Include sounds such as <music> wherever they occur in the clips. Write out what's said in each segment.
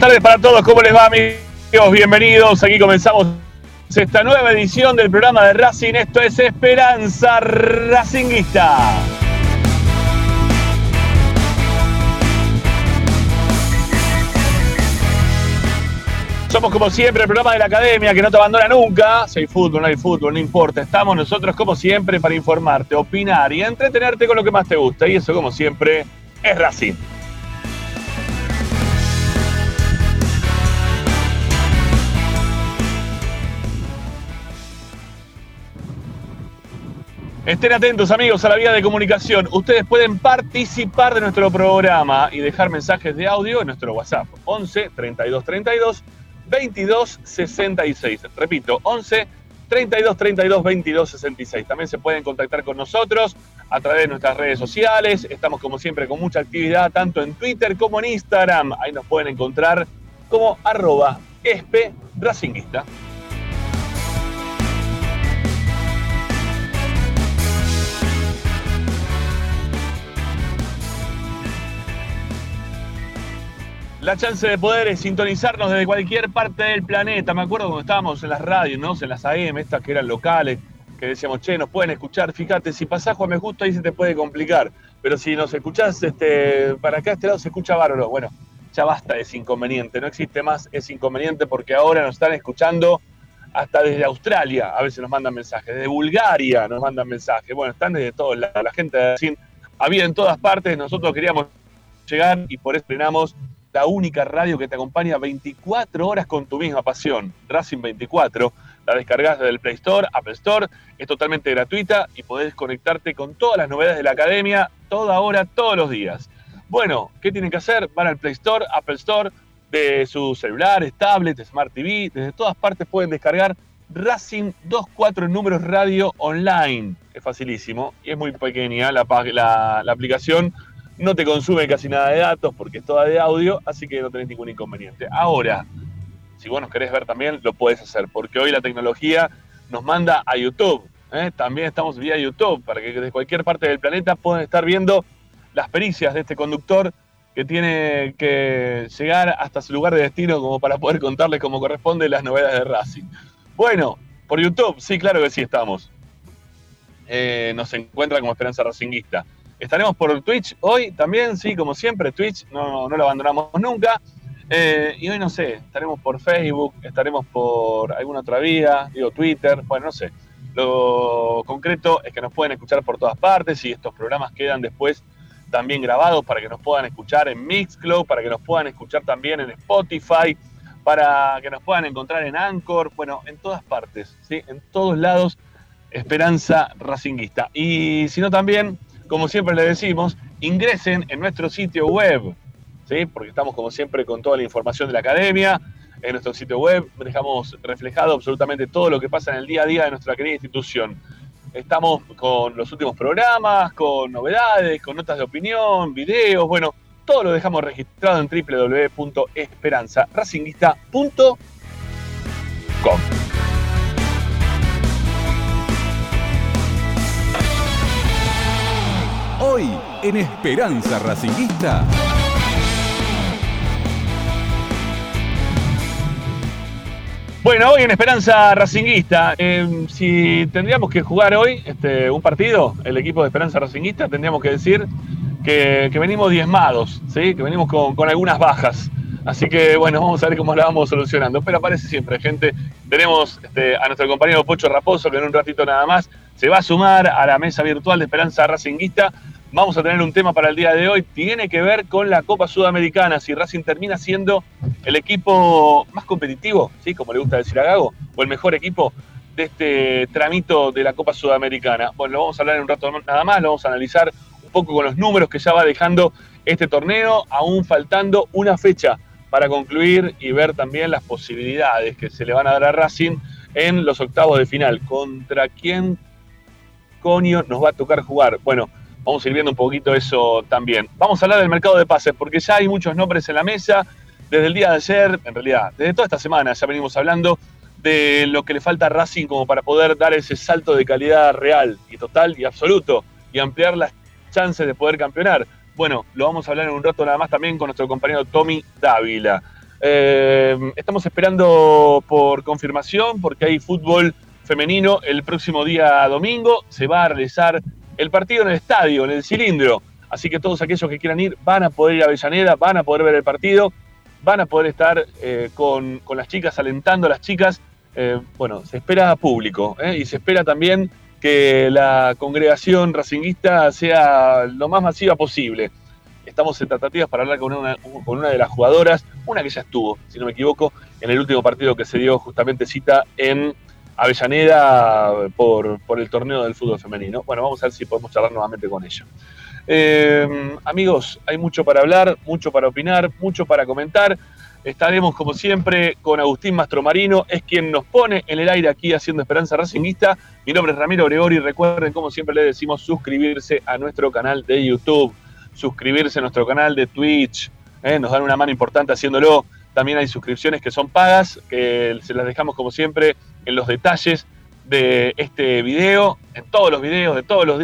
tardes para todos. ¿Cómo les va, amigos? Bienvenidos. Aquí comenzamos esta nueva edición del programa de Racing. Esto es Esperanza Racinguista. Somos como siempre el programa de la academia que no te abandona nunca. Si hay fútbol, no hay fútbol, no importa. Estamos nosotros como siempre para informarte, opinar y entretenerte con lo que más te gusta. Y eso como siempre es Racing. Estén atentos amigos a la vía de comunicación. Ustedes pueden participar de nuestro programa y dejar mensajes de audio en nuestro WhatsApp 11 32 32 22 66. Repito, 11 32 32 22 66. También se pueden contactar con nosotros a través de nuestras redes sociales. Estamos como siempre con mucha actividad tanto en Twitter como en Instagram. Ahí nos pueden encontrar como arroba espe. La chance de poder sintonizarnos desde cualquier parte del planeta. Me acuerdo cuando estábamos en las radios, ¿no? En las AM, estas que eran locales, que decíamos, che, nos pueden escuchar. Fíjate, si pasás Juan Me Justo ahí se te puede complicar. Pero si nos escuchás este, para acá, a este lado se escucha bárbaro. Bueno, ya basta ese inconveniente. No existe más ese inconveniente porque ahora nos están escuchando hasta desde Australia. A veces nos mandan mensajes. Desde Bulgaria nos mandan mensajes. Bueno, están desde todos lados. La gente de había en todas partes. Nosotros queríamos llegar y por eso estrenamos la única radio que te acompaña 24 horas con tu misma pasión. Racing 24. La descargas desde el Play Store, Apple Store. Es totalmente gratuita y podés conectarte con todas las novedades de la academia, toda hora, todos los días. Bueno, ¿qué tienen que hacer? Van al Play Store, Apple Store, de sus celulares, tablets, Smart TV. Desde todas partes pueden descargar Racing 24 números radio online. Es facilísimo y es muy pequeña la, la aplicación no te consume casi nada de datos porque es toda de audio, así que no tenés ningún inconveniente. Ahora, si vos nos querés ver también, lo puedes hacer, porque hoy la tecnología nos manda a YouTube. ¿eh? También estamos vía YouTube, para que desde cualquier parte del planeta puedan estar viendo las pericias de este conductor que tiene que llegar hasta su lugar de destino como para poder contarles como corresponde las novedades de Racing. Bueno, por YouTube, sí, claro que sí estamos. Eh, nos encuentra como Esperanza Racinguista. Estaremos por Twitch hoy también, sí, como siempre, Twitch no, no lo abandonamos nunca. Eh, y hoy no sé, estaremos por Facebook, estaremos por alguna otra vía, digo Twitter, bueno, no sé. Lo concreto es que nos pueden escuchar por todas partes y estos programas quedan después también grabados para que nos puedan escuchar en Mixcloud, para que nos puedan escuchar también en Spotify, para que nos puedan encontrar en Anchor, bueno, en todas partes, ¿sí? en todos lados, Esperanza Racinguista. Y si no también como siempre le decimos, ingresen en nuestro sitio web, ¿sí? porque estamos como siempre con toda la información de la academia. En nuestro sitio web dejamos reflejado absolutamente todo lo que pasa en el día a día de nuestra querida institución. Estamos con los últimos programas, con novedades, con notas de opinión, videos, bueno, todo lo dejamos registrado en www.esperanzaracinguista.com. Hoy en Esperanza Racinguista. Bueno, hoy en Esperanza Racinguista, em, si tendríamos que jugar hoy este, un partido, el equipo de Esperanza Racinguista, tendríamos que decir que, venimos diezmados, ¿sí? que venimos con, algunas bajas. Así que bueno, vamos a ver cómo la vamos solucionando. Pero aparece siempre, gente. Tenemos este, a nuestro compañero Pocho Raposo, que en un ratito nada más se va a sumar a la mesa virtual de Esperanza Racinguista vamos a tener un tema para el día de hoy. Tiene que ver con la Copa Sudamericana. Si Racing termina siendo el equipo más competitivo, ¿sí? como le gusta decir a Gago, o el mejor equipo de este tramito de la Copa Sudamericana. Bueno, lo vamos a hablar en un rato nada más, lo vamos a analizar un poco con los números que ya va dejando este torneo, aún faltando una fecha para concluir y ver también las posibilidades que se le van a dar a Racing en los octavos de final. ¿Contra quién coño nos va a tocar jugar? Bueno, Vamos a ir viendo un poquito eso también. Vamos a hablar del mercado de pases, porque ya hay muchos nombres en la mesa. Desde el día de ayer, en realidad, desde toda esta semana ya venimos hablando de lo que le falta a Racing como para poder dar ese salto de calidad real y total y absoluto y ampliar las chances de poder campeonar. Bueno, lo vamos a hablar en un rato nada más también con nuestro compañero Tommy Dávila. Eh, estamos esperando por confirmación porque hay fútbol femenino el próximo día domingo. Se va a realizar el partido en el estadio, en el cilindro. Así que todos aquellos que quieran ir van a poder ir a Avellaneda, van a poder ver el partido, van a poder estar eh, con, las chicas, alentando a las chicas. Eh, bueno, se espera público y se espera también que la congregación racinguista sea lo más masiva posible. Estamos en tratativas para hablar con con una de las jugadoras, una que ya estuvo, si no me equivoco, en el último partido que se dio justamente cita en Avellaneda por, por el torneo del fútbol femenino. Bueno, vamos a ver si podemos charlar nuevamente con ella. Eh, amigos, hay mucho para hablar, mucho para opinar, mucho para comentar. Estaremos, como siempre, con Agustín Mastromarino, es quien nos pone en el aire aquí haciendo Esperanza Racingista. Mi nombre es Ramiro Gregori. Recuerden, como siempre le decimos, suscribirse a nuestro canal de YouTube, suscribirse a nuestro canal de Twitch. ¿eh? Nos dan una mano importante haciéndolo. También hay suscripciones que son pagas, que se las dejamos, como siempre, en los detalles de este video, en todos los videos de todos los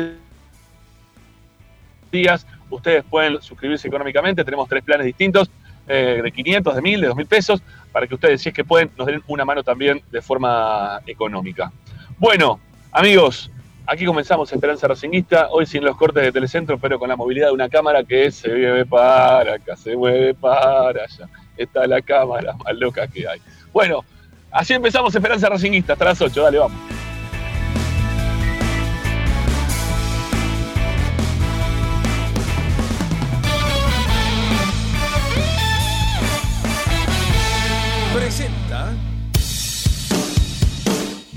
días. Ustedes pueden suscribirse económicamente. Tenemos tres planes distintos eh, de 500, de 1000, de 2000 pesos, para que ustedes, si es que pueden, nos den una mano también de forma económica. Bueno, amigos, aquí comenzamos Esperanza Racinguista, hoy sin los cortes de Telecentro, pero con la movilidad de una cámara que se mueve para acá, se mueve para allá. Está la cámara más loca que hay. Bueno, así empezamos Esperanza Racinguista, hasta las 8, dale, vamos.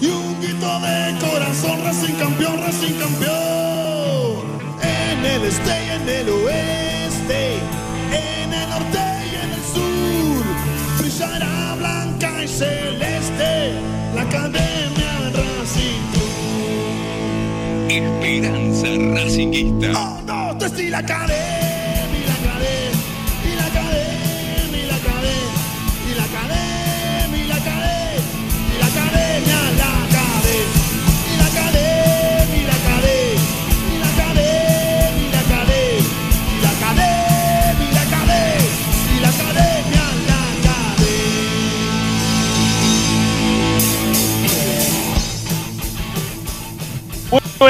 y un grito de corazón, Racing campeón, Racing campeón. En el este y en el oeste, en el norte y en el sur, brillará blanca y celeste la academia Racing Esperanza Racinguista. Oh no, te estoy la academia.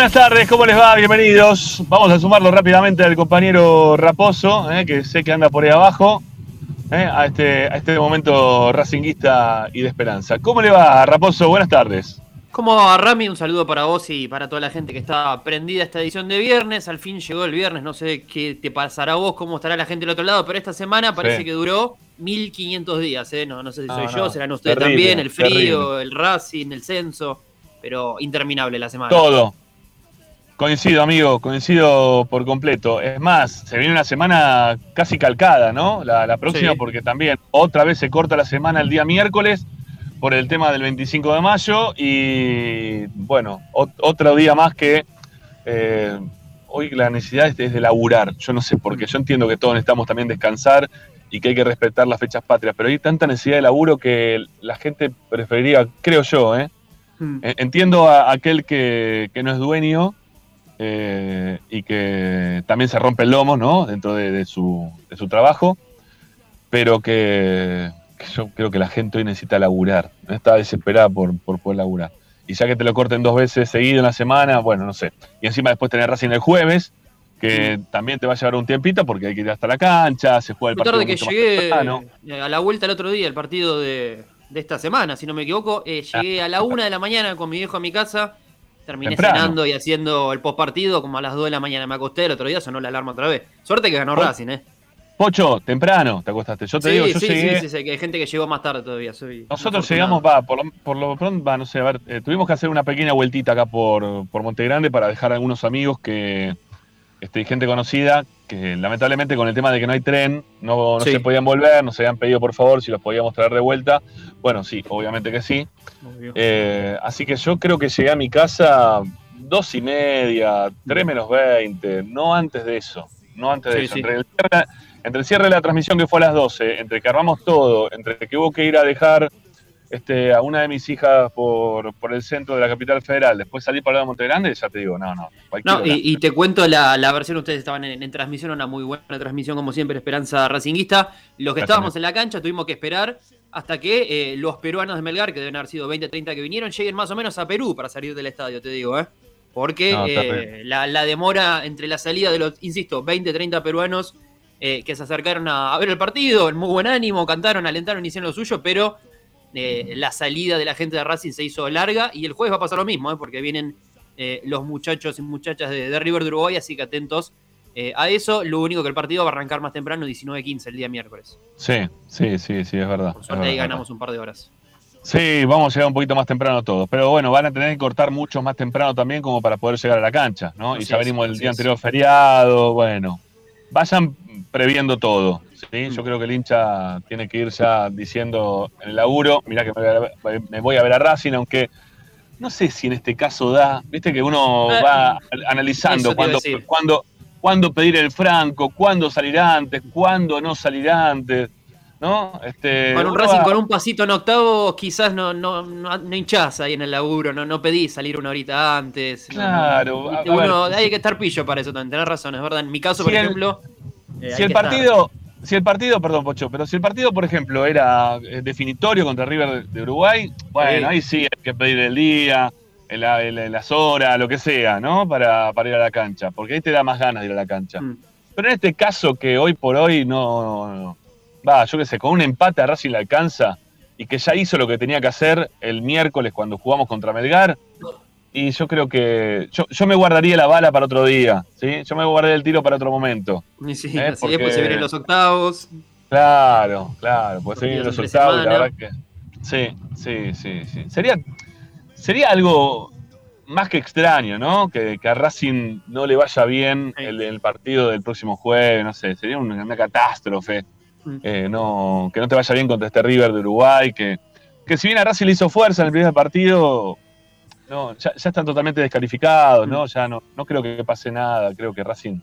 Buenas tardes, ¿cómo les va? Bienvenidos. Vamos a sumarlo rápidamente al compañero Raposo, eh, que sé que anda por ahí abajo, eh, a, este, a este momento racinguista y de esperanza. ¿Cómo le va, Raposo? Buenas tardes. ¿Cómo va, Rami? Un saludo para vos y para toda la gente que está prendida esta edición de viernes. Al fin llegó el viernes, no sé qué te pasará a vos, cómo estará la gente del otro lado, pero esta semana parece que duró 1500 días, ¿eh? No, no sé si soy yo, serán ustedes también, el frío, el Racing, el censo, pero interminable la semana. Todo, Coincido, amigo, coincido por completo. Es más, se viene una semana casi calcada, ¿no? La, próxima, porque también otra vez se corta la semana el día miércoles por el tema del 25 de mayo y, bueno, otro día más que eh, hoy la necesidad es de laburar. Yo no sé por qué, yo entiendo que todos necesitamos también descansar y que hay que respetar las fechas patrias, pero hay tanta necesidad de laburo que la gente preferiría, creo yo, ¿eh? Hmm. Entiendo a aquel que, que no es dueño eh, y que también se rompe el lomo, ¿no? Dentro de, su, trabajo, pero que, yo creo que la gente hoy necesita laburar, ¿no? está desesperada por, poder laburar. Y ya que te lo corten dos veces seguido en la semana, bueno, no sé. Y encima después tener Racing el jueves, que también te va a llevar un tiempito porque hay que ir hasta la cancha, se juega el partido. tarde que llegué a la vuelta el otro día, el partido de, esta semana, si no me equivoco, eh, llegué a la una de la mañana con mi viejo a mi casa Terminé cenando y haciendo el postpartido como a las 2 de la mañana me acosté, el otro día sonó la alarma otra vez. Suerte que ganó Racing, ¿eh? Pocho, temprano te acostaste. Yo te digo, yo sí, Sí, sí, que hay gente que llegó más tarde todavía. Nosotros llegamos, va, por lo, por lo pronto, va, no sé, a ver, eh, tuvimos que hacer una pequeña vueltita acá por, por Monte Grande para dejar a algunos amigos que, este, gente conocida que lamentablemente con el tema de que no hay tren, no, se podían volver, nos habían pedido por favor si los podíamos traer de vuelta. Bueno, sí, obviamente que sí. Eh, así que yo creo que llegué a mi casa dos y media, tres menos veinte, no antes de eso, no antes de eso. Entre el, cierre, entre el, cierre, de la transmisión que fue a las 12, entre que armamos todo, entre que hubo que ir a dejar este, a una de mis hijas por, el centro de la capital federal, después salir para el Monte Grande, ya te digo, no, no. No, y, te cuento la, versión, ustedes estaban en, transmisión, una muy buena transmisión, como siempre, Esperanza Racinguista. Los que estábamos en la cancha tuvimos que esperar hasta que eh, los peruanos de Melgar, que deben haber sido 20, 30 que vinieron, lleguen más o menos a Perú para salir del estadio, te digo, ¿eh? Porque eh, la, demora entre la salida de los, insisto, 20, 30 peruanos eh, que se acercaron a, a, ver el partido, en muy buen ánimo, cantaron, alentaron, hicieron lo suyo, pero eh, la salida de la gente de Racing se hizo larga y el jueves va a pasar lo mismo, ¿eh? porque vienen eh, los muchachos y muchachas de, River de Uruguay, así que atentos a eso. Lo único que el partido va a arrancar más temprano, 19-15, el día miércoles. Sí, sí, sí, sí, es verdad. Por suerte ahí ganamos un par de horas. Sí, vamos a llegar un poquito más temprano todos. Pero bueno, van a tener que cortar mucho más temprano también como para poder llegar a la cancha, ¿no? y ya venimos el día anterior feriado, bueno. Vayan previendo todo. ¿sí? Yo creo que el hincha tiene que ir ya diciendo en el laburo, mirá que me voy a ver a Racing, aunque no sé si en este caso da, viste que uno eh, va analizando cuándo, cuándo, pedir el franco, cuándo salir antes, cuándo no salir antes. ¿No? Este, con un Racing con un pasito en octavo, quizás no, no, no, hinchás ahí en el laburo, no, no pedís salir una horita antes. Claro. hay que estar pillo para eso también, tenés razón, es verdad. En mi caso, por ejemplo. Eh, si el partido, si el partido, perdón, Pocho, pero si el partido, por ejemplo, era eh, definitorio contra River de Uruguay, bueno, ahí sí hay que pedir el día, las horas, lo que sea, ¿no? Para, para, ir a la cancha, porque ahí te da más ganas de ir a la cancha. Mm. Pero en este caso que hoy por hoy no, va, yo qué sé, con un empate a Racing le alcanza y que ya hizo lo que tenía que hacer el miércoles cuando jugamos contra Melgar, y yo creo que yo, yo, me guardaría la bala para otro día, ¿sí? Yo me guardaría el tiro para otro momento. Sí, sí, ¿eh? Porque... después se vienen los octavos. Claro, claro, pues se vienen los octavos, la verdad que... Sí, sí, sí, sí. Sería, sería algo más que extraño, ¿no? Que, que a Racing no le vaya bien el, el, partido del próximo jueves, no sé, sería una, catástrofe. Mm. Eh, no, que no te vaya bien contra este River de Uruguay, que, que si bien a Racing le hizo fuerza en el primer partido, no, ya, están totalmente descalificados, ¿no? Mm. Ya no, no creo que pase nada, creo que Racing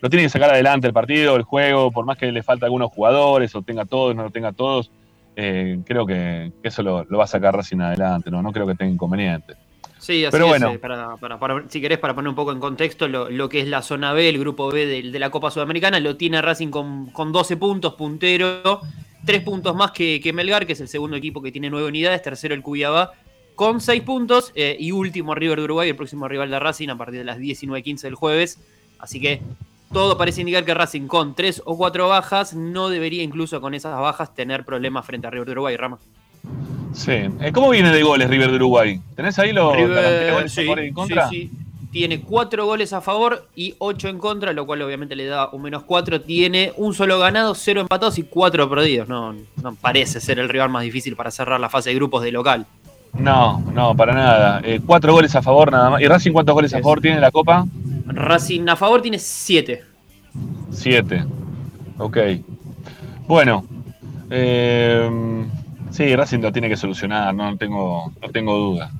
lo tiene que sacar adelante el partido, el juego, por más que le falta algunos jugadores, o tenga todos, no lo tenga todos, eh, creo que, eso lo, va a sacar Racing adelante, ¿no? No creo que tenga inconveniente. Sí, así Pero bueno. Eh, para, si querés, para poner un poco en contexto, lo, que es la zona B, el grupo B de, la Copa Sudamericana, lo tiene Racing con, con 12 puntos, puntero, tres puntos más que, que, Melgar, que es el segundo equipo que tiene nueve unidades, tercero el Cuyabá, con 6 puntos eh, y último River de Uruguay, el próximo rival de Racing a partir de las 19.15 del jueves. Así que todo parece indicar que Racing con 3 o 4 bajas no debería incluso con esas bajas tener problemas frente a River de Uruguay, Rama. Sí. Eh, ¿Cómo viene de goles River de Uruguay? ¿Tenés ahí los goles sí, en contra? Sí, sí. Tiene 4 goles a favor y 8 en contra, lo cual obviamente le da un menos 4. Tiene un solo ganado, 0 empatados y 4 perdidos. No, no parece ser el rival más difícil para cerrar la fase de grupos de local. No, no, para nada. Eh, cuatro goles a favor nada más. ¿Y Racing cuántos goles a favor tiene en la Copa? Racing a favor tiene siete. Siete. Ok. Bueno. Eh, sí, Racing lo tiene que solucionar, no tengo, no tengo duda.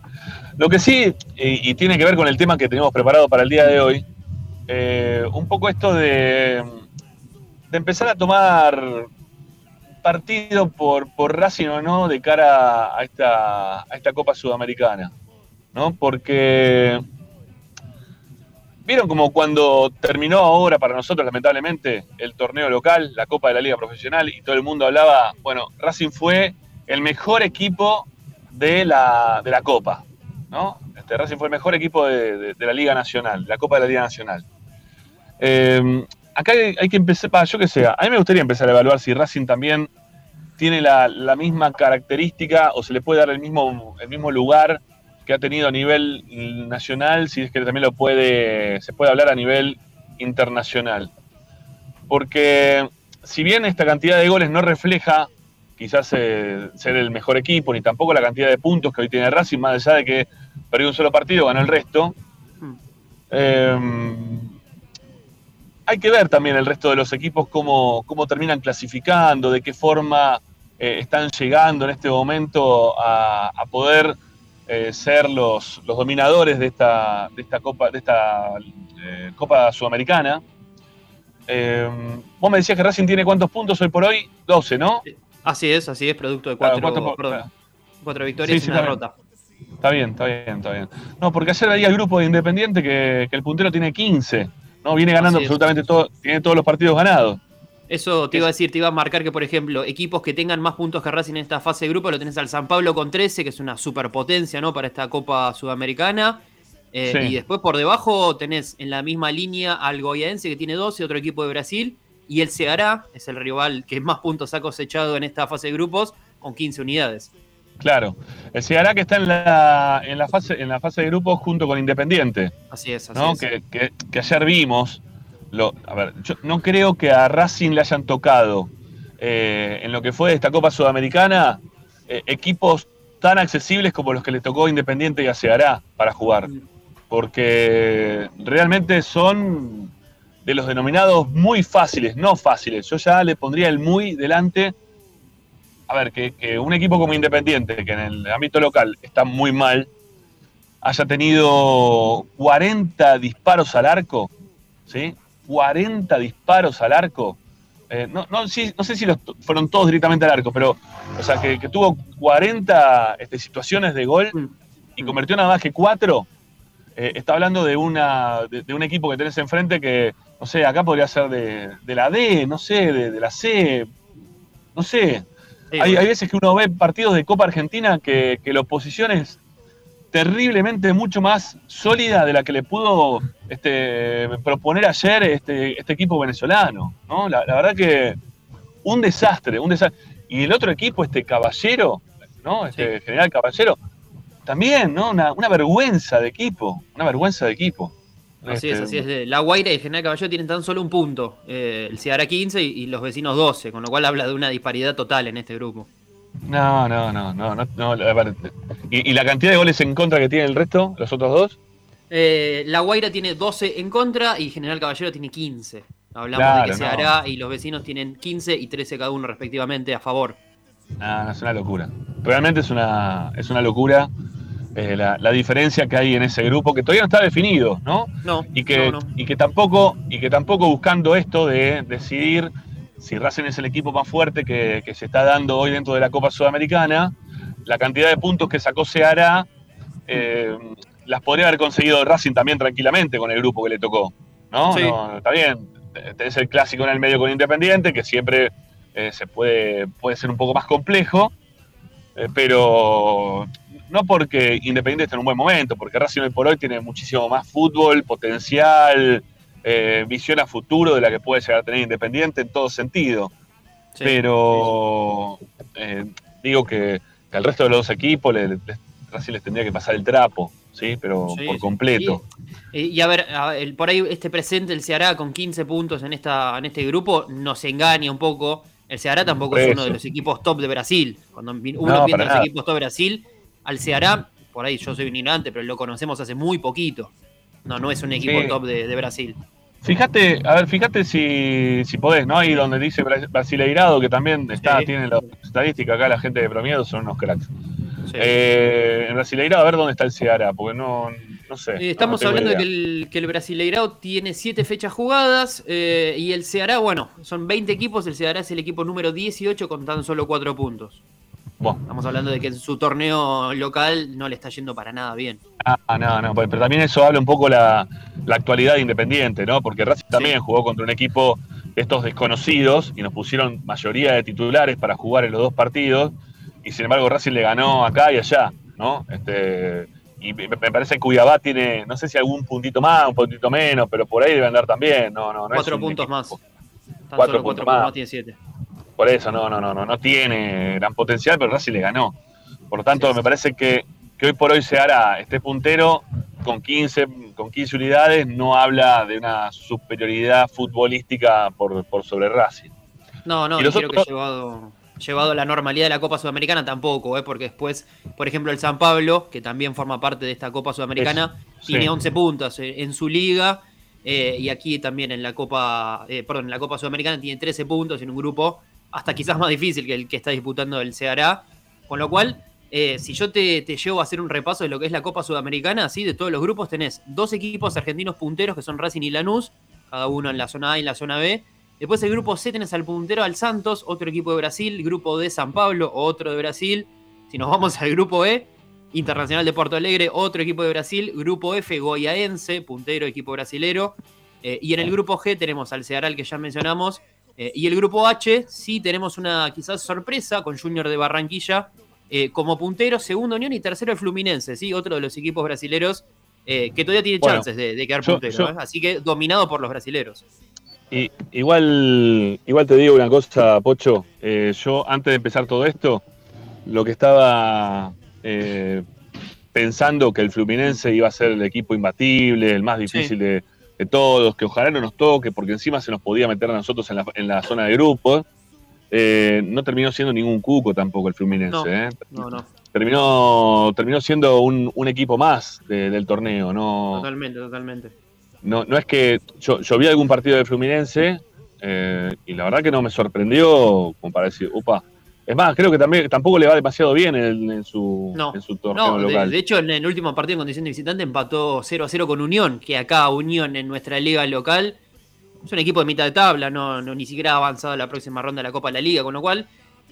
Lo que sí, y, tiene que ver con el tema que tenemos preparado para el día de hoy, eh, un poco esto de, de empezar a tomar partido por, por Racing o no de cara a esta, a esta Copa Sudamericana, ¿no? Porque vieron como cuando terminó ahora para nosotros, lamentablemente, el torneo local, la Copa de la Liga Profesional, y todo el mundo hablaba, bueno, Racing fue el mejor equipo de la, de la Copa, ¿no? Este, Racing fue el mejor equipo de, la Liga Nacional, la Copa de la Liga Nacional. Eh, acá hay, que empezar, yo que sé, a mí me gustaría empezar a evaluar si Racing también tiene la, misma característica o se le puede dar el mismo, el mismo lugar que ha tenido a nivel nacional, si es que también lo puede, se puede hablar a nivel internacional. Porque si bien esta cantidad de goles no refleja quizás eh, ser el mejor equipo, ni tampoco la cantidad de puntos que hoy tiene Racing, más allá de que perdió un solo partido, ganó el resto. Eh, hay que ver también el resto de los equipos cómo, cómo terminan clasificando, de qué forma eh, están llegando en este momento a, poder eh, ser los, los, dominadores de esta, de esta Copa, de esta, Copa Sudamericana. vos me decías que Racing tiene cuántos puntos hoy por hoy? 12, ¿no? Así es, así es, producto de cuatro, cuatro, victorias y una derrota. Está bien, está bien, está bien. No, porque ayer veía el grupo de Independiente que, que el puntero tiene 15. ¿no? Viene ganando absolutamente todo, tiene todos los partidos ganados. Eso te iba a decir, te iba a marcar que, por ejemplo, equipos que tengan más puntos que Racing en esta fase de grupo, lo tenés al San Pablo con 13, que es una superpotencia, ¿no? Para esta Copa Sudamericana. Eh, y después por debajo tenés en la misma línea al Goiaense que tiene 12, otro equipo de Brasil, y el Ceará es el rival que más puntos ha cosechado en esta fase de grupos con 15 unidades. Claro, el Ceará que está en la, en la, fase, en la fase de grupos junto con Independiente. Así es, así ¿no? es. Que, que, ayer vimos, lo, a ver, yo no creo que a Racing le hayan tocado eh, en lo que fue esta Copa Sudamericana eh, equipos tan accesibles como los que le tocó Independiente y a Ceará para jugar. Mm. Porque realmente son de los denominados muy fáciles, no fáciles. Yo ya le pondría el muy delante a ver, que, un equipo como Independiente, que en el ámbito local está muy mal, haya tenido 40 disparos al arco, ¿sí? 40 disparos al arco. Eh, no, no, sé si los, fueron todos directamente al arco, pero, o sea, que, tuvo 40 este, situaciones de gol y convirtió nada más que 4. Eh, está hablando de, una, de, un equipo que tenés enfrente que, no sé, acá podría ser de, la D, no sé, de, de la C, no sé, hay, veces que uno ve partidos de Copa Argentina que, la oposición es terriblemente mucho más sólida de la que le pudo este, proponer ayer este, este equipo venezolano. ¿no? La, verdad que un desastre, un desastre. Y el otro equipo, este Caballero, ¿no? Este General Caballero, también, ¿no? Una, una vergüenza de equipo, una vergüenza de equipo. Así es, así es. La Guaira y el General Caballero tienen tan solo un punto. Eh, el Ciudad 15 y, los vecinos 12, con lo cual habla de una disparidad total en este grupo. No, no, no, no. no, ¿Y, la cantidad de goles en contra que tiene el resto, los otros dos? Eh, la Guaira tiene 12 en contra y General Caballero tiene 15. Hablamos de que se hará y los vecinos tienen 15 y 13 cada uno respectivamente a favor. No, no, es una locura. Realmente es una, es una locura. Eh, la, diferencia que hay en ese grupo, que todavía no está definido, ¿no? No. Y que, Y que tampoco, y que tampoco buscando esto de decidir si Racing es el equipo más fuerte que, se está dando hoy dentro de la Copa Sudamericana, la cantidad de puntos que sacó Seara eh, las podría haber conseguido Racing también tranquilamente con el grupo que le tocó. ¿no? está bien, tenés el clásico en el medio con Independiente, que siempre eh, se puede, puede ser un poco más complejo, pero no porque Independiente esté en un buen momento, porque Racing hoy por hoy tiene muchísimo más fútbol, potencial, eh, visión a futuro de la que puede llegar a tener Independiente en todo sentido. Pero eh, digo que, al resto de los dos equipos le, Racing les tendría que pasar el trapo, ¿sí? Pero por completo. Y, a ver, por ahí este presente, el Ceará con 15 puntos en, esta, en este grupo, nos engaña un poco. El Ceará tampoco es uno de los equipos top de Brasil. Cuando uno piensa en los equipos top de Brasil, al Ceará, por ahí yo soy un ignorante, pero lo conocemos hace muy poquito. No, no es un equipo top de, Brasil. Fíjate, a ver, fíjate si, si podés, ¿no? Ahí donde dice Brasileirado, que también está, tiene la estadística acá, la gente de Promiedo son unos cracks. Eh, en Brasileirado, a ver dónde está el Ceará, porque no, no sé. Eh, estamos hablando de que el, que el, Brasileirao tiene siete fechas jugadas eh, y el Ceará, bueno, son 20 equipos, el Ceará es el equipo número 18 con tan solo 4 puntos. Estamos hablando de que en su torneo local no le está yendo para nada bien. Ah, no, no, pero también eso habla un poco la, la actualidad de Independiente, ¿no? Porque Racing también jugó contra un equipo de estos desconocidos y nos pusieron mayoría de titulares para jugar en los dos partidos y sin embargo Racing le ganó acá y allá, ¿no? Este, y me parece que Cuyabá tiene, no sé si algún puntito más, un puntito menos, pero por ahí debe andar también, no, no, no Cuatro puntos más. cuatro puntos más. tiene siete. Por eso, no, no, no, no, no tiene gran potencial, pero Racing le ganó. Por lo tanto, me parece que, hoy por hoy se hará este puntero con 15, con 15 unidades, no habla de una superioridad futbolística por, sobre Racing. No, no, yo creo que llevado, llevado a la normalidad de la Copa Sudamericana tampoco, ¿eh? porque después, por ejemplo, el San Pablo, que también forma parte de esta Copa Sudamericana, tiene 11 puntos en su liga Eh, y aquí también en la Copa, eh, perdón, en la Copa Sudamericana tiene 13 puntos en un grupo hasta quizás más difícil que el que está disputando el Ceará. Con lo cual, eh, si yo te, llevo a hacer un repaso de lo que es la Copa Sudamericana, ¿sí? de todos los grupos tenés dos equipos argentinos punteros que son Racing y Lanús, cada uno en la zona A y en la zona B. Después el grupo C tenés al puntero al Santos, otro equipo de Brasil, grupo D San Pablo, otro de Brasil. Si nos vamos al grupo E, Internacional de Porto Alegre, otro equipo de Brasil, grupo F Goyaense, puntero equipo brasilero. Eh, y en el grupo G tenemos al Ceará, que ya mencionamos. Eh, y el grupo H, sí tenemos una quizás sorpresa con Junior de Barranquilla eh, como puntero, segundo Unión y tercero el Fluminense, ¿sí? otro de los equipos brasileros que todavía tiene chances de, quedar puntero. Así que dominado por los brasileros. Y, igual, igual te digo una cosa, Pocho. yo antes de empezar todo esto, lo que estaba eh, pensando que el Fluminense iba a ser el equipo imbatible, el más difícil de, todos, que ojalá no nos toque, porque encima se nos podía meter a nosotros en la, zona de grupos. Eh, no terminó siendo ningún cuco tampoco el Fluminense. No, ¿eh? no, Terminó, terminó siendo un, equipo más del torneo. No, totalmente, totalmente. No, no es que yo, vi algún partido de Fluminense y la verdad que no me sorprendió como para decir, upa, es más, creo que también tampoco le va demasiado bien en, su, torneo local. De, hecho, en el último partido en condición de visitante empató 0 a 0 con Unión, que acá Unión en nuestra liga local es un equipo de mitad de tabla, no, ni siquiera ha avanzado a la próxima ronda de la Copa de la Liga, con lo cual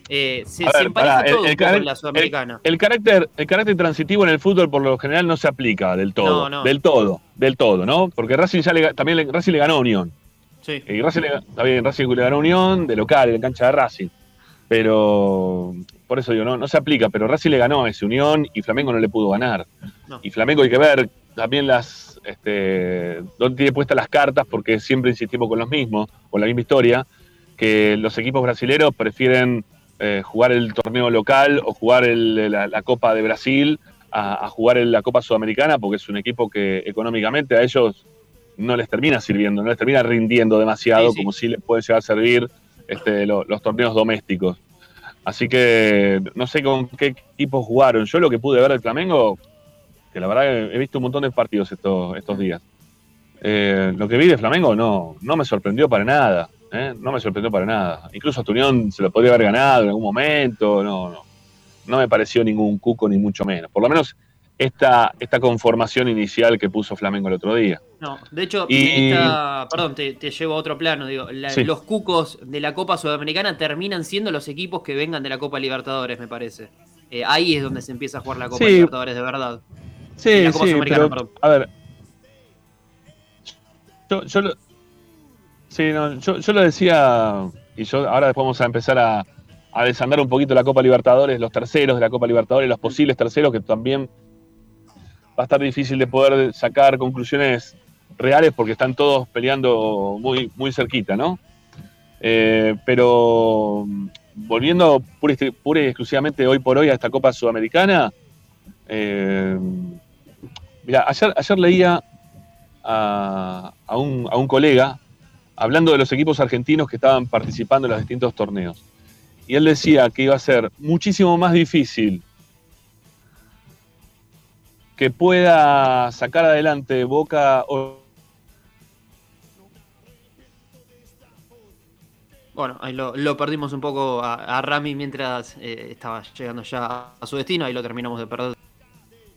eh, se, empareja todo un poco en la Sudamericana. El, carácter, el carácter transitivo en el fútbol por lo general no se aplica del todo. Del todo, del todo, ¿no? Porque Racing ya le, también le, Racing le ganó a Unión. Sí. Y Racing le, bien, Racing le ganó a Unión de local, en cancha de Racing pero por eso digo, no, no se aplica, pero Racing le ganó a ese Unión y Flamengo no le pudo ganar. Y Flamengo hay que ver también las, este, dónde tiene puestas las cartas, porque siempre insistimos con los mismos, con la misma historia, que los equipos brasileños prefieren eh, jugar el torneo local o jugar la, Copa de Brasil a, jugar en la Copa Sudamericana, porque es un equipo que económicamente a ellos no les termina sirviendo, no les termina rindiendo demasiado, como si les puede llegar a servir este, los torneos domésticos. Así que no sé con qué equipos jugaron. Yo lo que pude ver del Flamengo, que la verdad he visto un montón de partidos estos, estos días. Eh, lo que vi de Flamengo no, no me sorprendió para nada. ¿eh? No me sorprendió para nada. Incluso Tunión se lo podría haber ganado en algún momento. No, no. No me pareció ningún cuco, ni mucho menos. Por lo menos esta, esta conformación inicial que puso Flamengo el otro día. No, de hecho, perdón, te, llevo a otro plano. Digo, Los cucos de la Copa Sudamericana terminan siendo los equipos que vengan de la Copa Libertadores, me parece. Eh, ahí es donde se empieza a jugar la Copa Libertadores de verdad. Sí, sí, pero, a ver. Yo, yo, lo, sí, no, yo, yo, lo decía, y yo ahora después vamos a empezar a, a desandar un poquito la Copa Libertadores, los terceros de la Copa Libertadores, los posibles terceros que también va a estar difícil de poder sacar conclusiones reales porque están todos peleando muy, muy cerquita, ¿no? Eh, pero volviendo pura, y exclusivamente hoy por hoy a esta Copa Sudamericana, eh, mira, ayer, ayer leía a, un, a un colega hablando de los equipos argentinos que estaban participando en los distintos torneos. Y él decía que iba a ser muchísimo más difícil que pueda sacar adelante Boca Bueno, ahí lo, perdimos un poco a, Rami mientras eh, estaba llegando ya a su destino, ahí lo terminamos de perder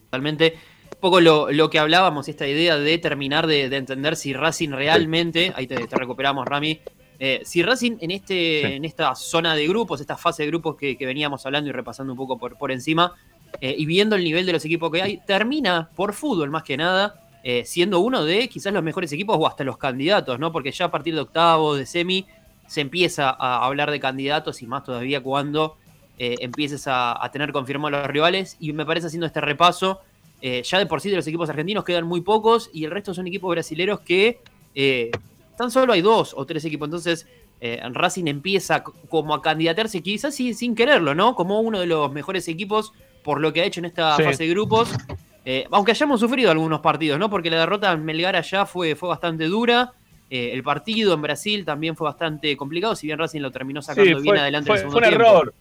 totalmente. Un poco lo, que hablábamos, esta idea de terminar de, entender si Racing realmente, ahí te, recuperamos Rami, eh, si Racing en, este, en esta zona de grupos, esta fase de grupos que, veníamos hablando y repasando un poco por, por encima, eh, y viendo el nivel de los equipos que hay, termina por fútbol más que nada, eh, siendo uno de quizás los mejores equipos o hasta los candidatos, ¿no? Porque ya a partir de octavos, de semi, se empieza a hablar de candidatos y más todavía cuando eh, empieces a, tener confirmados los rivales. Y me parece haciendo este repaso, ya de por sí de los equipos argentinos quedan muy pocos y el resto son equipos brasileños que tan solo hay dos o tres equipos. Entonces, Racing empieza como a candidatarse, quizás sin quererlo, ¿no? Como uno de los mejores equipos por lo que ha hecho en esta fase de grupos. Eh, aunque hayamos sufrido algunos partidos, ¿no? Porque la derrota en Melgar allá fue, fue bastante dura. Eh, el partido en Brasil también fue bastante complicado, si bien Racing lo terminó sacando bien adelante fue, el fue un error.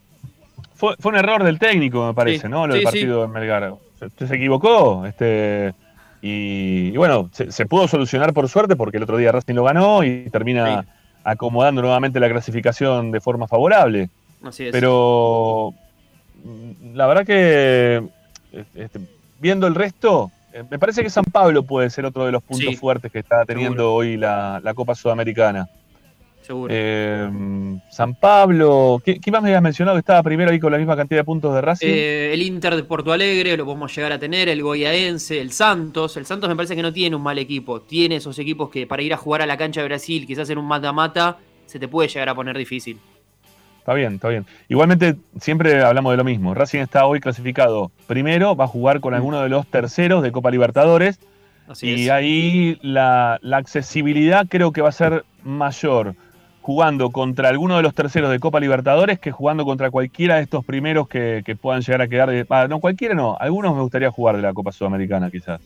Fue, un error del técnico, me parece, ¿no? Lo del partido en Melgar. Usted se equivocó. Este, Y, bueno, se, pudo solucionar por suerte porque el otro día Racing lo ganó y termina acomodando nuevamente la clasificación de forma favorable. Así es. Pero la verdad que este, viendo el resto, eh, me parece que San Pablo puede ser otro de los puntos fuertes que está teniendo hoy la Copa Sudamericana. Eh, San Pablo, ¿qué, más me habías mencionado que estaba primero ahí con la misma cantidad de puntos de Racing? Eh, el Inter de Porto Alegre, lo podemos llegar a tener, el Goyaense, el Santos. El Santos me parece que no tiene un mal equipo. Tiene esos equipos que para ir a jugar a la cancha de Brasil, quizás en un mata-mata, se te puede llegar a poner difícil. Está bien, está bien. Igualmente, siempre hablamos de lo mismo. Racing está hoy clasificado primero, va a jugar con alguno de los terceros de Copa Libertadores. y ahí la, la accesibilidad creo que va a ser mayor jugando contra alguno de los terceros de Copa Libertadores que jugando contra cualquiera de estos primeros que, puedan llegar a quedar. De, ah, no, cualquiera no. Algunos me gustaría jugar de la Copa Sudamericana, quizás.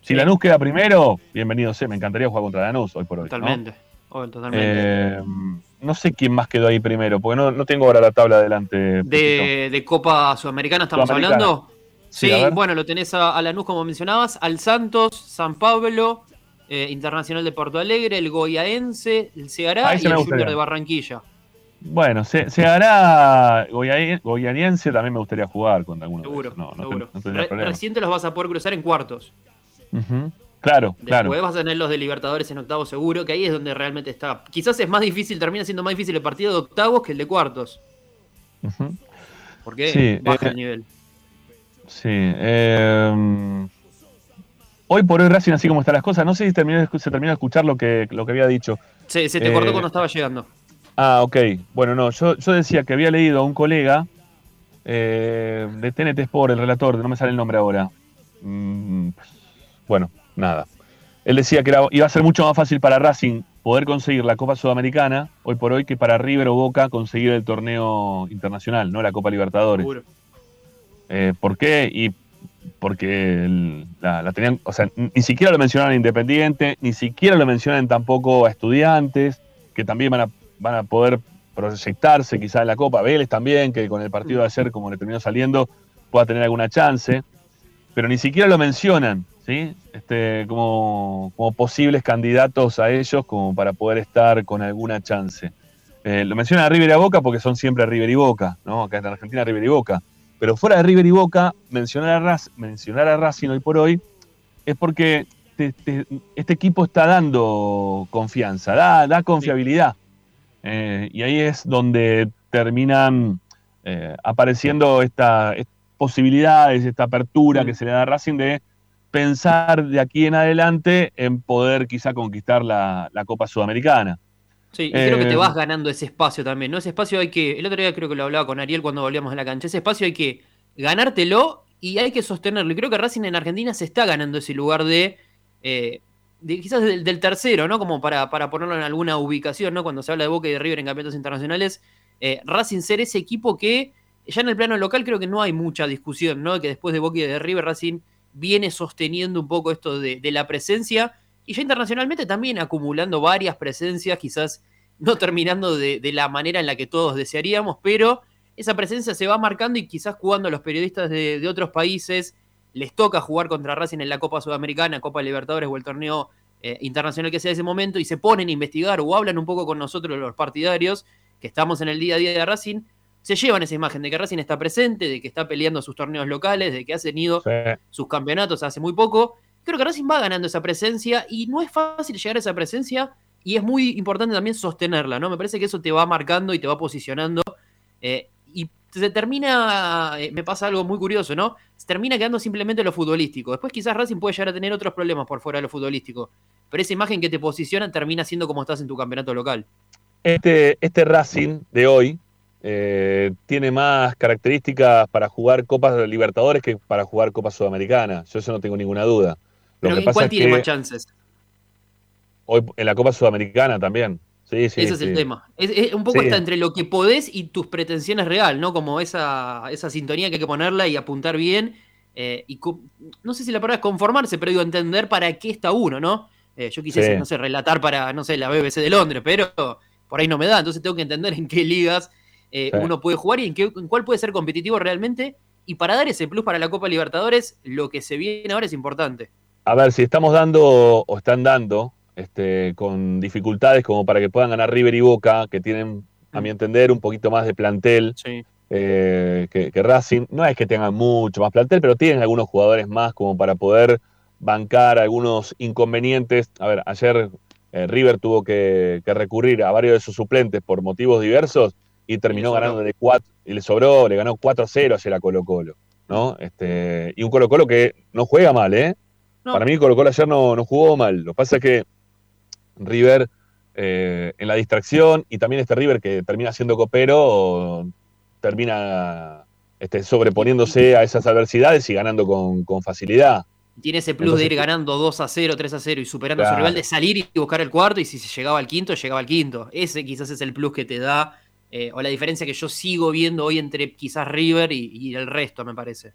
Si Lanús queda primero, bienvenido sé, me encantaría jugar contra Lanús hoy por hoy. Totalmente. totalmente. Eh, no sé quién más quedó ahí primero, porque no, tengo ahora la tabla adelante. De, Copa Sudamericana estamos hablando. Sí, bueno, lo tenés a, a Lanús como mencionabas, al Santos, San Pablo, eh, Internacional de Porto Alegre, el Goyaense, el Ceará y el Junior de Barranquilla. Bueno, se, hará Goyaniense también me gustaría jugar contra alguno. Seguro, no, seguro. reciente los vas a poder cruzar en cuartos. Claro, claro. Después vas a tener los de Libertadores en octavos seguro, que ahí es donde realmente está. Quizás es más difícil, termina siendo más difícil el partido de octavos que el de cuartos. Porque baja el eh, nivel. Sí. Eh, Hoy por hoy Racing, así como están las cosas, no sé si se terminó de escuchar lo que, lo que había dicho. Sí, se te cortó eh, cuando estaba llegando. Ah, ok. Bueno, no, yo, decía que había leído a un colega eh, de TNT Sport, el relator, no me sale el nombre ahora. Mm, bueno, nada. Él decía que iba a ser mucho más fácil para Racing poder conseguir la Copa Sudamericana hoy por hoy que para River o Boca conseguir el torneo internacional, no la Copa Libertadores. Eh, ¿Por qué? Y porque la, tenían, o sea, ni siquiera lo mencionaron a Independiente, ni siquiera lo mencionan tampoco a estudiantes, que también van a, van a poder proyectarse quizás en la Copa, Vélez también, que con el partido de ayer, como le terminó saliendo, pueda tener alguna chance, pero ni siquiera lo mencionan, ¿sí? Este, como, como posibles candidatos a ellos, como para poder estar con alguna chance. Eh, lo mencionan a River y a Boca porque son siempre River y Boca, ¿no? Acá en Argentina River y Boca pero fuera de River y Boca, mencionar a, mencionar a Racing hoy por hoy es porque este equipo está dando confianza, da, confiabilidad. Eh, y ahí es donde terminan eh, apareciendo estas posibilidades, esta apertura que se le da a Racing de pensar de aquí en adelante en poder quizá conquistar la Copa Sudamericana. Sí, y creo que te eh, vas ganando ese espacio también, ¿no? Ese espacio hay que. El otro día creo que lo hablaba con Ariel cuando volvíamos a la cancha. Ese espacio hay que ganártelo y hay que sostenerlo. Y creo que Racing en Argentina se está ganando ese lugar de. Eh, quizás del, tercero, ¿no? Como para, para, ponerlo en alguna ubicación, ¿no? Cuando se habla de Boca y de River en campeonatos internacionales. Eh, Racing ser ese equipo que ya en el plano local creo que no hay mucha discusión, ¿no? Que después de Boca y de River, Racing viene sosteniendo un poco esto de, la presencia y ya internacionalmente también acumulando varias presencias, quizás no terminando de, la manera en la que todos desearíamos, pero esa presencia se va marcando y quizás jugando a los periodistas de, otros países les toca jugar contra Racing en la Copa Sudamericana, Copa Libertadores o el torneo eh, internacional que sea ese momento y se ponen a investigar o hablan un poco con nosotros los partidarios que estamos en el día a día de Racing, se llevan esa imagen de que Racing está presente, de que está peleando sus torneos locales, de que ha tenido sus campeonatos hace muy poco creo que Racing va ganando esa presencia y no es fácil llegar a esa presencia y es muy importante también sostenerla, ¿no? Me parece que eso te va marcando y te va posicionando eh, y se termina, eh, me pasa algo muy curioso, ¿no? Se termina quedando simplemente lo futbolístico. Después quizás Racing puede llegar a tener otros problemas por fuera de lo futbolístico, pero esa imagen que te posiciona termina siendo como estás en tu campeonato local. Este, este Racing de hoy eh, tiene más características para jugar Copas de Libertadores que para jugar Copas Sudamericanas. Yo eso no tengo ninguna duda. Pero ¿en cuál tiene más chances? Hoy en la Copa Sudamericana también. Sí, sí, Ese es el tema. Es, un poco está entre lo que podés y tus pretensiones real, ¿no? Como esa, esa sintonía que hay que ponerla y apuntar bien. Eh, y no sé si la palabra es conformarse, pero digo entender para qué está uno, ¿no? Eh, yo quisiese, no sé, relatar para, no sé, la BBC de Londres, pero por ahí no me da. Entonces tengo que entender en qué ligas eh, uno puede jugar y en, qué, en cuál puede ser competitivo realmente. Y para dar ese plus para la Copa Libertadores, lo que se viene ahora es importante. a ver, si estamos dando o están dando este, con dificultades como para que puedan ganar River y Boca, que tienen, a mi entender, un poquito más de plantel eh, que, Racing. No es que tengan mucho más plantel, pero tienen algunos jugadores más como para poder bancar algunos inconvenientes. A ver, ayer eh, River tuvo que, recurrir a varios de sus suplentes por motivos diversos y terminó ganando de 4 y le sobró, le ganó 4-0 ayer a Colo Colo. ¿no? Este, y un Colo Colo que no juega mal, ¿eh? Para mí Colo Colo ayer no, no jugó mal. Lo que pasa es que River eh, en la distracción y también este River que termina siendo copero, termina este, sobreponiéndose a esas adversidades y ganando con, facilidad. Tiene ese plus de ir ganando 2 a 0, 3 a 0 y superando a su rival, de salir y buscar el cuarto y si se llegaba al quinto, llegaba al quinto. Ese quizás es el plus que te da, eh, o la diferencia que yo sigo viendo hoy entre quizás River y, el resto, me parece.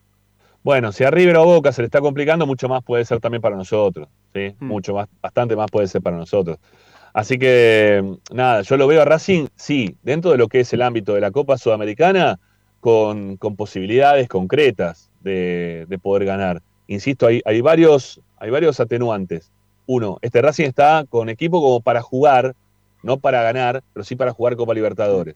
Bueno, si a River o Boca se le está complicando, mucho más puede ser también para nosotros. ¿sí? Mm. Mucho más, bastante más puede ser para nosotros. Así que, nada, yo lo veo a Racing, sí, dentro de lo que es el ámbito de la Copa Sudamericana, con, posibilidades concretas de, poder ganar. Insisto, hay, hay, varios, hay varios atenuantes. Uno, este Racing está con equipo como para jugar, no para ganar, pero sí para jugar Copa Libertadores.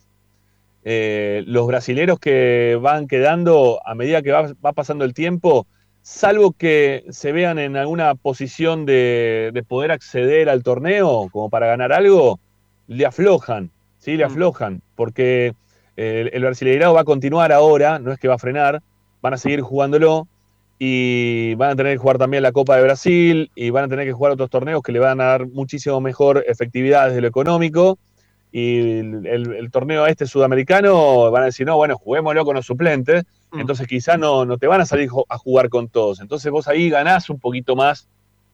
Eh, los brasileros que van quedando, a medida que va pasando el tiempo, salvo que se vean en alguna posición de, poder acceder al torneo como para ganar algo, le aflojan, ¿sí? Le mm. aflojan, porque el, el Brasileirado va a continuar ahora, no es que va a frenar, van a seguir jugándolo y van a tener que jugar también la Copa de Brasil y van a tener que jugar otros torneos que le van a dar muchísimo mejor efectividad desde lo económico y el, torneo este sudamericano van a decir, no, bueno, juguémoslo con los suplentes, mm. entonces quizás no, no te van a salir a jugar con todos. Entonces vos ahí ganás un poquito más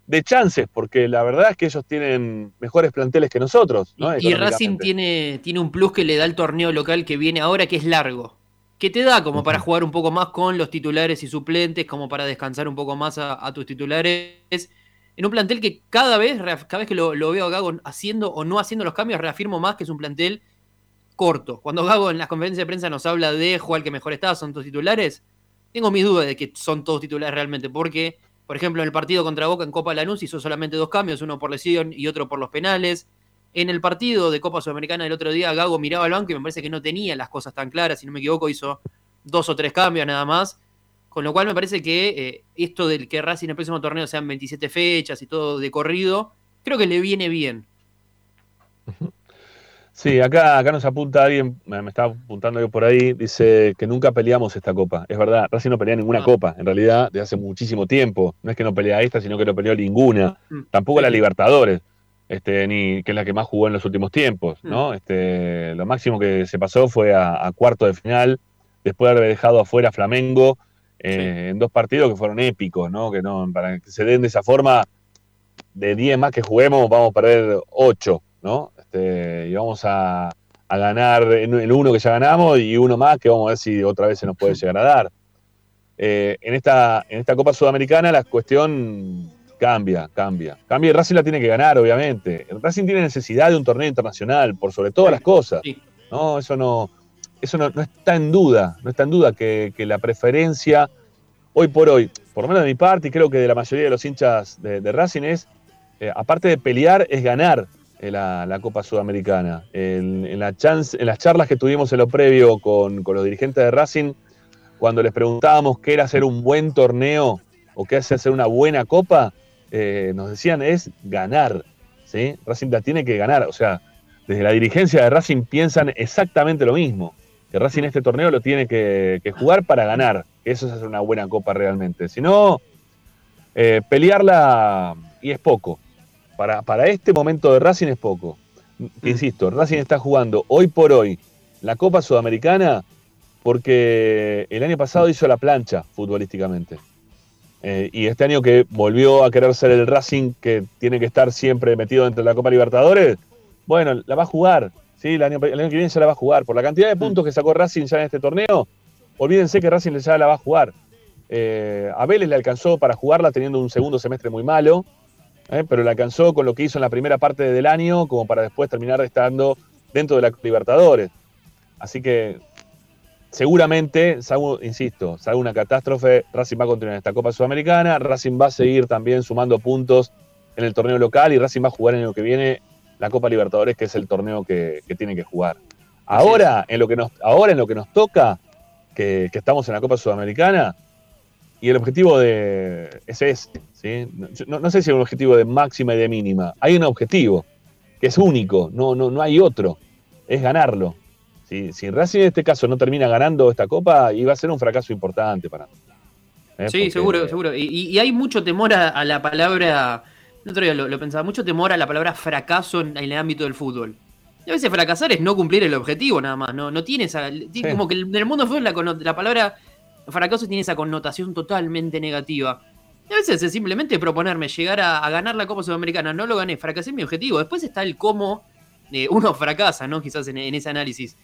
de chances, porque la verdad es que ellos tienen mejores planteles que nosotros. Y Racing tiene, tiene un plus que le da el torneo local que viene ahora, que es largo. Que te da como para jugar un poco más con los titulares y suplentes, como para descansar un poco más a, a tus titulares en un plantel que cada vez, cada vez que lo, veo a Gago haciendo o no haciendo los cambios, reafirmo más que es un plantel corto. Cuando Gago en las conferencias de prensa nos habla de jugar que mejor está, son todos titulares, tengo mis dudas de que son todos titulares realmente, porque, por ejemplo, en el partido contra Boca en Copa Lanús hizo solamente dos cambios, uno por lesión y otro por los penales. En el partido de Copa Sudamericana del otro día, Gago miraba al banco y me parece que no tenía las cosas tan claras, si no me equivoco, hizo dos o tres cambios nada más. Con lo cual me parece que eh, esto del que Racing en el próximo torneo sean 27 fechas y todo de corrido, creo que le viene bien. Sí, acá, acá nos apunta alguien, me, está apuntando yo por ahí, dice que nunca peleamos esta copa. Es verdad, Racing no pelea ninguna copa, en realidad, desde hace muchísimo tiempo. No es que no pelea esta, sino que no peleó ninguna. Mm. Tampoco la Libertadores, este, ni que es la que más jugó en los últimos tiempos, ¿no? Mm. Este, lo máximo que se pasó fue a, a cuarto de final, después de haber dejado afuera a Flamengo eh, en dos partidos que fueron épicos, ¿no? Que no, para que se den de esa forma, de 10 más que juguemos, vamos a perder 8, ¿no? Este, y vamos a, ganar el uno que ya ganamos y uno más que vamos a ver si otra vez se nos puede <laughs> llegar a dar. Eh, en, esta, en esta Copa Sudamericana la cuestión cambia, cambia. Cambia y Racing la tiene que ganar, obviamente. Racing tiene necesidad de un torneo internacional, por sobre todas las cosas. ¿no? Eso no, eso no, está en duda, no está en duda que, la preferencia hoy por hoy, por lo menos de mi parte y creo que de la mayoría de los hinchas de, Racing es, eh, aparte de pelear, es ganar eh, la, Copa Sudamericana. En, la chance, en las charlas que tuvimos en lo previo con, los dirigentes de Racing, cuando les preguntábamos qué era hacer un buen torneo o qué hace hacer una buena copa, eh, nos decían es ganar. ¿sí? Racing la tiene que ganar. O sea, desde la dirigencia de Racing piensan exactamente lo mismo que Racing este torneo lo tiene que, jugar para ganar. Eso es hacer una buena copa realmente. Si no, eh, pelearla y es poco. Para, para este momento de Racing es poco. Mm. Insisto, Racing está jugando hoy por hoy la Copa Sudamericana porque el año pasado hizo la plancha futbolísticamente. Eh, y este año que volvió a querer ser el Racing que tiene que estar siempre metido dentro de la Copa Libertadores, bueno, la va a jugar. ¿sí? El año, que viene ya la va a jugar. Por la cantidad de puntos que sacó Racing ya en este torneo, olvídense que Racing ya la va a jugar. Eh, a Vélez le alcanzó para jugarla teniendo un segundo semestre muy malo, ¿eh? pero le alcanzó con lo que hizo en la primera parte del año como para después terminar estando dentro de la Libertadores. Así que seguramente, insisto, salga una catástrofe, Racing va a continuar en esta Copa Sudamericana, Racing va a seguir también sumando puntos en el torneo local y Racing va a jugar en lo que viene la Copa Libertadores, que es el torneo que, tiene que jugar. Ahora en, lo que nos, ahora en lo que nos toca, que, estamos en la Copa Sudamericana, y el objetivo de ese es, ¿sí? no, sé si es un objetivo de máxima y de mínima, hay un objetivo que es único, no, no, no hay otro, es ganarlo. Si, Racing en este caso no termina ganando esta copa, iba a ser un fracaso importante para ¿eh? Sí, seguro, seguro. Y, hay mucho temor a, la palabra, el otro día lo, pensaba, mucho temor a la palabra fracaso en, el ámbito del fútbol. Y a veces fracasar es no cumplir el objetivo nada más, no, no tiene esa... Como que en el mundo del fútbol la, palabra fracaso tiene esa connotación totalmente negativa. Y a veces es simplemente proponerme llegar a, ganar la Copa Sudamericana, no lo gané, fracasé mi objetivo. Después está el cómo eh, uno fracasa, ¿no? Quizás en ese análisis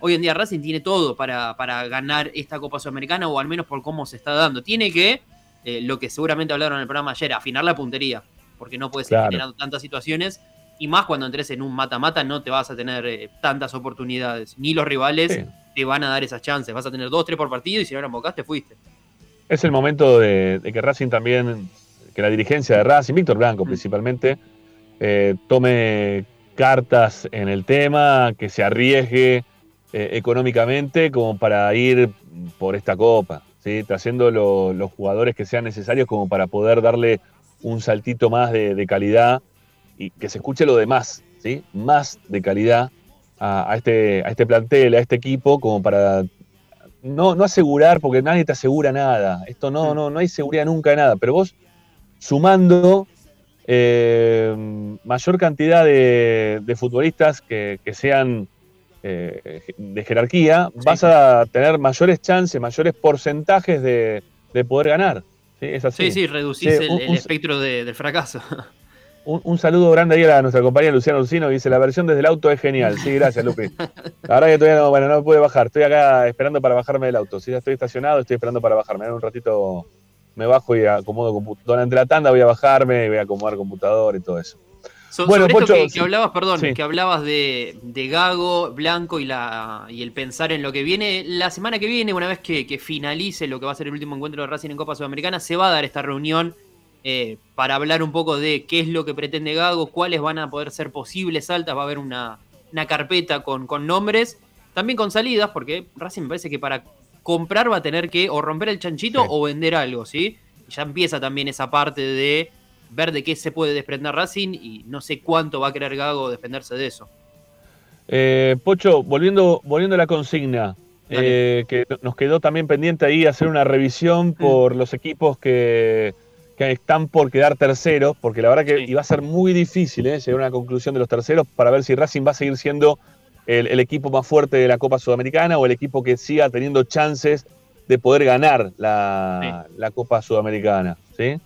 hoy en día Racing tiene todo para, ganar esta Copa Sudamericana o al menos por cómo se está dando. Tiene que, eh, lo que seguramente hablaron en el programa ayer, afinar la puntería, porque no puedes ir generando tantas situaciones y más cuando entres en un mata-mata no te vas a tener eh, tantas oportunidades, ni los rivales te van a dar esas chances, vas a tener dos, tres por partido y si no la embocaste fuiste. Es el momento de, que Racing también, que la dirigencia de Racing, Víctor Blanco mm. principalmente, eh, tome cartas en el tema, que se arriesgue, eh, económicamente como para ir por esta copa, ¿sí? trayendo los jugadores que sean necesarios como para poder darle un saltito más de, calidad y que se escuche lo demás, ¿sí? más de calidad a, este, a este plantel, a este equipo, como para no, no asegurar, porque nadie te asegura nada, esto no, no, no hay seguridad nunca de nada, pero vos sumando eh, mayor cantidad de, futbolistas que, que sean eh, de jerarquía, vas a tener mayores chances, mayores porcentajes de, poder ganar. ¿sí? Es así. Sí, reducís el, espectro del fracaso. <laughs> Un, saludo grande ahí a nuestra compañera Luciana Lucino, dice, la versión desde el auto es genial. Sí, gracias, Lupi. La verdad que todavía no, bueno, no pude bajar. Estoy acá esperando para bajarme del auto. Si ya estoy estacionado, estoy esperando para bajarme. En un ratito me bajo y acomodo computador. Durante la tanda voy a bajarme, y voy a acomodar computador y todo eso bueno, que, hablabas, perdón, que hablabas de, Gago, Blanco y, la, y el pensar en lo que viene. La semana que viene, una vez que, finalice lo que va a ser el último encuentro de Racing en Copa Sudamericana, se va a dar esta reunión eh, para hablar un poco de qué es lo que pretende Gago, cuáles van a poder ser posibles altas. Va a haber una, carpeta con, con nombres, también con salidas, porque Racing me parece que para comprar va a tener que o romper el chanchito o vender algo, ¿sí? Ya empieza también esa parte de ver de qué se puede desprender Racing y no sé cuánto va a querer Gago defenderse de eso. Eh, Pocho, volviendo, volviendo a la consigna, eh, que nos quedó también pendiente ahí hacer una revisión mm. por los equipos que, están por quedar terceros, porque la verdad que iba a ser muy difícil eh, llegar a una conclusión de los terceros para ver si Racing va a seguir siendo el, equipo más fuerte de la Copa Sudamericana o el equipo que siga teniendo chances de poder ganar la, la Copa Sudamericana. ¿sí?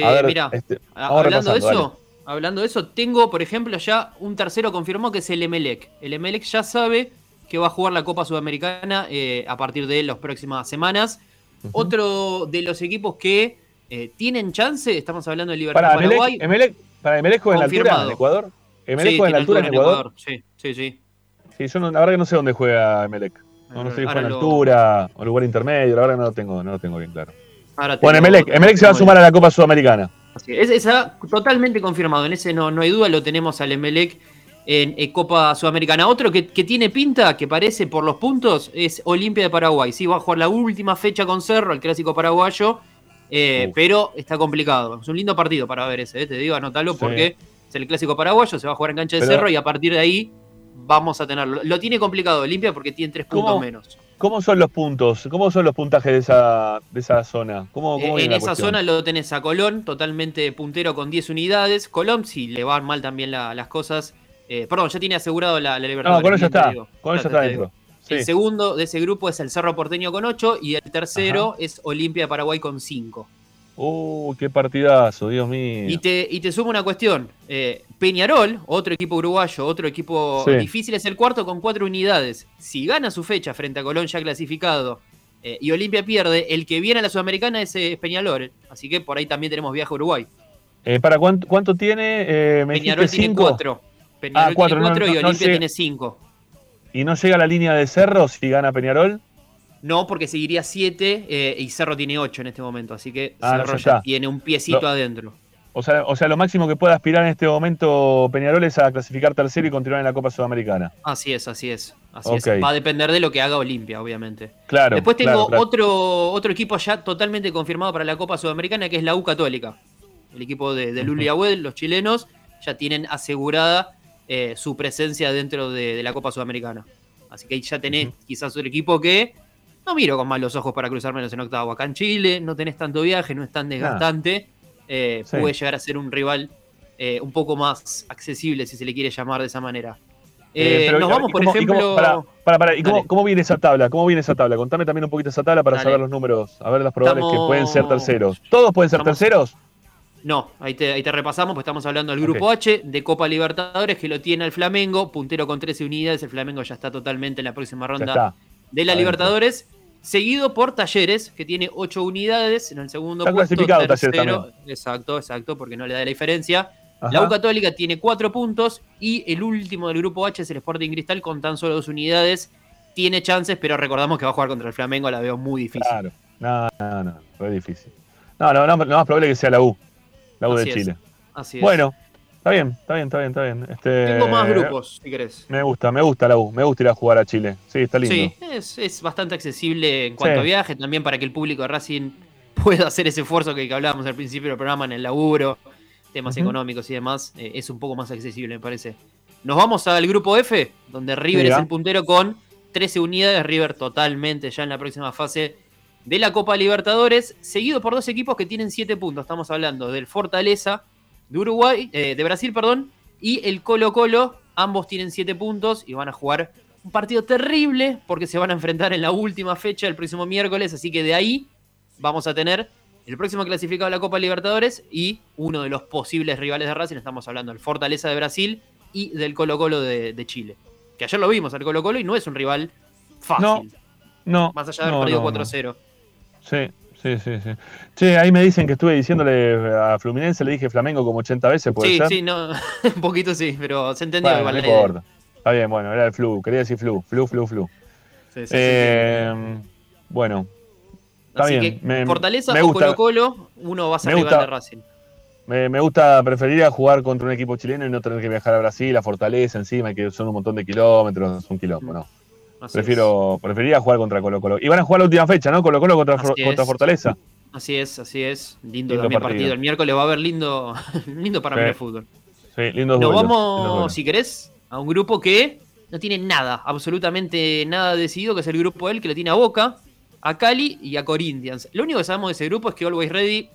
Este, mira, este, hablando de eso, hablando de eso, tengo, por ejemplo, ya un tercero confirmó que es el Emelec. El Emelec ya sabe que va a jugar la Copa Sudamericana eh, a partir de las próximas semanas. Otro de los equipos que eh, tienen chance, estamos hablando de Libertad para Paraguay. Emelec, para Emelec juega en la altura en Ecuador. Emelec juega en la altura en Ecuador. Sí, sí, sí. Sí, yo la verdad que no sé dónde juega Emelec. No, sé si juega en altura o lugar intermedio, la verdad que no lo tengo, no lo tengo bien claro bueno, Emelec, se va a sumar a la Copa Sudamericana. es, está totalmente confirmado, en ese no, no hay duda, lo tenemos al Emelec en, Copa Sudamericana. Otro que, tiene pinta, que parece por los puntos, es Olimpia de Paraguay. Sí, va a jugar la última fecha con Cerro, el clásico paraguayo, eh, pero está complicado. Es un lindo partido para ver ese, eh, te digo, anótalo porque es el clásico paraguayo, se va a jugar en cancha de Cerro y a partir de ahí vamos a tenerlo. Lo tiene complicado Olimpia porque tiene tres puntos menos. ¿Cómo son los puntos? ¿Cómo son los puntajes de esa, de esa zona? ¿Cómo, en esa zona lo tenés a Colón, totalmente puntero con 10 unidades. Colón, si le van mal también las cosas. Eh, perdón, ya tiene asegurado la, la libertad. No, con eso está. Con eso está dentro. El segundo de ese grupo es el Cerro Porteño con 8 y el tercero es Olimpia de Paraguay con 5. ¡Uh, qué partidazo, Dios mío! Y te, y te sumo una cuestión. Eh, Peñarol, otro equipo uruguayo, otro equipo difícil, es el cuarto con cuatro unidades. Si gana su fecha frente a Colón ya clasificado eh, y Olimpia pierde, el que viene a la Sudamericana es, Peñarol. Así que por ahí también tenemos viaje a Uruguay. Eh, ¿Para cuánto, cuánto tiene? Peñarol tiene cuatro. Peñarol ah, tiene cuatro y Olimpia tiene cinco. ¿Y no llega a la línea de Cerro si gana Peñarol? No, porque seguiría 7 eh, y Cerro tiene 8 en este momento, así que Ah, no, Cerro ya tiene un piecito Lo- adentro. O sea, o sea, lo máximo que puede aspirar en este momento Peñarol es a clasificar tercero y continuar en la Copa Sudamericana. Así es, así es. Así es. Va a depender de lo que haga Olimpia, obviamente. Claro. Después tengo claro, claro. Otro, otro equipo ya totalmente confirmado para la Copa Sudamericana, que es la U Católica. El equipo de, de Luli Agüed, los chilenos, ya tienen asegurada eh, su presencia dentro de, de la Copa Sudamericana. Así que ahí ya tenés quizás otro equipo que no miro con malos ojos para cruzar menos en octavo. Acá en Chile no tenés tanto viaje, no es tan desgastante. eh, Sí. Puede llegar a ser un rival eh, un poco más accesible, si se le quiere llamar de esa manera. Eh, Eh, pero, nos ¿y- vamos, por cómo- y ejemplo. cómo- pará, pará, ¿y cómo, viene esa tabla? ¿Cómo viene esa tabla? Contame también un poquito esa tabla para Dale. saber los números, a ver las probables que pueden ser terceros. ¿Todos pueden ser Estamos- terceros? No, ahí te, ahí te repasamos, pues estamos hablando del grupo. H de Copa Libertadores, que lo tiene el Flamengo, puntero con 13 unidades. El Flamengo ya está totalmente en la próxima ronda de la. Libertadores. Seguido por Talleres, que tiene 8 unidades en el segundo Está puesto. clasificado Talleres tercero. Exacto, exacto, porque no le da la diferencia. Ajá. La U Católica tiene 4 puntos y el último del grupo H es el Sporting Cristal con tan solo 2 unidades. Tiene chances, pero recordamos que va a jugar contra el Flamengo, la veo muy difícil. Claro. No, no, no, re difícil. No, no, no, lo más probable es que sea la U. La U Así de es. Chile. Así es. Bueno, está bien, está bien, está bien, está bien. Este, Tengo más grupos, si querés. Me gusta, me gusta la U, me gusta ir a jugar a Chile. Sí, está lindo. Sí, es, es bastante accesible en cuanto Sí. a viaje, también para que el público de Racing <laughs> pueda hacer ese esfuerzo que, que hablábamos al principio del programa en el laburo, temas económicos y demás, eh, es un poco más accesible, me parece. Nos vamos al grupo F, donde River es el puntero con 13 unidades, River totalmente ya en la próxima fase de la Copa Libertadores, seguido por dos equipos que tienen 7 puntos. Estamos hablando del Fortaleza de Uruguay, eh, de Brasil, perdón, y el Colo Colo. Ambos tienen 7 puntos y van a jugar un partido terrible porque se van a enfrentar en la última fecha el próximo miércoles. Así que de ahí vamos a tener el próximo clasificado a la Copa Libertadores y uno de los posibles rivales de Racing. Estamos hablando del Fortaleza de Brasil y del Colo Colo de, de Chile. Que ayer lo vimos al Colo Colo y no es un rival fácil. No, Más allá de haber no, perdido no, no. 4-0. Sí, sí, sí, sí. Che, ahí me dicen que estuve diciéndole a Fluminense, le dije Flamengo como 80 veces, ¿puede Sí, ser? sí, no, <laughs> un poquito sí, pero se entendió Bueno, igual no importa. Está bien, bueno, era el flu, quería decir flu, flu, flu, flu. Sí, sí, Eh, bueno, está Así bien, que me- Fortaleza me o. Colo Colo, uno va a ser rival de Racing. me, me gusta, preferiría jugar contra un equipo chileno y no tener que viajar a Brasil, a Fortaleza encima, que son un montón de kilómetros, un quilombo, ¿no? Así Prefiero, preferiría jugar contra Colo Colo. Y van a jugar la última fecha, ¿no? Colo Colo contra, For- Fortaleza. Así es, así es. Lindo, Lindo también partido. partido. El miércoles va a haber lindo, <laughs> lindo para Sí. ver el fútbol. Sí, lindos Nos vamos, si querés, a un grupo que no tiene nada, absolutamente nada decidido, que es el grupo L, que lo tiene a Boca, a Cali y a Corinthians. Lo único que sabemos de ese grupo es que Always Ready,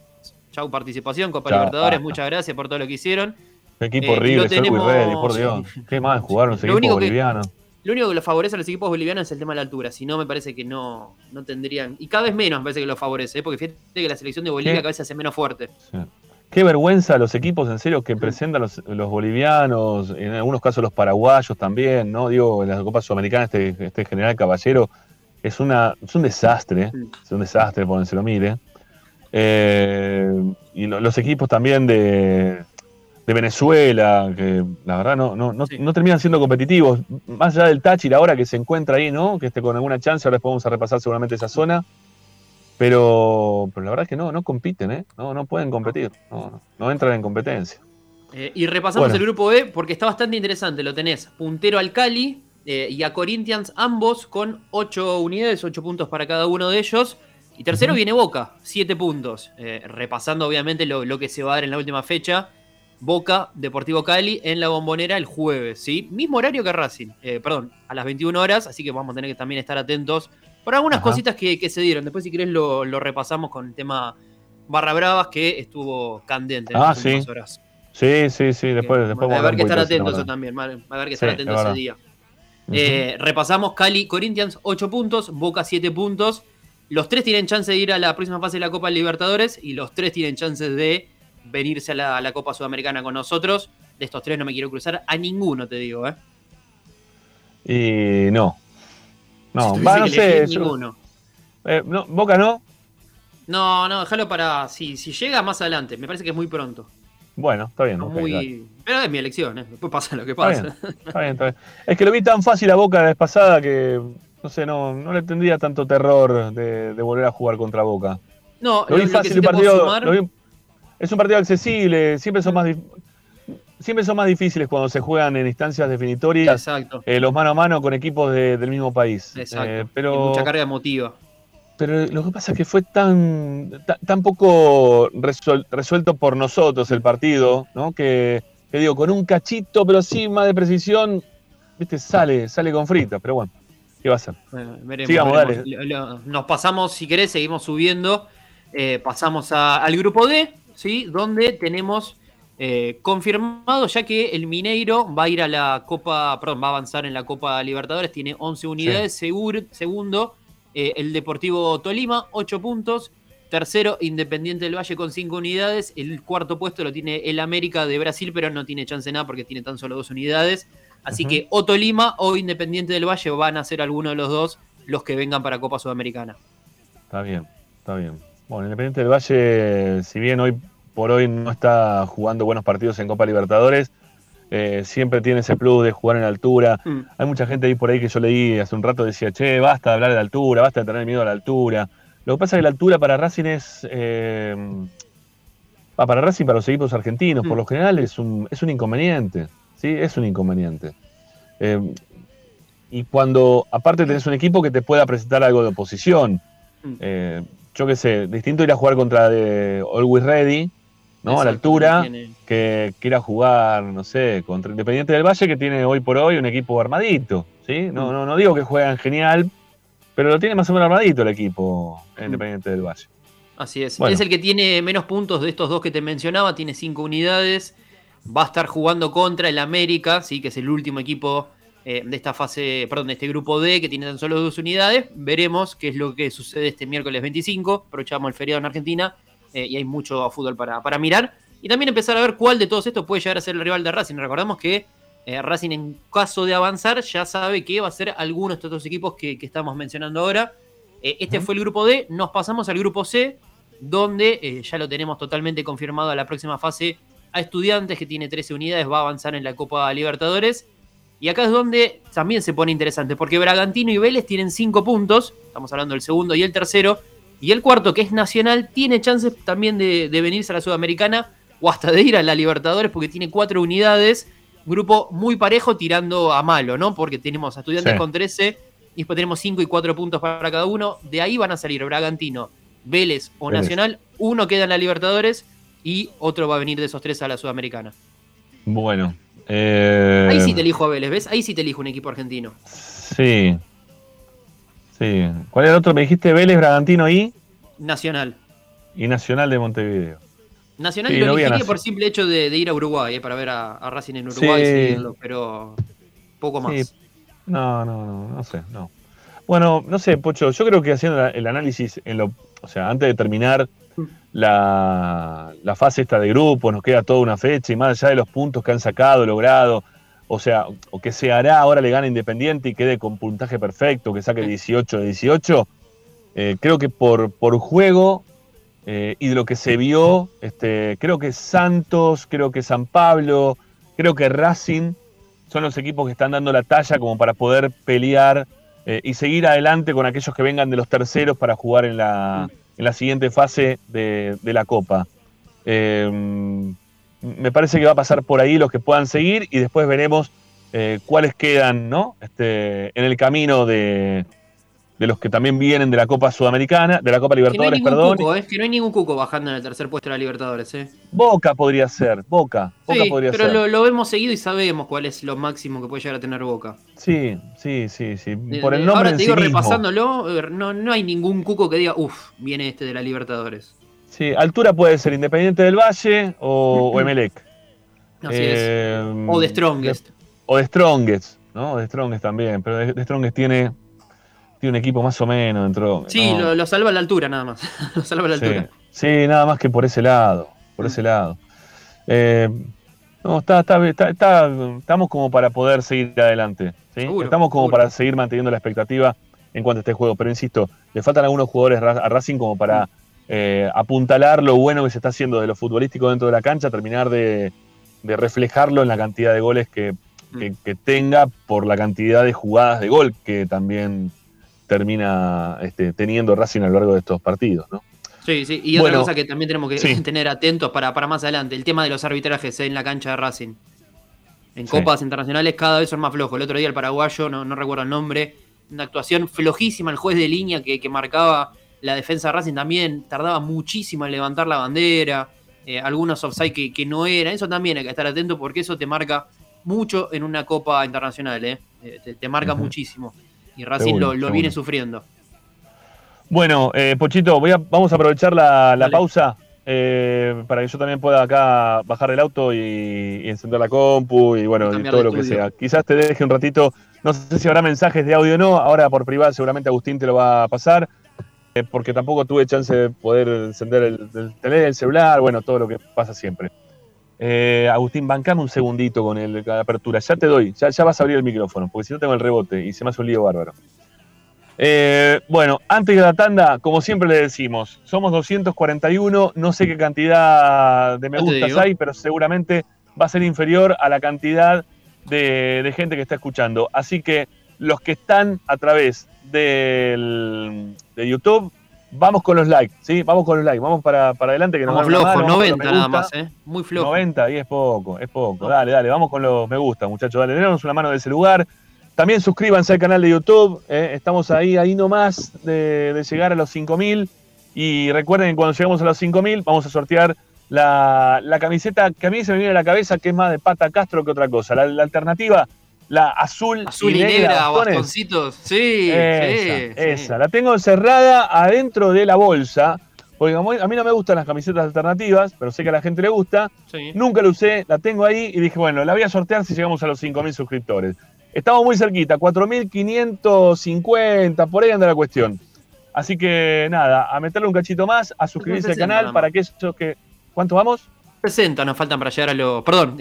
chau participación, Copa Chau, Libertadores, muchas gracias por todo lo que hicieron. Qué equipo Eh, horrible, tenemos- Ready, por Dios. <laughs> Qué mal jugaron ese equipo único que- boliviano. Lo único que lo favorece a los equipos bolivianos es el tema de la altura. Si no, me parece que no, no tendrían. Y cada vez menos me parece que lo favorece, ¿eh? porque fíjate que la selección de Bolivia ¿Qué? cada vez se hace menos fuerte. Sí. Qué vergüenza los equipos en serio que presentan los, los bolivianos, en algunos casos los paraguayos también, ¿no? Digo, en la Copa Sudamericana, este, este general caballero, es una es un desastre, Mm. es un desastre por donde se lo mire. Eh, y lo- los equipos también de, de Venezuela, que la verdad no, no, no, Sí. no terminan siendo competitivos, más allá del Táchira ahora que se encuentra ahí, ¿no? Que esté con alguna chance, ahora vamos a repasar seguramente esa zona. Pero, pero la verdad es que no, no compiten, ¿eh? No, no pueden competir, no, no, entran en competencia. Eh, y repasamos Bueno. el grupo B porque está bastante interesante. Lo tenés puntero al Cali eh, y a Corinthians, ambos con 8 unidades, 8 puntos para cada uno de ellos. Y tercero viene Boca, 7 puntos. Eh, repasando obviamente lo, lo que se va a dar en la última fecha. Boca, Deportivo Cali en la bombonera el jueves, ¿sí? Mismo horario que Racing, eh, perdón, a las 21 horas, así que vamos a tener que también estar atentos por algunas Ajá. cositas que, que se dieron. Después, si querés, lo, lo repasamos con el tema Barra Bravas que estuvo candente en Ah, las últimas sí. horas. Sí, sí, sí, después, después va a haber que estar hablar un poquito de ese atento tema eso también, va a haber que estar es atento ese verdad. día. Eh, repasamos Cali, Corinthians, 8 puntos, Boca 7 puntos. Los tres tienen chance de ir a la próxima fase de la Copa Libertadores y los tres tienen chances de venirse a la, a la Copa Sudamericana con nosotros. De estos tres no me quiero cruzar a ninguno, te digo, ¿eh? Y no. No, Si va, no que sé. yo- ninguno. eh, no, Boca no. No, no, déjalo para. Si, si llega más adelante, me parece que es muy pronto. Bueno, está bien. No muy... Pero es mi elección, ¿eh? Después pasa lo que Está pasa. bien, está bien, está bien. Es que lo vi tan fácil a Boca la vez pasada que no sé, no, no le tendría tanto terror de, volver a jugar contra Boca. No, lo, fácil, partido, es un partido accesible, siempre son más siempre son más difíciles cuando se juegan en instancias definitorias. Exacto. Eh, los mano a mano con equipos del mismo país. Exacto. Eh, pero, mucha carga emotiva. Pero lo que pasa es que fue tan, tan, poco resuelto por nosotros el partido, ¿no? Que, digo, con un cachito, pero sí más de precisión, viste, sale, sale con frita, pero bueno, ¿qué va a ser? Sigamos, dale. Nos pasamos, si querés, seguimos subiendo. Eh, pasamos al grupo D, ¿sí? Donde tenemos eh, confirmado ya que el Mineiro va a ir a la Copa, perdón, va a avanzar en la Copa Libertadores, tiene 11 unidades, segundo eh, el Deportivo Tolima, 8 puntos, tercero Independiente del Valle con 5 unidades, el cuarto puesto lo tiene el América de Brasil, pero no tiene chance nada porque tiene tan solo 2 unidades, así que o Tolima o Independiente del Valle van a ser alguno de los dos los que vengan para Copa Sudamericana. Está bien, está bien. Bueno, Independiente del Valle, si bien hoy por hoy no está jugando buenos partidos en Copa Libertadores. Eh, siempre tiene ese plus de jugar en altura. Mm. Hay mucha gente ahí por ahí que yo leí hace un rato decía, che, basta de hablar de la altura, basta de tener miedo a la altura. Lo que pasa es que la altura para Racing es. Eh, para Racing, para los equipos argentinos, por mm. lo general es un, es un inconveniente. ¿sí? Es un inconveniente. Eh, y cuando, aparte, tenés un equipo que te pueda presentar algo de oposición. Mm. Yo qué sé, distinto ir a jugar contra de Always Ready, ¿no? a la altura, que quiera jugar, no sé, contra Independiente del Valle, que tiene hoy por hoy un equipo armadito, ¿sí? No, mm. no, no digo que juegan genial, pero lo tiene más o menos armadito el equipo mm. Independiente del Valle. Así es. Es el que tiene menos puntos de estos dos que te mencionaba, tiene cinco unidades. Va a estar jugando contra el América, ¿sí? que es el último equipo eh, de esta fase, perdón, de este grupo D, que tiene tan solo dos unidades. Veremos qué es lo que sucede este miércoles 25. Aprovechamos el feriado en Argentina eh, y hay mucho fútbol para, para, mirar. Y también empezar a ver cuál de todos estos puede llegar a ser el rival de Racing. Recordamos que eh, Racing en caso de avanzar ya sabe que va a ser alguno de estos dos equipos que, estamos mencionando ahora. Este fue el grupo D, nos pasamos al grupo C, donde ya lo tenemos totalmente confirmado a la próxima fase a Estudiantes, que tiene 13 unidades, va a avanzar en la Copa Libertadores. Y acá es donde también se pone interesante, porque Bragantino y Vélez tienen 5 puntos, estamos hablando del segundo y el tercero, y el cuarto, que es Nacional, tiene chances también de, venirse a la Sudamericana o hasta de ir a la Libertadores porque tiene cuatro unidades. Grupo muy parejo tirando a malo, ¿no? Porque tenemos a estudiantes con 13 y después tenemos 5 y 4 puntos para cada uno. De ahí van a salir Bragantino, Vélez o Nacional. Uno queda en la Libertadores y otro va a venir de esos tres a la Sudamericana. Bueno. Ahí sí te elijo a Vélez, ¿ves? Ahí sí te elijo un equipo argentino. Sí, Sí. ¿Cuál era el otro? Me dijiste Vélez, Bragantino y. Nacional. Y Nacional de Montevideo. Nacional lo elegiría por simple hecho de, ir a Uruguay, eh, para ver a, Racing en Uruguay, pero poco más. No, no, no, no sé, no. Bueno, no sé, Pocho, yo creo que haciendo el análisis, en lo, o sea, antes de terminar la, la fase esta de grupo, nos queda toda una fecha y más allá de los puntos que han sacado, logrado, o sea, o que se hará, ahora le gana Independiente y quede con puntaje perfecto, que saque 18 de 18, eh, creo que por, por juego eh, y de lo que se vio, este, creo que Santos, creo que San Pablo, creo que Racing son los equipos que están dando la talla como para poder pelear eh, y seguir adelante con aquellos que vengan de los terceros para jugar en la, en la siguiente fase de, la Copa me parece que va a pasar por ahí los que puedan seguir y después veremos eh, cuáles quedan ¿no? este, en el camino de, los que también vienen de la Copa Sudamericana, de la Copa Libertadores, perdón. ¿eh? que no hay ningún cuco bajando en el tercer puesto de la Libertadores. ¿eh? Boca podría ser, Boca. Boca sí, podría pero Lo, lo, vemos seguido y sabemos cuál es lo máximo que puede llegar a tener Boca. Sí, sí, sí, sí. Por el nombre Ahora te digo, repasándolo, no, no hay ningún cuco que diga, uff, viene este de la Libertadores. Sí, altura puede ser Independiente del Valle o, <laughs> Emelec. Así es. Eh, o de Strongest. o de Strongest, ¿no? De Strongest también, pero de, Strongest tiene, tiene un equipo más o menos dentro. Sí, lo, salva a la altura nada más. <laughs> lo salva a la altura. Sí, nada más que por ese lado, por ese lado. Eh, no, está, está, estamos como para poder seguir adelante. ¿sí? estamos como para seguir manteniendo la expectativa en cuanto a este juego. Pero insisto, le faltan algunos jugadores a Racing como para eh, apuntalar lo bueno que se está haciendo de lo futbolístico dentro de la cancha, terminar de, reflejarlo en la cantidad de goles que, mm. tenga por la cantidad de jugadas de gol que también termina este, teniendo Racing a lo largo de estos partidos, ¿no? Sí, sí, y otra cosa que también tenemos que <laughs> tener atentos para, para más adelante, el tema de los arbitrajes en la cancha de Racing. En copas internacionales cada vez son más flojos. El otro día el paraguayo, no, recuerdo el nombre, una actuación flojísima, el juez de línea que, marcaba la defensa de Racing también tardaba muchísimo en levantar la bandera, eh, algunos offside que, que no eran, eso también hay que estar atento porque eso te marca mucho en una copa internacional, ¿eh? eh te, marca muchísimo. Y Racing lo, viene sufriendo. Bueno, eh, Pochito, voy a, vamos a aprovechar la, pausa eh, para que yo también pueda acá bajar el auto y, encender la compu y bueno, todo lo que sea. Quizás te deje un ratito, no sé si habrá mensajes de audio o no, ahora por privado seguramente Agustín te lo va a pasar, eh, porque tampoco tuve chance de poder encender el, tener el celular, bueno, todo lo que pasa siempre. Agustín, bancame un segundito con el, la apertura, ya te doy, ya, ya vas a abrir el micrófono, porque si no tengo el rebote y se me hace un lío bárbaro. Eh, bueno, antes de la tanda, como siempre le decimos, somos 241, no sé qué cantidad de me gustas hay, pero seguramente va a ser inferior a la cantidad de, gente que está escuchando. Así que los que están a través de YouTube, vamos con los likes, ¿sí? Vamos con los likes, vamos para, adelante que nos vamos flojo, 90 nada más, ¿eh? Muy flojo. 90 y es poco, es poco. Dale, dale, vamos con los me gusta, muchachos, dale, denos una mano de ese lugar. También suscríbanse al canal de YouTube. Eh, estamos ahí, ahí nomás de, llegar a los 5000. Y recuerden que cuando lleguemos a los 5000 vamos a sortear la, camiseta que a mí se me viene a la cabeza, que es más de pata Castro que otra cosa. La, alternativa, la azul, azul y, negra, bastoncitos. Sí, esa, esa. La tengo cerrada adentro de la bolsa. Porque a mí no me gustan las camisetas alternativas, pero sé que a la gente le gusta. Nunca la usé, la tengo ahí y dije, bueno, la voy a sortear si llegamos a los 5.000 suscriptores. Estamos muy cerquita, 4.550, por ahí anda la cuestión. Así que nada, a meterle un cachito más, a suscribirse al canal para que eso que... ¿Cuánto vamos? 60 nos faltan para llegar a los... Perdón,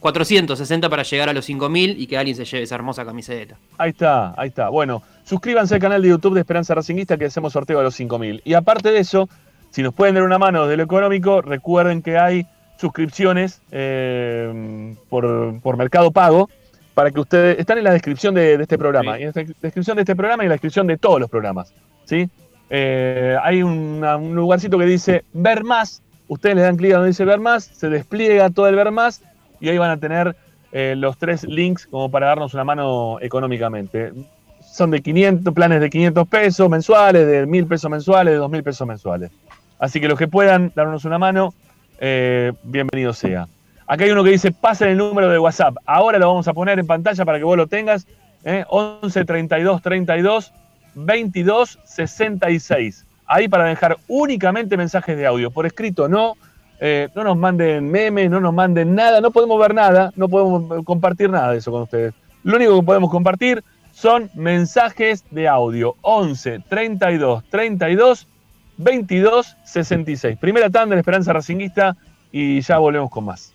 460 eh, para llegar a los 5.000 y que alguien se lleve esa hermosa camiseta. Ahí está, ahí está. Bueno, suscríbanse al canal de YouTube de Esperanza Racinguista que hacemos sorteo a los 5.000. Y aparte de eso, si nos pueden dar una mano de lo económico, recuerden que hay suscripciones eh, por, por Mercado Pago para que ustedes. Están en la descripción de, este programa. en la descripción de este programa y en la descripción de todos los programas. ¿sí? Eh, hay un lugarcito que dice ver más. Ustedes le dan clic a donde dice ver más, se despliega todo el ver más y ahí van a tener eh, los tres links como para darnos una mano económicamente. Son de 500, planes de 500 pesos mensuales, de 1000 pesos mensuales, de 2000 pesos mensuales. Así que los que puedan darnos una mano, eh, bienvenido sea. Acá hay uno que dice, pasen el número de WhatsApp. Ahora lo vamos a poner en pantalla para que vos lo tengas. 11 32 32 22 66. Ahí para dejar únicamente mensajes de audio. Por escrito no. Eh, no nos manden memes, no nos manden nada. No podemos ver nada. No podemos compartir nada de eso con ustedes. Lo único que podemos compartir son mensajes de audio. 11 32 32 22 66. Primera tanda de Esperanza Racinguista y ya volvemos con más.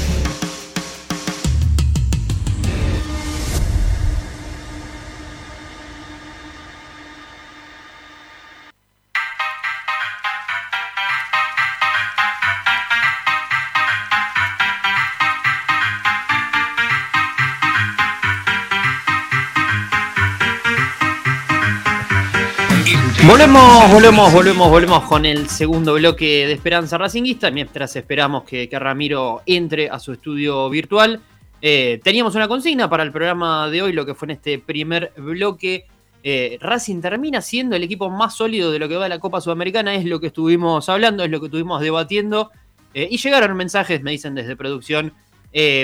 Volvemos, volvemos, volvemos, volvemos con el segundo bloque de Esperanza Racinguista, mientras esperamos que, Ramiro entre a su estudio virtual. Eh, teníamos una consigna para el programa de hoy, lo que fue en este primer bloque. Eh, Racing termina siendo el equipo más sólido de lo que va a la Copa Sudamericana, es lo que estuvimos hablando, es lo que estuvimos debatiendo. Eh, y llegaron mensajes, me dicen desde producción,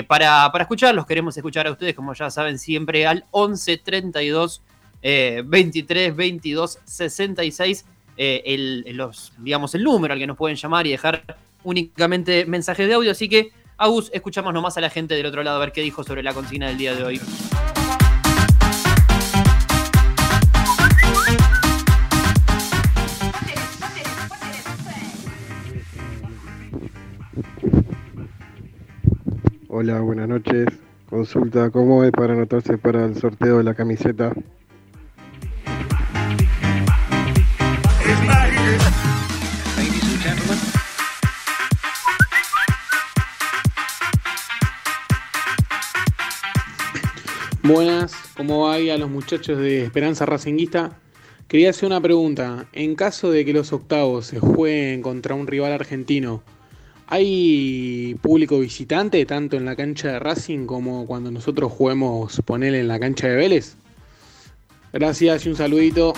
para, para escucharlos. Queremos escuchar a ustedes, como ya saben, siempre al 11 32 23 22 66 el, los, digamos, el número al que nos pueden llamar y dejar únicamente mensajes de audio. Así que, Agus, escuchamos nomás a la gente del otro lado a ver qué dijo sobre la consigna del día de hoy. Hola, buenas noches. Consulta, ¿cómo es para anotarse para el sorteo de la camiseta? Buenas, ¿cómo va a los muchachos de Esperanza Racinguista? Quería hacer una pregunta. En caso de que los octavos se jueguen contra un rival argentino, ¿hay público visitante tanto en la cancha de Racing como cuando nosotros juguemos ponerle en la cancha de Vélez? Gracias y un saludito.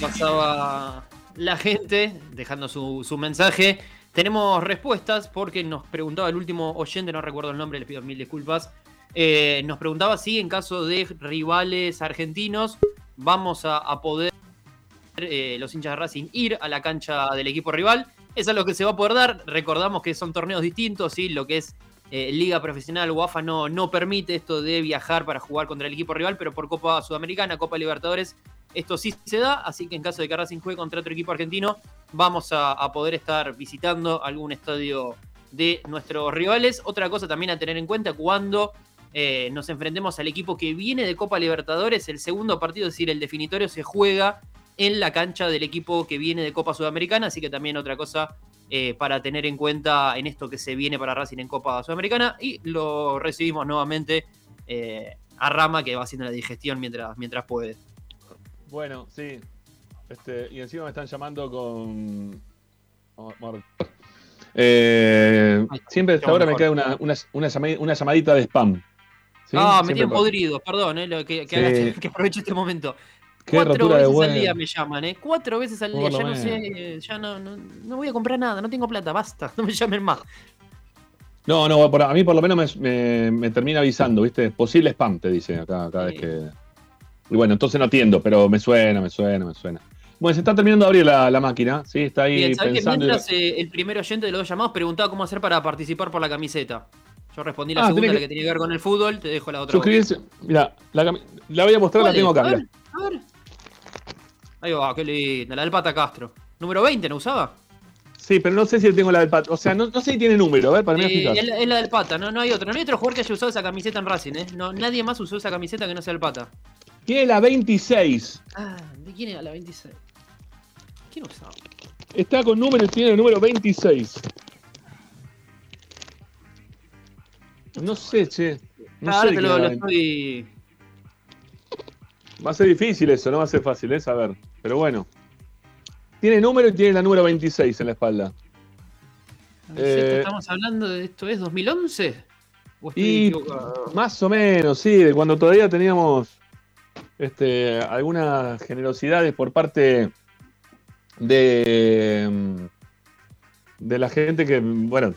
pasaba la gente dejando su, su mensaje. Tenemos respuestas porque nos preguntaba el último oyente, no recuerdo el nombre, les pido mil disculpas. Eh, nos preguntaba si en caso de rivales argentinos vamos a, poder eh, los hinchas de Racing ir a la cancha del equipo rival. Es algo que se va a poder dar. Recordamos que son torneos distintos, ¿sí? lo que es eh, Liga Profesional o AFA no, no permite esto de viajar para jugar contra el equipo rival, pero por Copa Sudamericana, Copa Libertadores, esto sí se da. Así que en caso de que Racing juegue contra otro equipo argentino, vamos a, poder estar visitando algún estadio de nuestros rivales. Otra cosa también a tener en cuenta cuando eh, nos enfrentemos al equipo que viene de Copa Libertadores, el segundo partido, es decir, el definitorio, se juega en la cancha del equipo que viene de Copa Sudamericana, así que también otra cosa eh, para tener en cuenta en esto que se viene para Racing en Copa Sudamericana. Y lo recibimos nuevamente eh, a Rama, que va haciendo la digestión mientras, mientras puede. Bueno, sí. Este, y encima me están llamando con. Eh, siempre hasta ahora me queda una, una, una llama- una llamadita de spam. ¿sí? Ah, me tienen podrido, perdón, eh, lo que, que, Sí. haga- que aproveche este momento. Qué Cuatro de veces al día me llaman, ¿eh? Cuatro veces al día, ya no sé, ya no, no, no voy a comprar nada, no tengo plata, basta, <laughs> no me llamen más. No, no, a mí por lo menos me, me- me termina avisando, ¿viste? Posible spam, te dice acá cada vez que. Y bueno, entonces no atiendo, pero me suena, me suena, me suena. Bueno, se está terminando de abrir la, la máquina, ¿sí? Está ahí Bien, ¿sabés que pensando. mientras eh, el primer oyente de los dos llamados preguntaba cómo hacer para participar por la camiseta? Yo respondí la Ah, segunda, tenés la que- que tiene que ver con el fútbol, te dejo la otra. Suscribirse. Mira, la, cami- la voy a mostrar, la tengo acá, A ver, a ver. Ahí va, qué linda, la del Pata Castro. ¿Número 20 no usaba? Sí, pero no sé si tengo la del pato. O sea, no, no sé si tiene número, a ver, para mí Eh, es, la, es la del Pata, no, no hay otro. No hay otro jugador que haya usado esa camiseta en Racing, ¿eh? No, nadie más usó esa camiseta que no sea el Pata. Tiene la 26. Ah, ¿de quién era la 26? ¿Quién usaba? Está con número y tiene el número 26. No sé, che. No Ah, ahora sé te lo, lo la 20. estoy. Va a ser difícil eso, no va a ser fácil, es saber. Pero bueno. Tiene número y tiene la número 26 en la espalda. ¿Camiseta Eh, ¿Estamos hablando de esto? ¿Es 2011? ¿O estoy Y equivocado? más o menos, sí, de cuando todavía teníamos este, algunas generosidades por parte de, mm, de la gente que, bueno,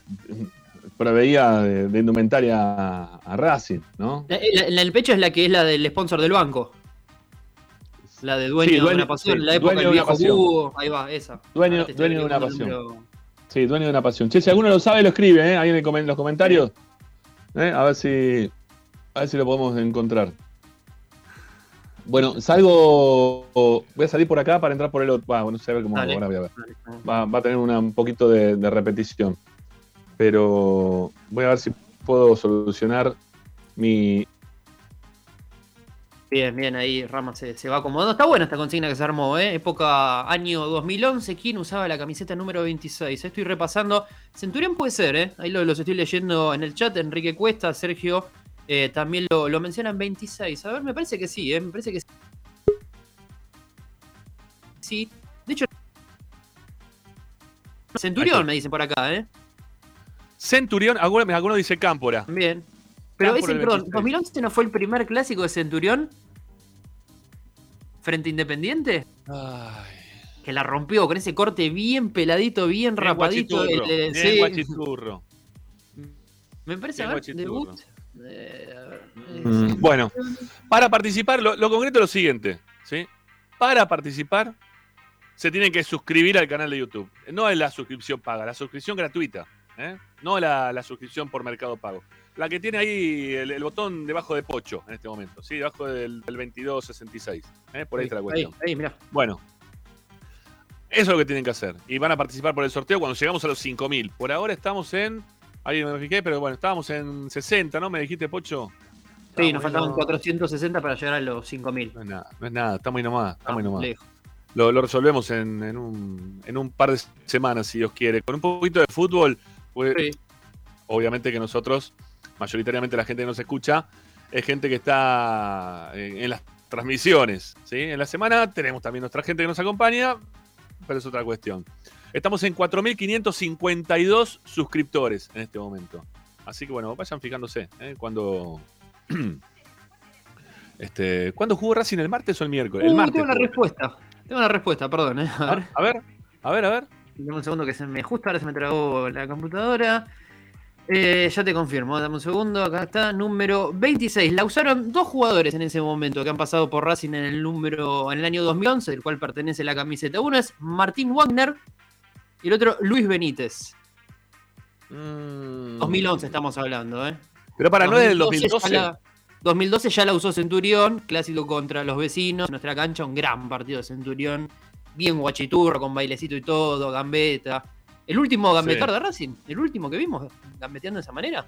proveía de, de indumentaria a, a Racing, ¿no? La, la- del pecho es la que es la del sponsor del banco. La de dueño, Sí, de una pasión, sí, la época del viejo. Ahí va, esa. Dueño, de una el pasión. número. Sí, dueño de una pasión. Che, si alguno lo sabe, lo escribe, ¿eh? Ahí en, el los comentarios. ¿eh? A ver si. A ver si lo podemos encontrar. Bueno, salgo. Voy a salir por acá para entrar por el otro. Bueno, no sé a ver cómo Dale. ahora voy a ver. Dale, dale. Va, va a tener una- un poquito de, de repetición. Pero voy a ver si puedo solucionar mi. Bien, bien, ahí Rama se, se va acomodando. Está buena esta consigna que se armó, ¿eh? Época año 2011. ¿Quién usaba la camiseta número 26? Estoy repasando. Centurión puede ser, ¿eh? Ahí lo- los estoy leyendo en el chat. Enrique Cuesta, Sergio eh, también lo, lo mencionan 26. A ver, me parece que sí, ¿eh? Me parece que sí. Sí. De hecho. Centurión me dicen por acá, ¿eh? Centurión, alguno, alguno dice Cámpora. Bien. Pero Cámpora ese, el perdón, 26. 2011 no fue el primer clásico de Centurión frente a Independiente. Que la rompió con ese corte bien peladito, bien Bien rapadito. guachiturro, el- el- bien sí. guachiturro. Me parece, bien a ver, guachiturro. debut. Eh, Mm, Bueno, para participar, lo, lo concreto es lo siguiente, ¿sí? Para participar, se tienen que suscribir al canal de YouTube. No es la suscripción paga, la suscripción gratuita, ¿eh? No la, la suscripción por Mercado Pago. La que tiene ahí el, el botón debajo de Pocho en este momento, ¿sí? Debajo del, del 2266. ¿eh? Por ahí está la cuestión. Ahí, ahí, mirá. Bueno, eso es lo que tienen que hacer. Y van a participar por el sorteo cuando llegamos a los 5000. Por ahora estamos en. Ahí me fijé, pero bueno, estábamos en 60, ¿no? Me dijiste, Pocho. Sí, nos faltaban no- 460 para llegar a los 5000. No es nada, no es nada, estamos ahí nomás, estamos ahí nomás. lejos. Lo, lo resolvemos en, en un, en un par de semanas, si Dios quiere. Con un poquito de fútbol, pues, Sí. obviamente que nosotros, mayoritariamente la gente que nos escucha, es gente que está en, en las transmisiones. ¿sí? En la semana tenemos también nuestra gente que nos acompaña, pero es otra cuestión. Estamos en 4.552 suscriptores en este momento. Así que bueno, vayan fijándose ¿eh? cuando... <clears throat> este, ¿Cuándo jugó Racing el martes o el miércoles? el Uh, martes. tengo una respuesta. Tengo una respuesta, perdón, eh. A ver. A ver, a ver, a ver. Dame un segundo que se me justo ahora se me trabó la computadora. Eh, ya te confirmo, dame un segundo. Acá está, número 26. La usaron dos jugadores en ese momento que han pasado por Racing en el número en el año 2011, del cual pertenece la camiseta. Uno es Martín Wagner y el otro Luis Benítez. Mm. 2011 estamos hablando, ¿eh? Pero para, no es del 2012. Ya la, 2012 ya la usó Centurión, clásico contra los vecinos. En nuestra cancha, un gran partido de Centurión. Bien guachiturro, con bailecito y todo, gambeta. El último gambetar Sí. de Racing, el último que vimos gambeteando de esa manera.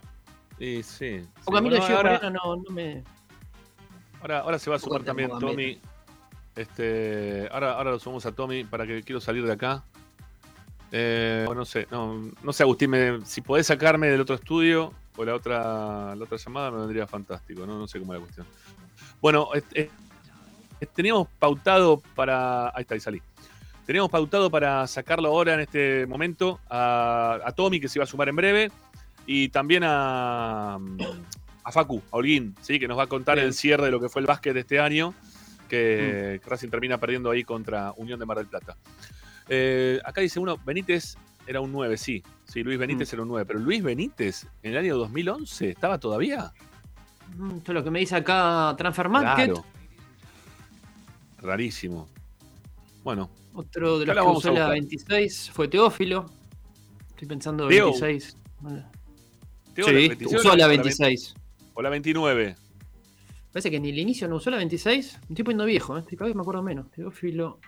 Sí, sí. Porque a mí Bueno, ahora, no, no me. ahora, ahora se va a sumar también Tommy. Este, ahora, ahora lo sumamos a Tommy para que quiero salir de acá. Eh, no sé, no, no sé, Agustín, me- si podés sacarme del otro estudio o la otra, la otra llamada me vendría fantástico, no, no sé cómo es la cuestión. Bueno, eh, teníamos pautado para. Ahí está, ahí salí. Teníamos pautado para sacarlo ahora en este momento a, a Tommy, que se iba a sumar en breve, y también a, a Facu, a Holguín, ¿sí? que nos va a contar Bien. el cierre de lo que fue el básquet de este año, que, que Racing termina perdiendo ahí contra Unión de Mar del Plata. Eh, acá dice uno, Benítez era un 9, sí. Sí, Luis Benítez era un 9. Pero Luis Benítez, en el año 2011, ¿estaba todavía? Mm, Esto es lo que me dice acá Transfer Market. Claro. Rarísimo. Bueno, Otro de los que usó la buscar. 26 fue Teófilo. Estoy pensando Teo. 26. Vale. Teo, Sí, la 26 usó la o 26. O la 29. Parece que en el inicio no usó la 26. Me estoy poniendo viejo, ¿eh? cada vez me acuerdo menos. Teófilo.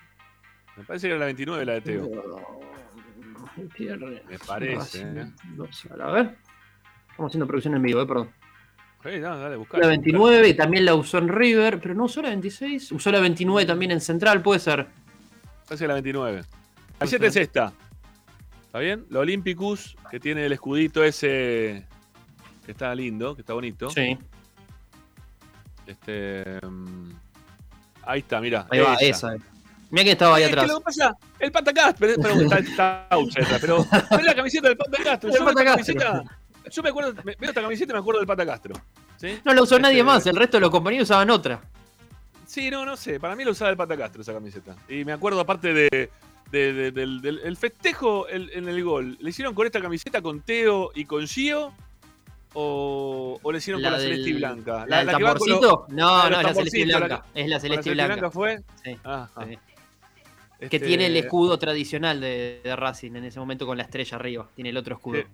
Me parece que era la 29 la de Teo. Me parece, Racing, ¿eh? A ver. Estamos haciendo producción en vivo, eh, perdón. Eh, no, dale, buscar. La 29 y también la usó en River, pero no usó la 26. Usó la 29 también en Central, puede ser. Parece la 29. La camiseta es esta. ¿Está bien? La Olympicus, que tiene el escudito ese. Que está lindo, que está bonito. Sí. Este. mm, Ahí está, mira. Ahí va, esa. Mira que estaba ahí Eh, ¿qué atrás. lo que pasa? El Pata Castro, pero, está, está <laughs> pero es la camiseta del Pata Castro. Yo, Pata camiseta- yo me acuerdo, me- veo esta camiseta y me acuerdo del Pata Castro. ¿sí? No la usó nadie Este, más, el resto de los compañeros usaban otra. Sí, no, no sé. Para mí lo usaba el Pata Castro esa camiseta. Y me acuerdo aparte de, de- de- del, del- el festejo el- en el gol. ¿Le hicieron con esta camiseta con Teo y con Gio? ¿O, o le hicieron con la del- celeste blanca? ¿La, del que va con los- tamborcito? la No, no, los es la celeste blanca. la- Es la ¿Con celeste y blanca. fue? Sí, Ah, ah. Que Este, tiene el escudo tradicional de, de Racing en ese momento con la estrella arriba. Tiene el otro escudo. Sí.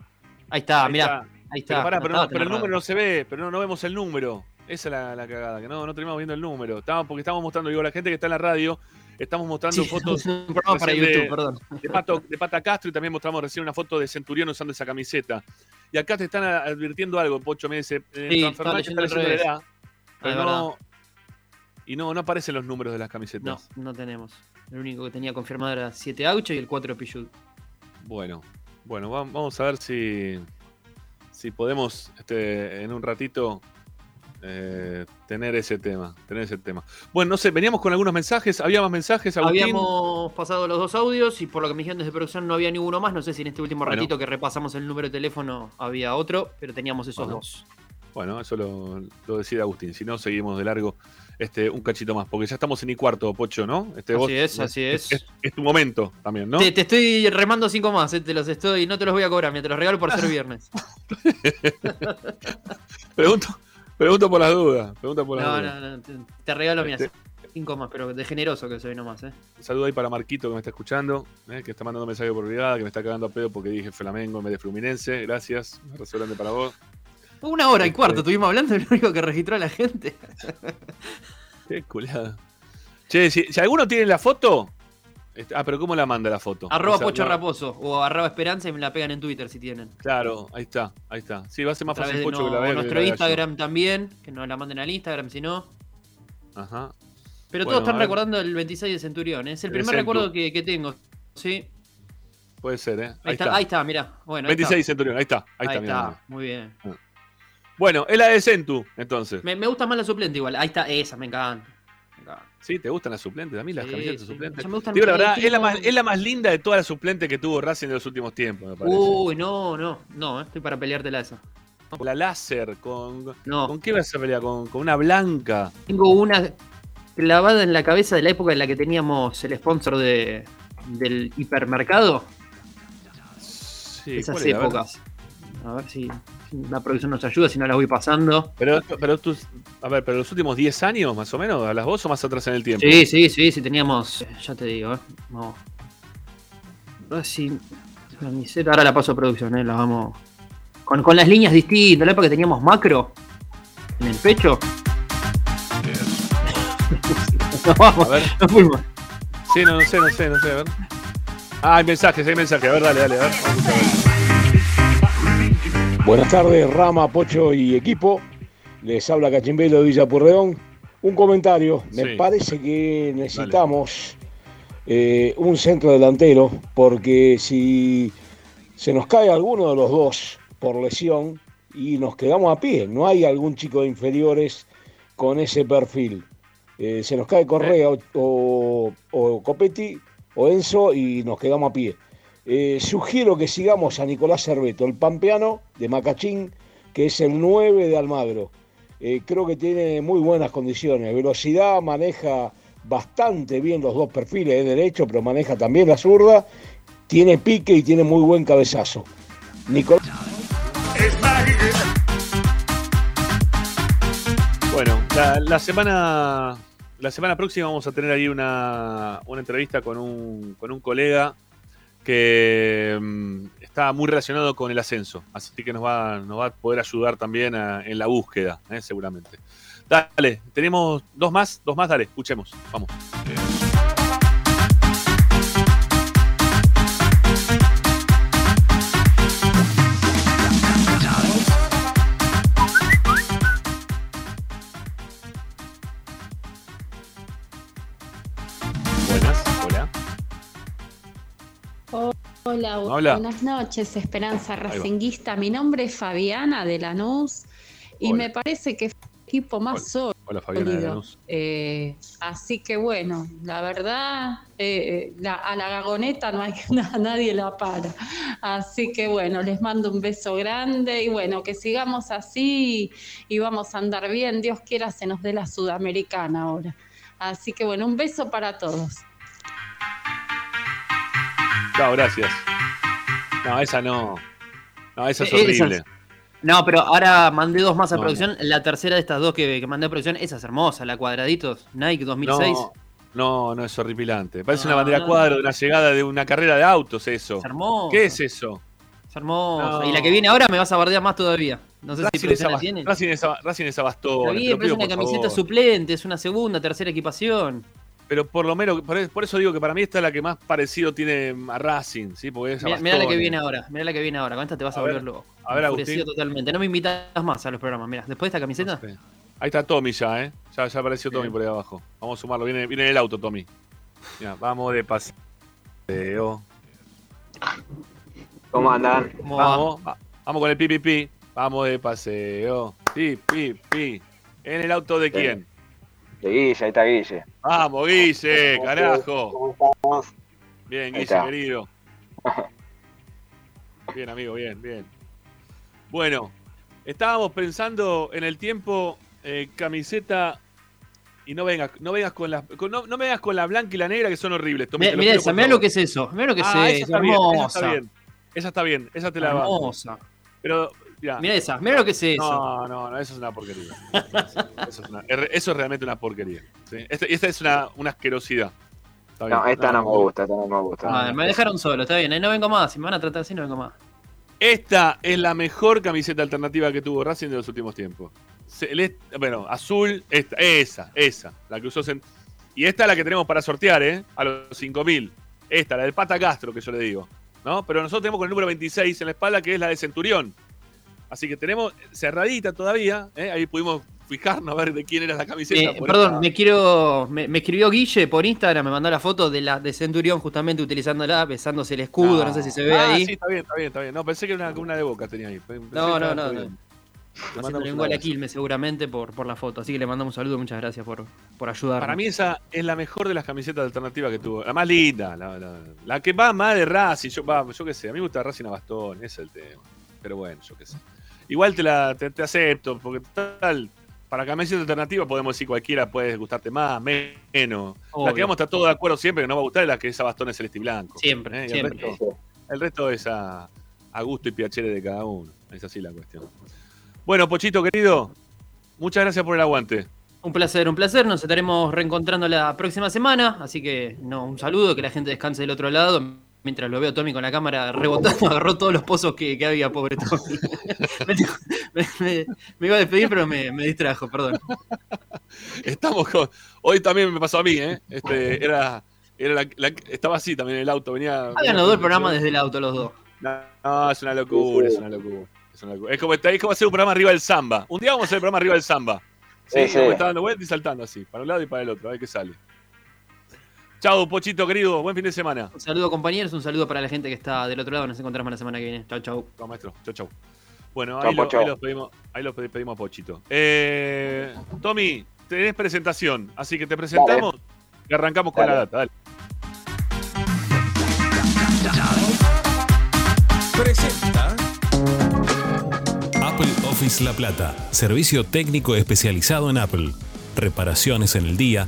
Ahí está, está. Ahí está. Pero, pará, no pero, estaba no- pero el número no se ve, pero no, no vemos el número. Esa es la, la cagada, que no, no terminamos viendo el número. Estamos, porque estamos mostrando, digo, la gente que está en la radio, estamos mostrando Sí, fotos <laughs> para de- YouTube, perdón. de, Pato, de Pata Castro y también mostramos recién una foto de Centurión usando esa camiseta. Y acá te están advirtiendo algo, Pocho, me dice, eh, Sí, está leyendo la edad, Ah, pero no, y no, no aparecen los números de las No, camisetas. no tenemos. El único que tenía confirmado era 7 Aucho y el 4 Pichut. Bueno, bueno, va- vamos a ver si, si podemos este, en un ratito eh, tener ese tema, tener ese tema. Bueno, no sé, veníamos con algunos mensajes, había más mensajes, Agustín. Habíamos pasado los dos audios y por lo que me dijeron desde producción no había ninguno más. No sé si en este último Bueno. ratito que repasamos el número de teléfono había otro, pero teníamos esos Bueno. dos. Bueno, eso lo, lo decide Agustín. Si no, seguimos de largo este, un cachito más. Porque ya estamos en y cuarto, Pocho, ¿no? Este, Así es, así es. Es, es tu momento también, ¿no? Te, te estoy remando cinco más, eh, te los estoy, no te los voy a cobrar, me te los regalo por ser <laughs> viernes. <laughs> Pregunto, pregunto por las dudas. Pregunto por las No, dudas. no, no, te, te regalo Este- cinco más, pero de generoso que soy nomás, eh. Un saludo ahí para Marquito que me está escuchando, eh, que está mandando mensaje por privada, que me está cagando a pedo porque dije Flamengo en vez de Fluminense. Gracias. Un abrazo grande para vos. Una hora y cuarto estuvimos hablando, es lo único que registró la gente. Qué culiada. Che, si, si alguno tiene la foto. este, ah, pero ¿cómo la manda la foto? Arroba Pocho no, Raposo o arroba Esperanza y me la pegan en Twitter si tienen. Claro, ahí está, ahí está. Sí, va a ser A más través fácil de Pocho no- que la vea. nuestro la vea yo. Instagram también, que nos la manden al Instagram si no. Ajá. Pero Bueno, todos están a recordando el 26 de Centurión, ¿eh? es el primer recuerdo que, que tengo. Sí, Puede ser, ¿eh? ahí, está, ahí está, mirá. Bueno, ahí 26 está. Centurión, ahí está. Ahí, Ahí está, está, mirá. muy bien. Bueno, es la de Centu, entonces. Me, me gusta más la suplente igual. Ahí está, esa, me encanta. Me encanta. ¿Sí? ¿Te gustan las suplentes? A mí las Sí, camisetas sí. suplentes. Me gustan Digo, la verdad, es la, más, es la más linda de todas las suplentes que tuvo Racing en los últimos tiempos, me parece. Uy, no, no, no, eh, estoy para peleártela esa. La láser, con. No. ¿Con qué vas a pelear? Con, con una blanca. Tengo una clavada en la cabeza de la época en la que teníamos el sponsor de, del hipermercado. Sí, esas épocas. A ver si, si la producción nos ayuda, si no las voy pasando. Pero, pero tú, a ver, pero los últimos 10 años, más o menos, ¿a las vos o más atrás en el tiempo? Sí, sí, sí, sí, teníamos. Ya te digo, ¿eh? Vamos. A ver si. Camiseta, ahora la paso a producción, ¿eh? La vamos. Con, con las líneas distintas, la época que teníamos macro en el pecho. <laughs> Nos vamos, A ver. fuimos. Sí, no, no sé, no sé, no sé, a ver. Ah, hay mensajes, hay mensajes. A ver, dale, dale, a ver. Vamos a ver. Buenas tardes, Rama, Pocho y equipo. Les habla Cachimbelo de Villa Purredón. Un comentario. Me parece que necesitamos eh, un centro delantero porque si se nos cae alguno de los dos por lesión y nos quedamos a pie, no hay algún chico de inferiores con ese perfil. Eh, se nos cae Correa o, o- o Copetti o Enzo y nos quedamos a pie. Eh, sugiero que sigamos a Nicolás Cerveto, el pampeano de Macachín, que es el 9 de Almagro. Eh, creo que tiene muy buenas condiciones. Velocidad, maneja bastante bien los dos perfiles, es derecho, pero maneja también la zurda. tiene pique y tiene muy buen cabezazo. Nicolás. Bueno, la, la semana la semana próxima vamos a tener ahí una, una entrevista con un, con un colega que mm, está muy relacionado con el ascenso, así que nos va, nos va a poder ayudar también en la búsqueda, eh, seguramente. Dale, tenemos dos más, dos más, dale, escuchemos, vamos. Hola, bu- Hola. buenas noches, Esperanza. Racinguista. Mi nombre es Fabiana de Lanús y Hola. me parece que fue el equipo más sólido. Hola Fabiana de Lanús. Eh, así que bueno, la verdad, eh, la- a la gagoneta no hay <laughs> na- nadie la para. Así que bueno, les mando un beso grande y bueno, que sigamos así y vamos a andar bien. Dios quiera se nos dé la sudamericana ahora. Así que bueno, un beso para todos. Chao, gracias. No, esa no. No, esa es horrible. esas- No, pero ahora mandé dos más a No, producción. La tercera de estas dos que, que mandé a producción, esa es hermosa, la cuadraditos, Nike 2006. No, no, no es horripilante. Parece una bandera cuadro de una llegada de una carrera de autos, eso. Es hermosa. ¿Qué es eso? Es hermosa. No. Y la que viene ahora me vas a bardear más todavía. No sé si Racing es, producción la tiene. Racing es, Racing es Está bien, pero es una camiseta favor. suplente, es una segunda, tercera equipación. Pero por lo menos, por por eso digo que para mí esta es la que más parecido tiene a Racing, ¿sí? Porque es Mirá, mirá la que viene ahora, mirá la que viene ahora. Con esta te vas a, A ver, volver loco. a ver, Agustín. totalmente. No me invitas más a los programas. Mira, después de esta camiseta. Ahí está Tommy ya, ¿eh? Ya, ya apareció Tommy por ahí abajo. Vamos a sumarlo. Viene, viene en el auto, Tommy. Mira, vamos de paseo. ¿Cómo andan? Vamos, va- vamos con el pi, pi, pi. Vamos de paseo. Pi, pi, pi. ¿En el auto de quién? De Guille, ahí está Guille. Vamos, Guille, carajo. Bien, Ahí Guille, querido. <laughs> Bien, amigo, bien, bien. Bueno, estábamos pensando en el tiempo eh, camiseta y no vengas, no vengas con las, con- no, no me vengas con la blanca y la negra que son horribles. Tommy, Mirá, esa, mirá lo que es eso. Mirá lo que Ah, es esa eso. está bien, esa Hermosa. está bien. Esa está bien, esa te la banco. Hermosa. Pero, mirá. Mirá esa, mirá lo que es eso. No, no, no, eso es una porquería. Eso es, una- eso es realmente una porquería. ¿sí? Esta es una, una asquerosidad. Está bien. No, esta no me gusta, esta no me gusta. Ah, me dejaron solo, está bien. Ahí no vengo más. Si me van a tratar así, no vengo más. Esta es la mejor camiseta alternativa que tuvo Racing de los últimos tiempos. Celeste- bueno, azul, esta, esa, esa, la que usó Y esta es la que tenemos para sortear, ¿eh? A los 5000. Esta, la del Pata Castro, que yo le digo. ¿No? Pero nosotros tenemos con el número 26 en la espalda, que es la de Centurión. Así que tenemos cerradita todavía, ¿eh? Ahí pudimos fijarnos a ver de quién era la camiseta. Eh, perdón, esta- me quiero. Me, me escribió Guille por Instagram, me mandó la foto de la de Centurión justamente utilizándola, besándose el escudo, no, sé si se ve Ah, ahí. Sí, está bien, está bien, está bien. No, pensé que era una, una de boca tenía ahí. Pensé No, no, no, no. Haciéndole un gol a. Quilmes seguramente por, por la foto. Así que le mandamos un saludo, muchas gracias por, por ayudarnos. Para mí esa es la mejor de las camisetas alternativas que tuvo. La más linda, la, la- la que va más de Racing. Yo, va, yo qué sé, a mí me gusta Racing a bastón, ese es el tema. Pero bueno, yo qué sé. Igual te la te, te acepto, porque tal, para camiseta alternativa podemos decir cualquiera puede gustarte más, menos. La que vamos a estar todos de acuerdo siempre que no va a gustar es la que es a bastón celeste y blanco. Siempre, ¿eh? Siempre. El resto, el resto es a, a gusto y piacere de cada uno. Es así la cuestión. Bueno, Pochito querido, muchas gracias por el aguante. Un placer, un placer. Nos estaremos reencontrando la próxima semana. Así que, no, un saludo, que la gente descanse del otro lado. Mientras lo veo a Tommy con la cámara rebotando, <laughs> agarró todos los pozos que, que había, pobre Tommy. <laughs> me, me- me iba a despedir, pero me, me distrajo, perdón. Estamos con- Hoy también me pasó a mí, ¿eh? Este, era, era la- la- estaba así también en el auto, venía. Hagan los dos el programa desde el auto, los dos. No, no, es una locura, es una locura. Es, una locura. Es como, es como hacer un programa arriba del samba. Un día vamos a hacer el programa arriba del samba. Sí, Sí, a estar dando vueltas y saltando así, para un lado y para el otro, a ver qué sale. Chao, Pochito, querido, buen fin de semana. Un saludo, compañeros. Un saludo para la gente que está del otro lado. Nos encontramos la semana que viene. Chau, chau. Chao, maestro. Chau, chau. Bueno, Chau, ahí, lo, ahí los pedimos, ahí los pedi- pedimos a Pochito. Eh, Tommy, tenés presentación, así que te presentamos y arrancamos con Dale. la data. Dale. Presenta Apple Office La Plata, servicio técnico especializado en Apple. Reparaciones en el día,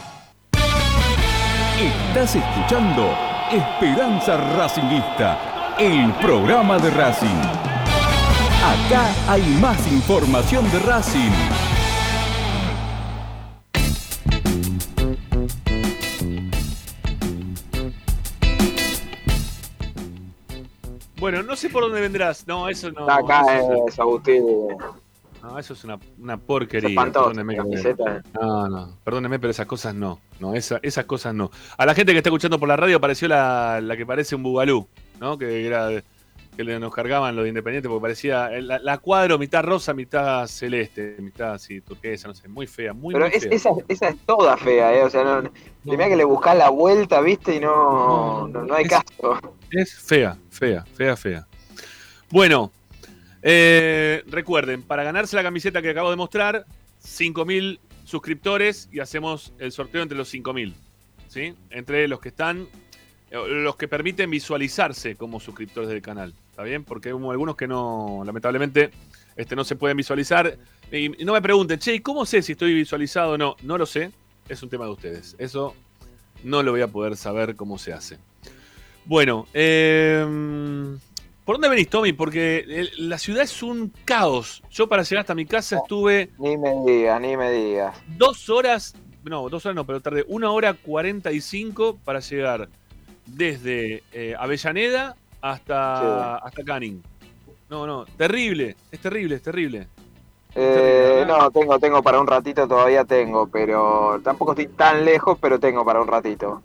Estás escuchando Esperanza Racingista, el programa de Racing. Acá hay más información de Racing. Bueno, no sé por dónde vendrás. No, eso no. Acá es Agustín. No, eso es una, una porquería. Perdóneme, camiseta. No, no, perdóneme, pero esas cosas no. No, esa- esas cosas no. A la gente que está escuchando por la radio pareció la, la que parece un bugalú, ¿no? Que era que le- nos cargaban los de Independiente porque parecía la, la cuadro mitad rosa, mitad celeste, mitad así turquesa, no sé, muy fea, muy, Pero muy es- fea. esa, esa es toda fea, ¿eh? O sea, no, que le buscas la vuelta, ¿viste? Y no, no, no hay caso. Es fea, fea, fea, fea. Bueno, eh, recuerden, para ganarse la camiseta que acabo de mostrar, 5.000 suscriptores y hacemos el sorteo entre los 5.000. ¿Sí? Entre los que están, eh, los que permiten visualizarse como suscriptores del canal. ¿Está bien? Porque hay algunos que no, lamentablemente, este, no se pueden visualizar. Y, no me pregunten, che, ¿y ¿cómo sé si estoy visualizado o no? No lo sé. Es un tema de ustedes. Eso no lo voy a poder saber cómo se hace. Bueno, eh, ¿por dónde venís, Tommy? Porque el- la ciudad es un caos. Yo para llegar hasta mi casa estuve Ni me digas, ni me digas. dos horas, no, dos horas no, pero tardé una hora 45 para llegar desde eh, Avellaneda hasta, hasta Canning. No, no, terrible, es terrible, es terrible. Eh, no, tengo, tengo para un ratito, todavía tengo, pero tampoco estoy tan lejos, pero tengo para un ratito.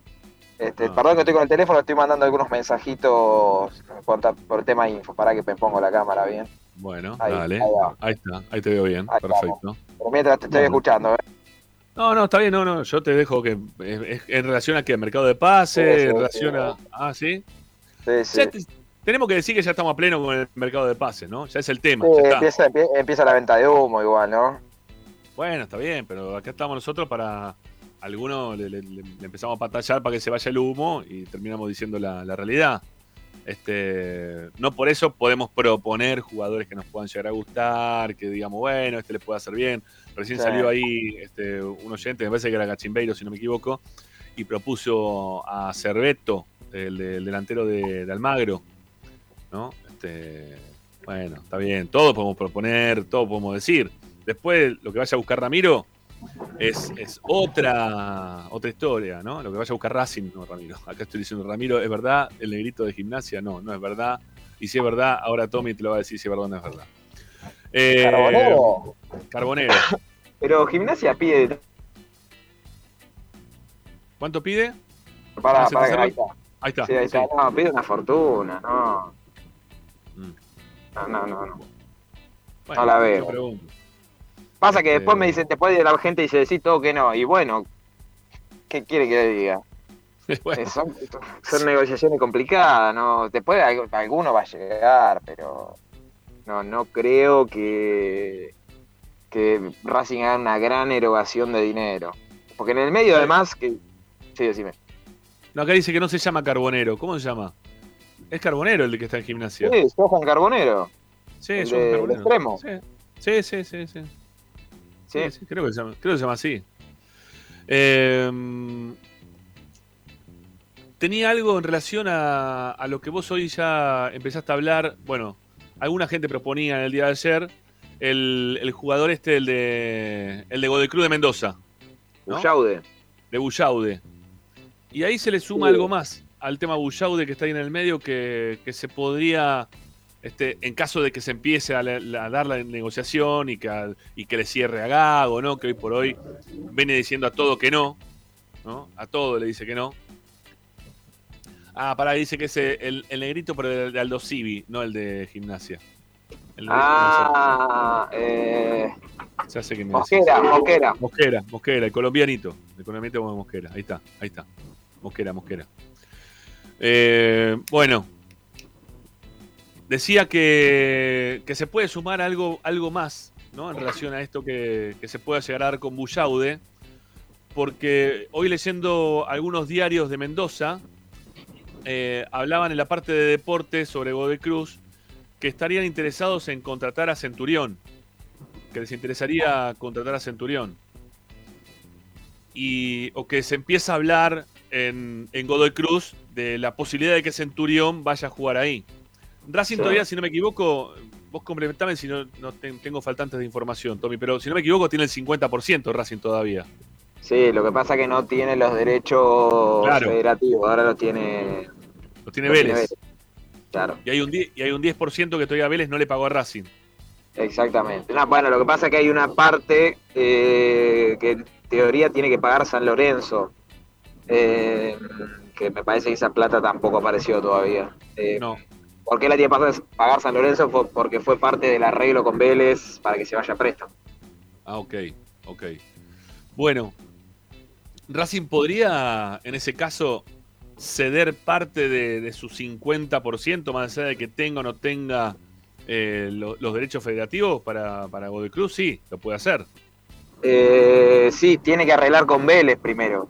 Este, Ah. Perdón que estoy con el teléfono, estoy mandando algunos mensajitos a- por tema info, para que me pongo la cámara bien. Bueno, Ahí, dale, ahí está, ahí te veo bien, Ahí perfecto. Pero mientras te estoy Bueno. escuchando, ¿eh? No, no, está bien, no, no, yo te dejo que en relación a que mercado de pase, Sí, sí, en relación sí. a... Ah, ¿sí? Sí, sí. Te- tenemos que decir que ya estamos a pleno con el mercado de pases, ¿no? Ya es el tema, Sí, ya está. empieza, empie- empieza la venta de humo igual, ¿no? Bueno, está bien, pero acá estamos nosotros para. Algunos le, le- le- le empezamos a patallar para que se vaya el humo y terminamos diciendo la, la realidad. Este, no por eso podemos proponer jugadores que nos puedan llegar a gustar, que digamos, bueno, este le puede hacer bien. Recién Sí. salió ahí este, un oyente, me parece que era Gachimbeiro, si no me equivoco, y propuso a Cerveto, el, el delantero de, de Almagro, ¿no? Este, bueno, está bien, todo podemos proponer, todo podemos decir. Después, lo que vaya a buscar Ramiro es, es otra, otra historia, ¿no? Lo que vaya a buscar Racing, no Ramiro. Acá estoy diciendo, Ramiro, ¿es verdad el negrito de gimnasia? No, no es verdad. Y si es verdad, ahora Tommy te lo va a decir si es verdad o no es verdad. Eh, Carbonero. Carbonero. Pero gimnasia pide. ¿Cuánto pide? Para, ¿Se te para, cerró? ahí está. Ahí está. Sí, ahí está. sí. No, pide una fortuna, no. Mm. No, no, no. no. Bueno, no la veo. Pasa que Este- después me dicen, después de la gente dice, sí, todo que no. Y bueno, ¿qué quiere que le diga? <laughs> Bueno, Eh, Son, son negociaciones complicadas, ¿no? Después alg- alguno va a llegar, pero no, no creo que, que Racing haga una gran erogación de dinero. Porque en el medio, además, que. Sí, decime. no, acá dice que no se llama Carbonero. ¿Cómo se llama? Es Carbonero el que está en gimnasia. Sí, Johan Carbonero. Sí, el Carbonero. extremo. Sí, sí, sí, sí. sí. Sí. Sí, creo que se llama, creo que se llama así. Eh, tenía algo en relación a, a lo que vos hoy ya empezaste a hablar. Bueno, alguna gente proponía en el día de ayer el, el jugador este, el de, el de Godecruz de Mendoza, ¿no? De Bullaude. Y ahí se le suma Sí. algo más al tema Bullaude que está ahí en el medio que, que se podría, este, en caso de que se empiece a, la- a dar la negociación y que, a- y que le cierre a Gago, ¿no? Que hoy por hoy viene diciendo a todo que no, ¿no? A todo le dice que no. Ah, pará, dice que es el, el negrito, pero de, de Aldo Civi, no el de gimnasia. El negrito Ah, eh, que me Mosquera, decís. Mosquera. Mosquera, Mosquera, el colombianito. El colombianito Mosquera, ahí está, ahí está. Mosquera, Mosquera. Eh, bueno, decía que, se puede sumar algo, algo más ¿no? en relación a esto que, se pueda llegar a dar con Bullaude, porque hoy leyendo algunos diarios de Mendoza, eh, hablaban en la parte de deportes sobre Godoy Cruz que estarían interesados en contratar a Centurión, que les interesaría contratar a Centurión. Y, o que se empieza a hablar en, en Godoy Cruz de la posibilidad de que Centurión vaya a jugar ahí. Racing todavía, si no me equivoco, vos complementame si no, no tengo faltantes de información, Tommy, pero si no me equivoco tiene el 50% Racing todavía. Sí, lo que pasa es que no tiene los derechos federativos, ahora lo tiene. Lo tiene Vélez. Claro. Y hay un 10%, y hay un 10 que todavía Vélez no le pagó a Racing. Exactamente. bueno, lo que pasa es que hay una parte eh, que en teoría tiene que pagar San Lorenzo. Eh, que me parece que esa plata tampoco apareció todavía. Eh, no. ¿Por qué la tiene que pagar San Lorenzo? porque fue parte del arreglo con Vélez para que se vaya presto. Ah, ok, ok. Bueno, Racing podría, en ese caso, ceder parte de, su 50%, más allá de que tenga o no tenga eh, los derechos federativos para, para Godoy Cruz, sí, lo puede hacer. Eh, sí, tiene que arreglar con Vélez primero.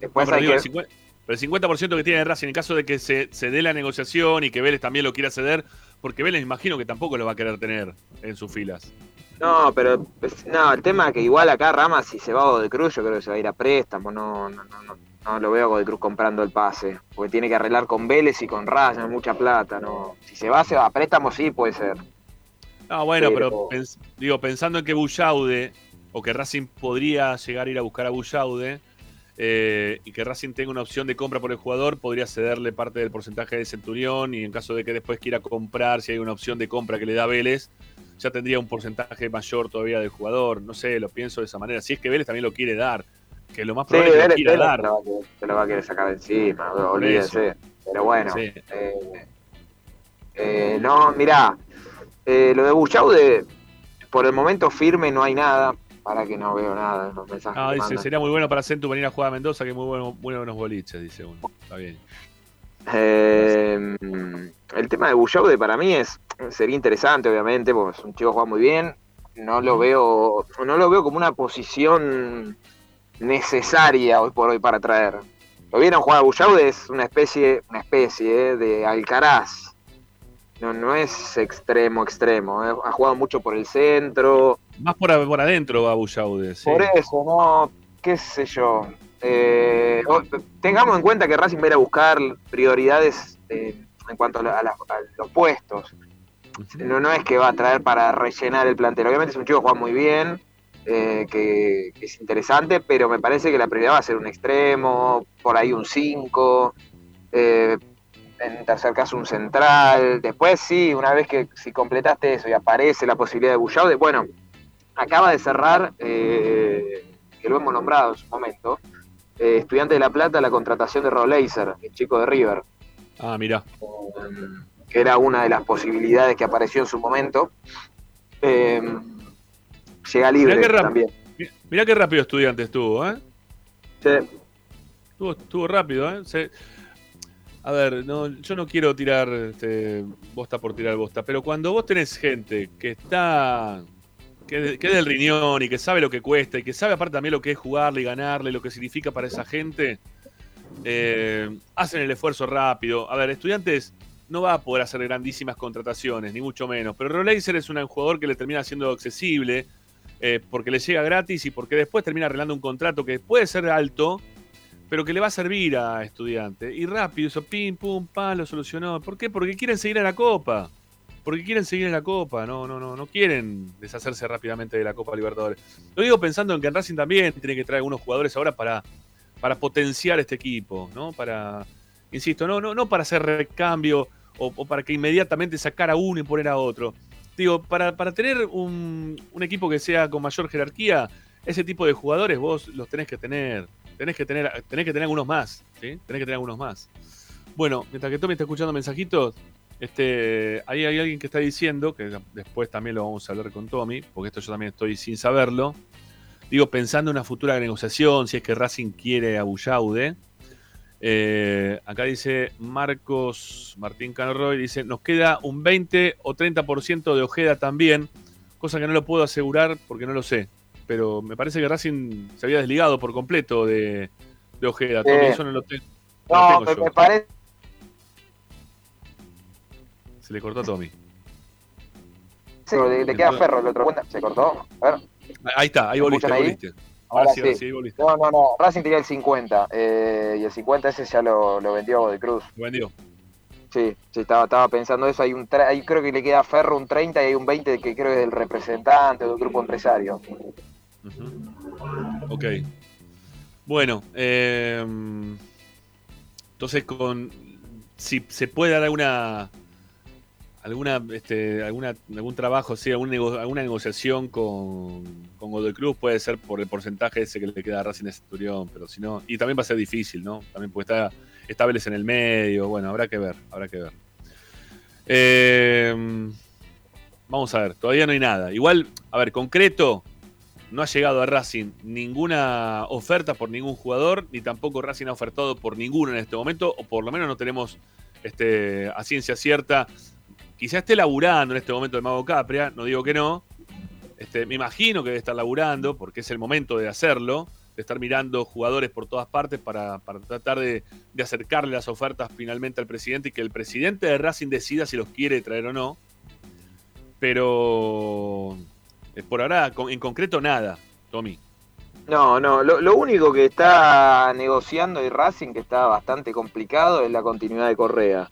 Después hay que... el, 50%, que tiene Racing, en caso de que se, se dé la negociación y que Vélez también lo quiera ceder, porque Vélez imagino que tampoco lo va a querer tener en sus filas. No, pero pues, no, el tema es que igual acá Rama si se va a de Cruz, yo creo que se va a ir a préstamo, no, no, no, no, lo veo a de Cruz comprando el pase, porque tiene que arreglar con Vélez y con Racing, mucha plata, no. Si se va, se va a préstamo, sí puede ser. Ah, bueno, pero, digo, pensando en que Bullaude, o que Racing podría llegar a ir a buscar a Bullaude, eh, y que Racing tenga una opción de compra por el jugador, podría cederle parte del porcentaje de Centurión, y en caso de que después quiera comprar, si hay una opción de compra que le da Vélez, ya tendría un porcentaje mayor todavía del jugador. No sé, lo pienso de esa manera. Si es que Vélez también lo quiere dar, que lo más probable es que lo quiera dar. Se lo, va a querer sacar encima, olvídense. Pero bueno. Eh, eh, no, mirá, eh, lo de Buchaude, por el momento firme no hay nada. Para que no veo nada en los mensajes. Ah, dice, sería muy bueno para Centu venir a jugar a Mendoza, que muy bueno, muy buenos boliches, dice uno. Está bien. Eh, el tema de Bullaude para mí es sería interesante, obviamente, porque es un chico que juega muy bien. No lo veo, no lo veo como una posición necesaria hoy por hoy para traer. Lo vieron jugar a Bullaude, es una especie, una especie de Alcaraz. No, no es extremo, extremo. Eh. Ha jugado mucho por el centro. Más por, por adentro va Bullaude. Por eso, no, qué sé yo. Eh, tengamos en cuenta que Racing va a ir a buscar prioridades eh, en cuanto a, los puestos. No, no es que va a traer para rellenar el plantel. Obviamente es un chico que juega muy bien, eh, que, es interesante, pero me parece que la prioridad va a ser un extremo, por ahí un 5, en tercer caso un central. Después sí, una vez que si completaste eso y aparece la posibilidad de Bullaude, bueno, acaba de cerrar, que lo hemos nombrado en su momento, eh, Estudiante de La Plata la contratación de Rob Laser, el chico de River. Ah, mira. que era una de las posibilidades que apareció en su momento. Eh, llega libre mirá también. Mirá qué rápido estudiante estuvo, ¿eh? Sí. Estuvo, rápido, ¿eh? A ver, no, yo no quiero tirar este, bosta por tirar bosta, pero cuando vos tenés gente que está que, es del riñón y que sabe lo que cuesta y que sabe aparte también lo que es jugarle y ganarle, lo que significa para esa gente, eh, hacen el esfuerzo rápido. A ver, estudiantes no va a poder hacer grandísimas contrataciones, ni mucho menos, pero Roleiser es un jugador que le termina siendo accesible eh, porque le llega gratis y porque después termina arreglando un contrato que puede ser alto, pero que le va a servir a estudiante. Y rápido, eso, pim, pum, pam, lo solucionó. ¿Por qué? Porque quieren seguir a la copa porque quieren seguir en la Copa, no, no, no, no quieren deshacerse rápidamente de la Copa Libertadores. Lo digo pensando en que en Racing también tiene que traer algunos jugadores ahora para, para potenciar este equipo, ¿no? Para, insisto, no, no, no para hacer recambio o, para que inmediatamente sacar a uno y poner a otro. Digo, para, para tener un, un, equipo que sea con mayor jerarquía, ese tipo de jugadores vos los tenés que tener. Tenés que tener, tenés que tener algunos más, ¿sí? Tenés que tener algunos más. Bueno, mientras que Tommy está escuchando mensajitos, este, ahí hay alguien que está diciendo, que después también lo vamos a hablar con Tommy, porque esto yo también estoy sin saberlo. Digo, pensando en una futura negociación, si es que Racing quiere a Bullaude, Eh, acá dice Marcos Martín Canroy, dice, nos queda un 20 o 30% de Ojeda también, cosa que no lo puedo asegurar porque no lo sé, pero me parece que Racing se había desligado por completo de, de Ojeda. Tommy, Eh, eso no lo, te- no No, lo me, tengo yo. me parece. Se le cortó a Tommy. Le, le queda ferro el otro. Se cortó. A ver. Ahí está, ahí ¿Me volviste, ahí volviste. Ahora, Ahora sí, ahora sí. sí, ahí volviste. No, no, no. Racing tenía el 50. eh, y el 50 ese ya lo, lo vendió a Godoy Cruz. Lo vendió. Sí, sí, estaba, estaba pensando eso. Hay un tra- ahí creo que le queda Ferro un 30 y hay un 20 que creo que es del representante o del grupo empresario. Ok. Bueno, eh, entonces con si se puede dar alguna alguna este, alguna algún trabajo, sí, alguna negociación con, con Godoy Cruz puede ser por el porcentaje ese que le queda a Racing de Centurión, pero si no, y también va a ser difícil, ¿no? También porque está Vélez en el medio, bueno, habrá que ver, habrá que ver. Eh, vamos a ver, todavía no hay nada. Igual, a ver, concreto, no ha llegado a Racing ninguna oferta por ningún jugador, ni tampoco Racing ha ofertado por ninguno en este momento, o por lo menos no tenemos este, a ciencia cierta. Quizá esté laburando en este momento el Mago Capria, no digo que no. Este, me imagino que debe estar laburando, porque es el momento de hacerlo, de estar mirando jugadores por todas partes para, tratar de, acercarle las ofertas finalmente al presidente y que el presidente de Racing decida si los quiere traer o no. Pero por ahora, en concreto, nada, Tommy. No, no, lo, único que está negociando el Racing, que está bastante complicado, es la continuidad de Correa.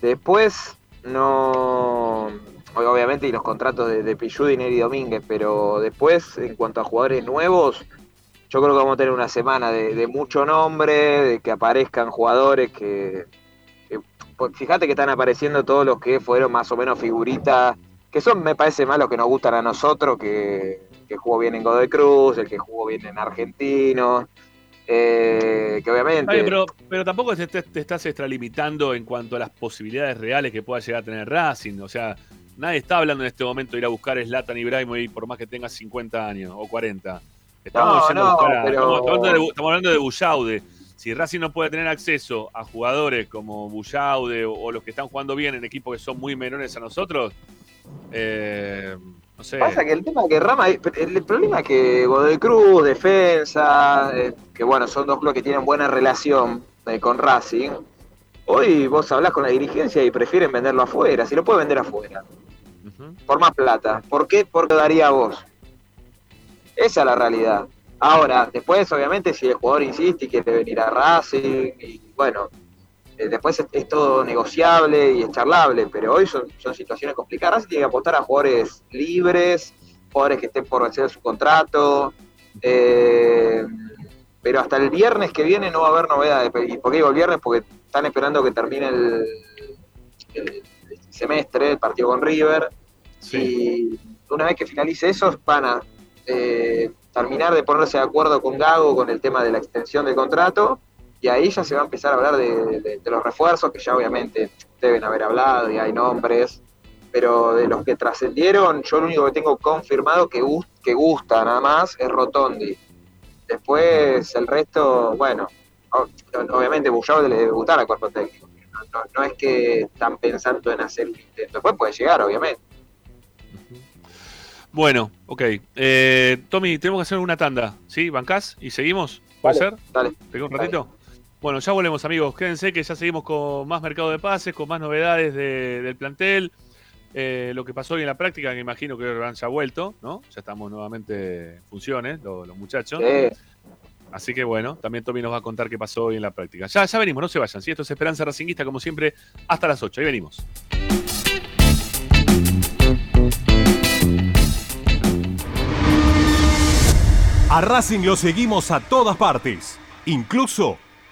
Después, no. Obviamente, y los contratos de, de Pichud y Domínguez, pero después, en cuanto a jugadores nuevos, yo creo que vamos a tener una semana de, mucho nombre, de que aparezcan jugadores que. que- pues, fíjate que están apareciendo todos los que fueron más o menos figuritas, que son, me parece más los que nos gustan a nosotros, que, que jugó bien en Godoy Cruz, el que jugó bien en Argentino, eh, que obviamente... Pero, pero tampoco te, estás extralimitando en cuanto a las posibilidades reales que pueda llegar a tener Racing. O sea, nadie está hablando en este momento de ir a buscar a Zlatan Ibrahimovic por más que tenga 50 años o 40. Estamos, No, a no, buscar a- pero- estamos, estamos hablando de, estamos hablando de Bullaude. Si Racing no puede tener acceso a jugadores como Bullaude o, o los que están jugando bien en equipos que son muy menores a nosotros, eh, no sé. Pasa que el tema que Rama, el, el problema es que Godoy Cruz, Defensa, eh, que bueno, son dos clubes que tienen buena relación eh, con Racing. Hoy vos hablás con la dirigencia y prefieren venderlo afuera, si lo puede vender afuera. Por más plata. ¿Por qué? Porque lo daría a vos. Esa es la realidad. Ahora, después, obviamente, si el jugador insiste y quiere venir a Racing, y bueno, eh, después es, es todo negociable y es charlable, pero hoy son, son situaciones complicadas. Racing tiene que apostar a jugadores libres, jugadores que estén por vencer su contrato. eh, pero hasta el viernes que viene no va a haber novedades. ¿Y por qué digo el viernes? Porque están esperando que termine el, el semestre, el partido con River. Y una vez que finalice eso, van a eh, terminar de ponerse de acuerdo con Gago con el tema de la extensión del contrato. Y ahí ya se va a empezar a hablar de, de- de los refuerzos, que ya obviamente deben haber hablado y hay nombres. Pero de los que trascendieron, yo lo único que tengo confirmado que, que gusta nada más es Rotondi. Después el resto, bueno, obviamente Bullao le debe gustar al cuerpo técnico. No, no- no es que están pensando en hacer un intento. Después puede llegar, obviamente. Bueno, ok. Eh, Tommy, tenemos que hacer una tanda, ¿sí? ¿Bancás? ¿Y seguimos? ¿Puede Dale, ser? Dale. ¿Te un ratito? Bueno, ya volvemos, amigos. Quédense que ya seguimos con más mercado de pases, con más novedades de- del plantel. Eh, lo que pasó hoy en la práctica, que imagino que han ya vuelto, ¿no? Ya estamos nuevamente en funciones, lo- los, muchachos. Sí. Así que bueno, también Tommy nos va a contar qué pasó hoy en la práctica. Ya, ya venimos, no se vayan. ¿sí? Esto es Esperanza Racinguista, como siempre, hasta las 8. Ahí venimos. A Racing lo seguimos a todas partes, incluso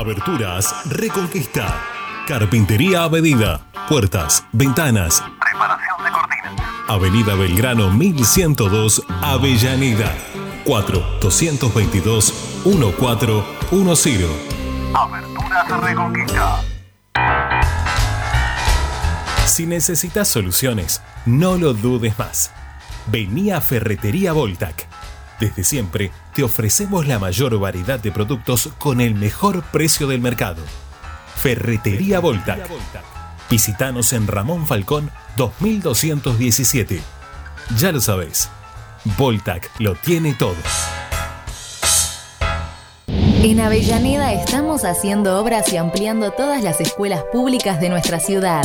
Aberturas Reconquista. Carpintería a medida. Puertas, ventanas. Preparación de cortinas. Avenida Belgrano 1102, Avellaneda. 4-222-1410. Aberturas Reconquista. Si necesitas soluciones, no lo dudes más. Vení a Ferretería Voltac. Desde siempre te ofrecemos la mayor variedad de productos con el mejor precio del mercado. Ferretería Voltac. Visítanos en Ramón Falcón 2217. Ya lo sabés, Voltac lo tiene todo. En Avellaneda estamos haciendo obras y ampliando todas las escuelas públicas de nuestra ciudad.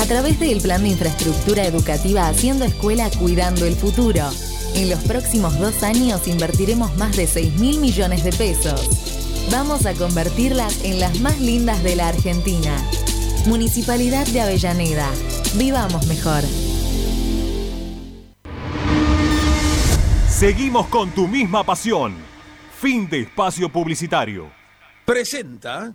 A través del Plan de Infraestructura Educativa Haciendo Escuela Cuidando el Futuro. En los próximos dos años invertiremos más de 6 mil millones de pesos. Vamos a convertirlas en las más lindas de la Argentina. Municipalidad de Avellaneda. Vivamos mejor. Seguimos con tu misma pasión. Fin de espacio publicitario. Presenta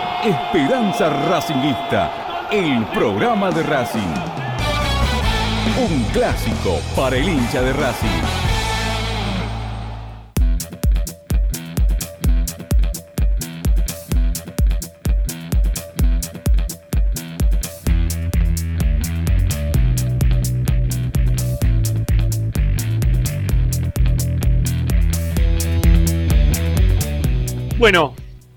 Esperanza Racingista, el programa de Racing. Un clásico para el hincha de Racing. Bueno,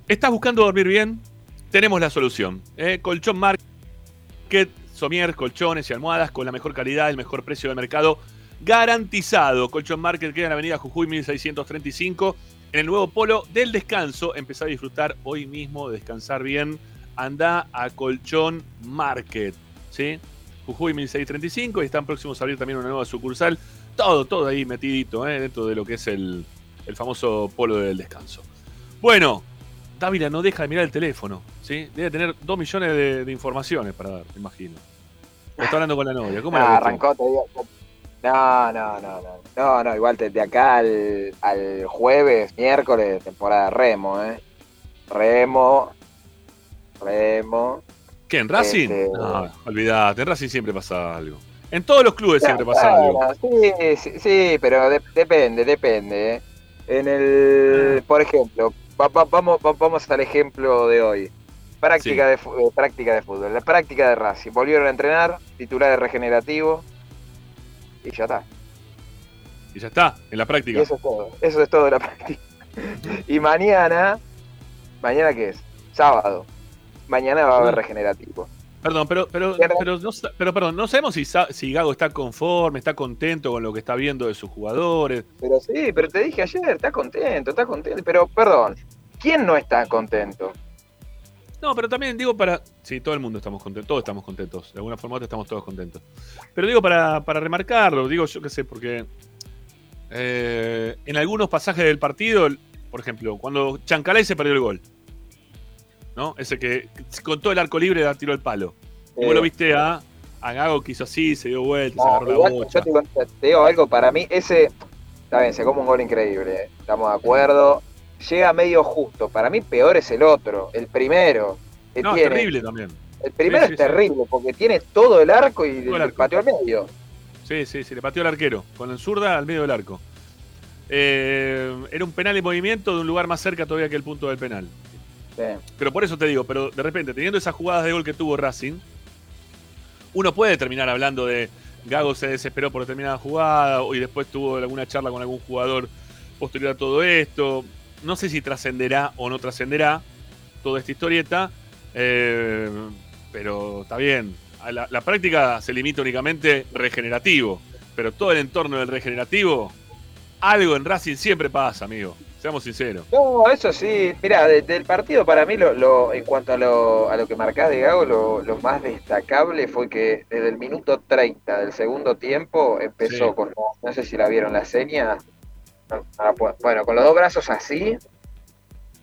¿estás buscando dormir bien? Tenemos la solución. ¿eh? Colchón Market, Somier, colchones y almohadas con la mejor calidad, el mejor precio del mercado garantizado. Colchón Market queda en la avenida Jujuy 1635, en el nuevo polo del descanso. Empezá a disfrutar hoy mismo, descansar bien. Anda a Colchón Market, ¿sí? Jujuy 1635 y están próximos a abrir también una nueva sucursal. Todo, todo ahí metidito, ¿eh? dentro de lo que es el, el famoso polo del descanso. Bueno, Dávila no deja de mirar el teléfono, ¿sí? Debe tener dos millones de, de informaciones para dar, me imagino. Está hablando con la novia. ¿Cómo No, la ves tú? arrancó, te digo. No, no, no, no. No, no, igual de, de acá al, al jueves, miércoles, temporada remo, ¿eh? Remo. Remo. ¿Qué, en Racing? Este- No, olvidate, en Racing siempre pasa algo. En todos los clubes siempre pasa algo. Sí, sí, sí, pero de- depende, depende. ¿eh? En el, por ejemplo, va- va- vamos, va- vamos al ejemplo de hoy. Práctica, de, eh, práctica de fútbol. La práctica de Racing. Volvieron a entrenar, titular de regenerativo. Y ya está. Y ya está, en la Y práctica. eso es todo. Eso es todo de la <laughs> práctica. Y mañana, ¿mañana qué es? Sábado. Mañana va a haber regenerativo. Perdón, pero, pero, pero, no, pero perdón, no sabemos si, si Gago está conforme, está contento con lo que está viendo de sus jugadores. Pero sí, pero te dije ayer, está contento, está contento. Pero, perdón, ¿quién no está contento? No, pero también digo para. Sí, todo el mundo estamos contentos, todos estamos contentos. De alguna forma estamos todos contentos. Pero digo para, para remarcarlo, digo yo qué sé, porque eh, en algunos pasajes del partido, por ejemplo, cuando Chancalay se perdió el gol, ¿no? Ese que con todo el arco libre da tiro al palo. Y vos lo viste a, a Gago que hizo así, se dio vuelta, se agarró la bocha. Yo te, digo algo, para mí ese, está bien, se come un gol increíble, estamos de acuerdo. Llega medio justo, para mí peor es el otro, el primero. no, es terrible también. El primero es terrible, porque tiene todo el arco y el, pateó al medio. Sí, sí, sí, le pateó al arquero, con el zurda al medio del arco. Eh, era un penal en movimiento de un lugar más cerca todavía que el punto del penal. Pero por eso te digo, pero de repente, teniendo esas jugadas de gol que tuvo Racing, uno puede terminar hablando de Gago se desesperó por determinada jugada y después tuvo alguna charla con algún jugador posterior a todo esto. No sé si trascenderá o no trascenderá toda esta historieta, eh, pero está bien. La, la práctica se limita únicamente regenerativo, pero todo el entorno del regenerativo, algo en Racing siempre pasa, amigo. Seamos sinceros. No, eso sí. Mira, del partido para mí, lo, en cuanto a lo, a lo que marcás de Gago, lo, más destacable fue que desde el minuto 30 del segundo tiempo empezó con, no sé si la vieron la seña, bueno, con los dos brazos así,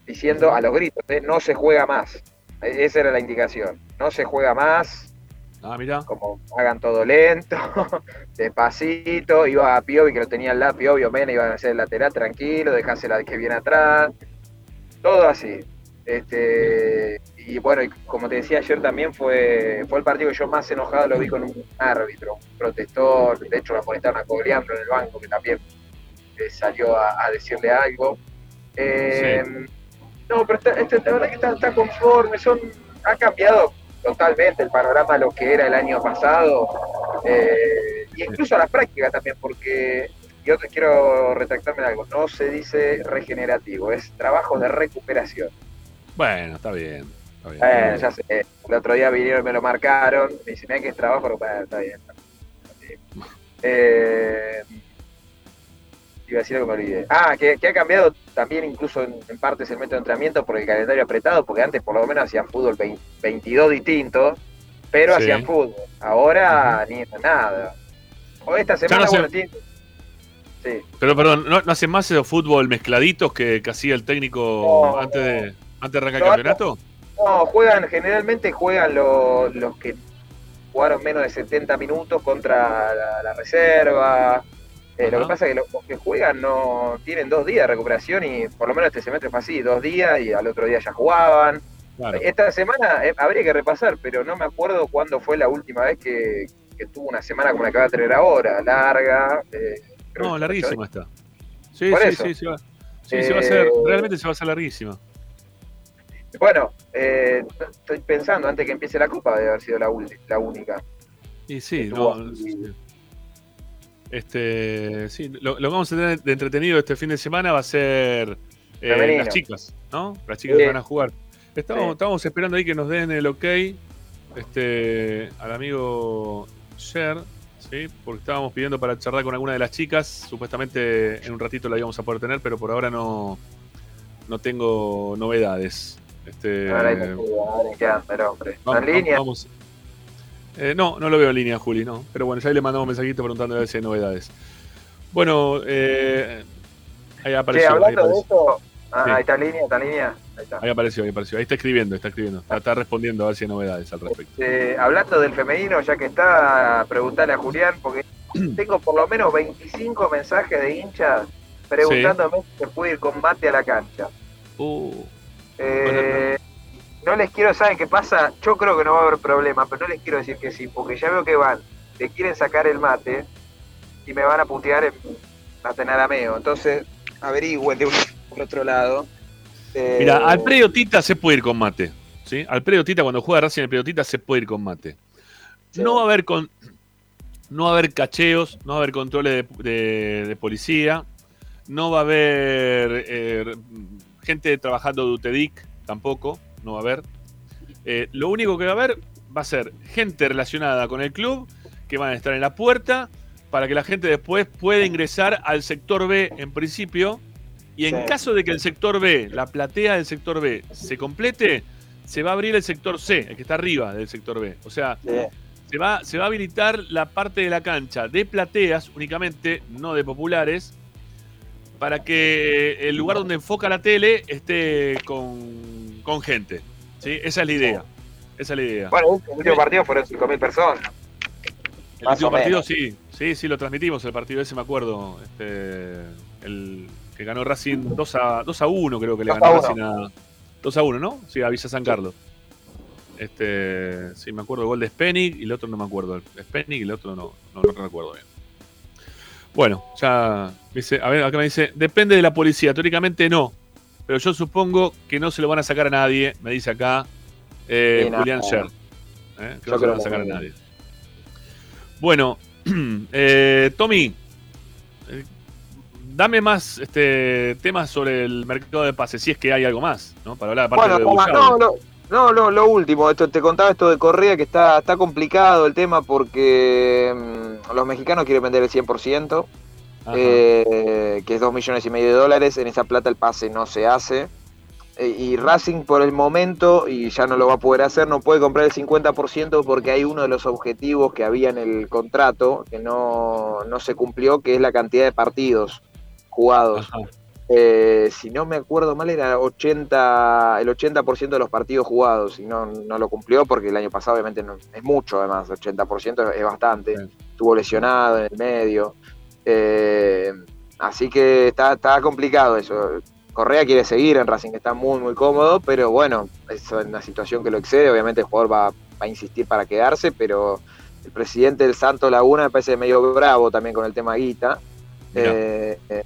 diciendo a los gritos, ¿eh? no se juega más. E, esa era la indicación, no se juega más, Ah, mira. Como hagan todo lento, <laughs> despacito, iba a Piovi que lo tenía al lado, Piovi o Mena iban a hacer el lateral tranquilo, la que viene atrás, todo así. Este, y bueno, como te decía ayer también fue, fue el partido que yo más enojado lo vi con un árbitro, un protector, de hecho lo amonestaron a Cogliandro en el banco que también eh, salió a, decirle algo. Eh, no, pero está, este, la verdad que está, está conforme, son, ha cambiado totalmente el panorama de lo que era el año pasado, eh, y incluso a la práctica también, porque yo te quiero retractarme de algo, no se dice regenerativo, es trabajo de recuperación. Bueno, está bien. Está bien, ya sé, el otro día vinieron, me lo marcaron, me dicen, que es trabajo, pero bueno, está bien. <laughs> Eh, iba a decir algo que me olvidé. Ah, que, ha cambiado también incluso en, partes el método de entrenamiento por el calendario apretado, porque antes por lo menos hacían fútbol 22 distintos, pero hacían fútbol. Ahora ni nada. O esta semana, bueno, Sí. Pero perdón, ¿no, hacen más esos fútbol mezcladitos que, hacía el técnico antes, de, antes de arrancar el campeonato? No, juegan, generalmente juegan los que jugaron menos de 70 minutos contra la reserva eh, lo que pasa es que los, que juegan no tienen dos días de recuperación y por lo menos este semestre fue así, dos días y al otro día ya jugaban. Esta semana eh, habría que repasar, pero no me acuerdo cuándo fue la última vez que, tuvo una semana como la que va a tener ahora, larga. Eh, no, larguísima está. Sí, sí, sí, sí, va, sí se va a hacer, realmente se va a hacer larguísima. Bueno, estoy pensando, antes que empiece la Copa debe haber sido la, la única. Y sí, no, este, sí, lo, que vamos a tener de entretenido este fin de semana va a ser eh, las chicas, ¿no? Las chicas que van a jugar. Estamos, esperando ahí que nos den el ok este, al amigo Sher, ¿sí? porque estábamos pidiendo para charlar con alguna de las chicas. Supuestamente en un ratito la íbamos a poder tener, pero por ahora no, no tengo novedades. Este, ahora hombre. Vamos, línea. Vamos, eh, no, no lo veo en línea, Juli, no. Pero bueno, ya le mandamos un mensajito preguntando a ver si hay novedades. Bueno, eh, ahí apareció. Sí, hablando de esto. Ah, ahí está en línea, está en línea. Ahí, está. ahí apareció, ahí apareció. Ahí está escribiendo, está escribiendo. Está, respondiendo a ver si hay novedades al respecto. Eh, hablando del femenino, ya que está, preguntarle a Julián, porque <clears throat> tengo por lo menos 25 mensajes de hinchas preguntándome si se puede ir combate a la cancha. Uh. Eh, no les quiero, ¿saben qué pasa? Yo creo que no va a haber problema, pero no les quiero decir que sí, porque ya veo que van, le quieren sacar el mate y me van a putear en Atenarameo. Entonces, averigüen de un por otro lado. Eh, Mira, al predio Tita se puede ir con mate. ¿sí? Al predio Tita, cuando juega Racing en el predio Tita, se puede ir con mate. No va a haber con. No va a haber cacheos, no va a haber controles de, policía, no va a haber eh, gente trabajando de UTEDIC tampoco no va a haber. Eh, lo único que va a haber va a ser gente relacionada con el club que van a estar en la puerta para que la gente después pueda ingresar al sector B en principio. Y en Sí. caso de que el sector B, la platea del sector B, se complete, se va a abrir el sector C, el que está arriba del sector B. O sea, se, va, se va a habilitar la parte de la cancha de plateas únicamente, no de populares, para que el lugar donde enfoca la tele esté con, con gente. ¿sí? Esa es la idea. Esa es la idea. Bueno, el último partido fueron 5.000 personas. El Más último partido menos. sí, sí, sí, lo transmitimos, el partido ese me acuerdo. Este, el que ganó Racing 2 a, 2 a 1 creo que le 2 ganó a 1. Racing a 2 a 1, ¿no? Sí, a Villa San Carlos. Este, sí, me acuerdo el gol de Spenig y el otro no me acuerdo. Spenig y el otro no, no lo recuerdo bien. Bueno, ya dice, a ver, acá me dice, depende de la policía, teóricamente no, pero yo supongo que no se lo van a sacar a nadie, me dice acá eh, Sí. Julián Scher. ¿eh? Que Yo no se lo van a sacar a nadie. Bueno, <clears throat> eh, Tommy, eh, dame más este, temas sobre el mercado de pases, si es que hay algo más, ¿no? Para hablar aparte Bueno, de Bullard. no, no, no, no, lo último, esto, te contaba esto de Correa que está, está complicado el tema porque mm, los mexicanos quieren vender el 100%, eh, que es 2 millones y medio de dólares, en esa plata el pase no se hace. Eh, Y Racing por el momento, y ya no lo va a poder hacer, no puede comprar el 50% porque hay uno de los objetivos que había en el contrato que no, no se cumplió, que es la cantidad de partidos jugados. Eh, si no me acuerdo mal, era 80, el 80% de los partidos jugados y no, no lo cumplió porque el año pasado obviamente no, es mucho además, 80% es, es bastante. Estuvo lesionado en el medio. Eh, así que está, está complicado eso. Correa quiere seguir en Racing, está muy muy cómodo, pero bueno, es una situación que lo excede. Obviamente el jugador va, va a insistir para quedarse, pero el presidente del Santo Laguna me parece medio bravo también con el tema guita. Eh, eh,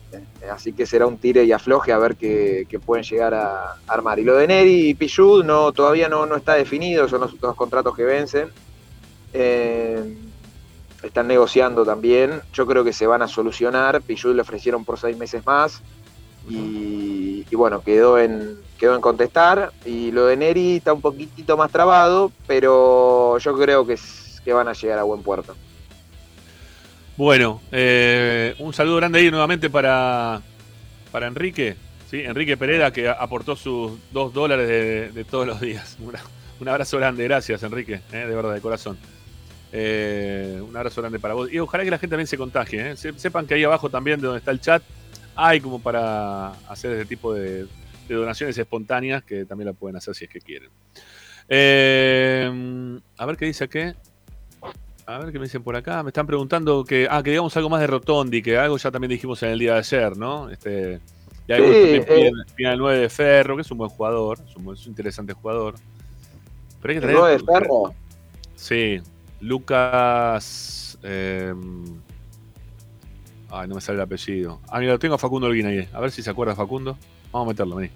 así que será un tire y afloje a ver qué, qué pueden llegar a armar. Y lo de Neri y Pichud no, todavía no, no está definido, son los dos contratos que vencen. Eh, están negociando también. Yo creo que se van a solucionar. Pichud le ofrecieron por seis meses más. Y, y bueno, quedó en, quedó en contestar. Y lo de Neri está un poquitito más trabado, pero yo creo que, es- que van a llegar a buen puerto. Bueno, eh, un saludo grande ahí nuevamente para, para Enrique, ¿sí? Enrique Pereira que aportó sus dos dólares de, de todos los días. Una- <laughs> un abrazo grande, gracias Enrique, eh, de verdad, de corazón. Eh, un abrazo grande para vos. Y ojalá que la gente también se contagie. eh. Se- Sepan que ahí abajo también, de donde está el chat, hay como para hacer este tipo de, de donaciones espontáneas que también la pueden hacer si es que quieren. Eh, a ver qué dice aquí. A ver qué me dicen por acá. Me están preguntando que, ah, que digamos algo más de Rotondi, que algo ya también dijimos en el día de ayer, ¿no? Este, y algunos Sí, también eh. piden, piden al 9 de Ferro, que es un buen jugador, es un, buen- es un interesante jugador. Pero hay que ¿El tener- 9 de Ferro? Sí, Lucas. eh, ay, no me sale el apellido. Ah, mira, lo tengo a Facundo Olguín ahí. A ver si se acuerda Facundo. Vamos a meterlo, vení.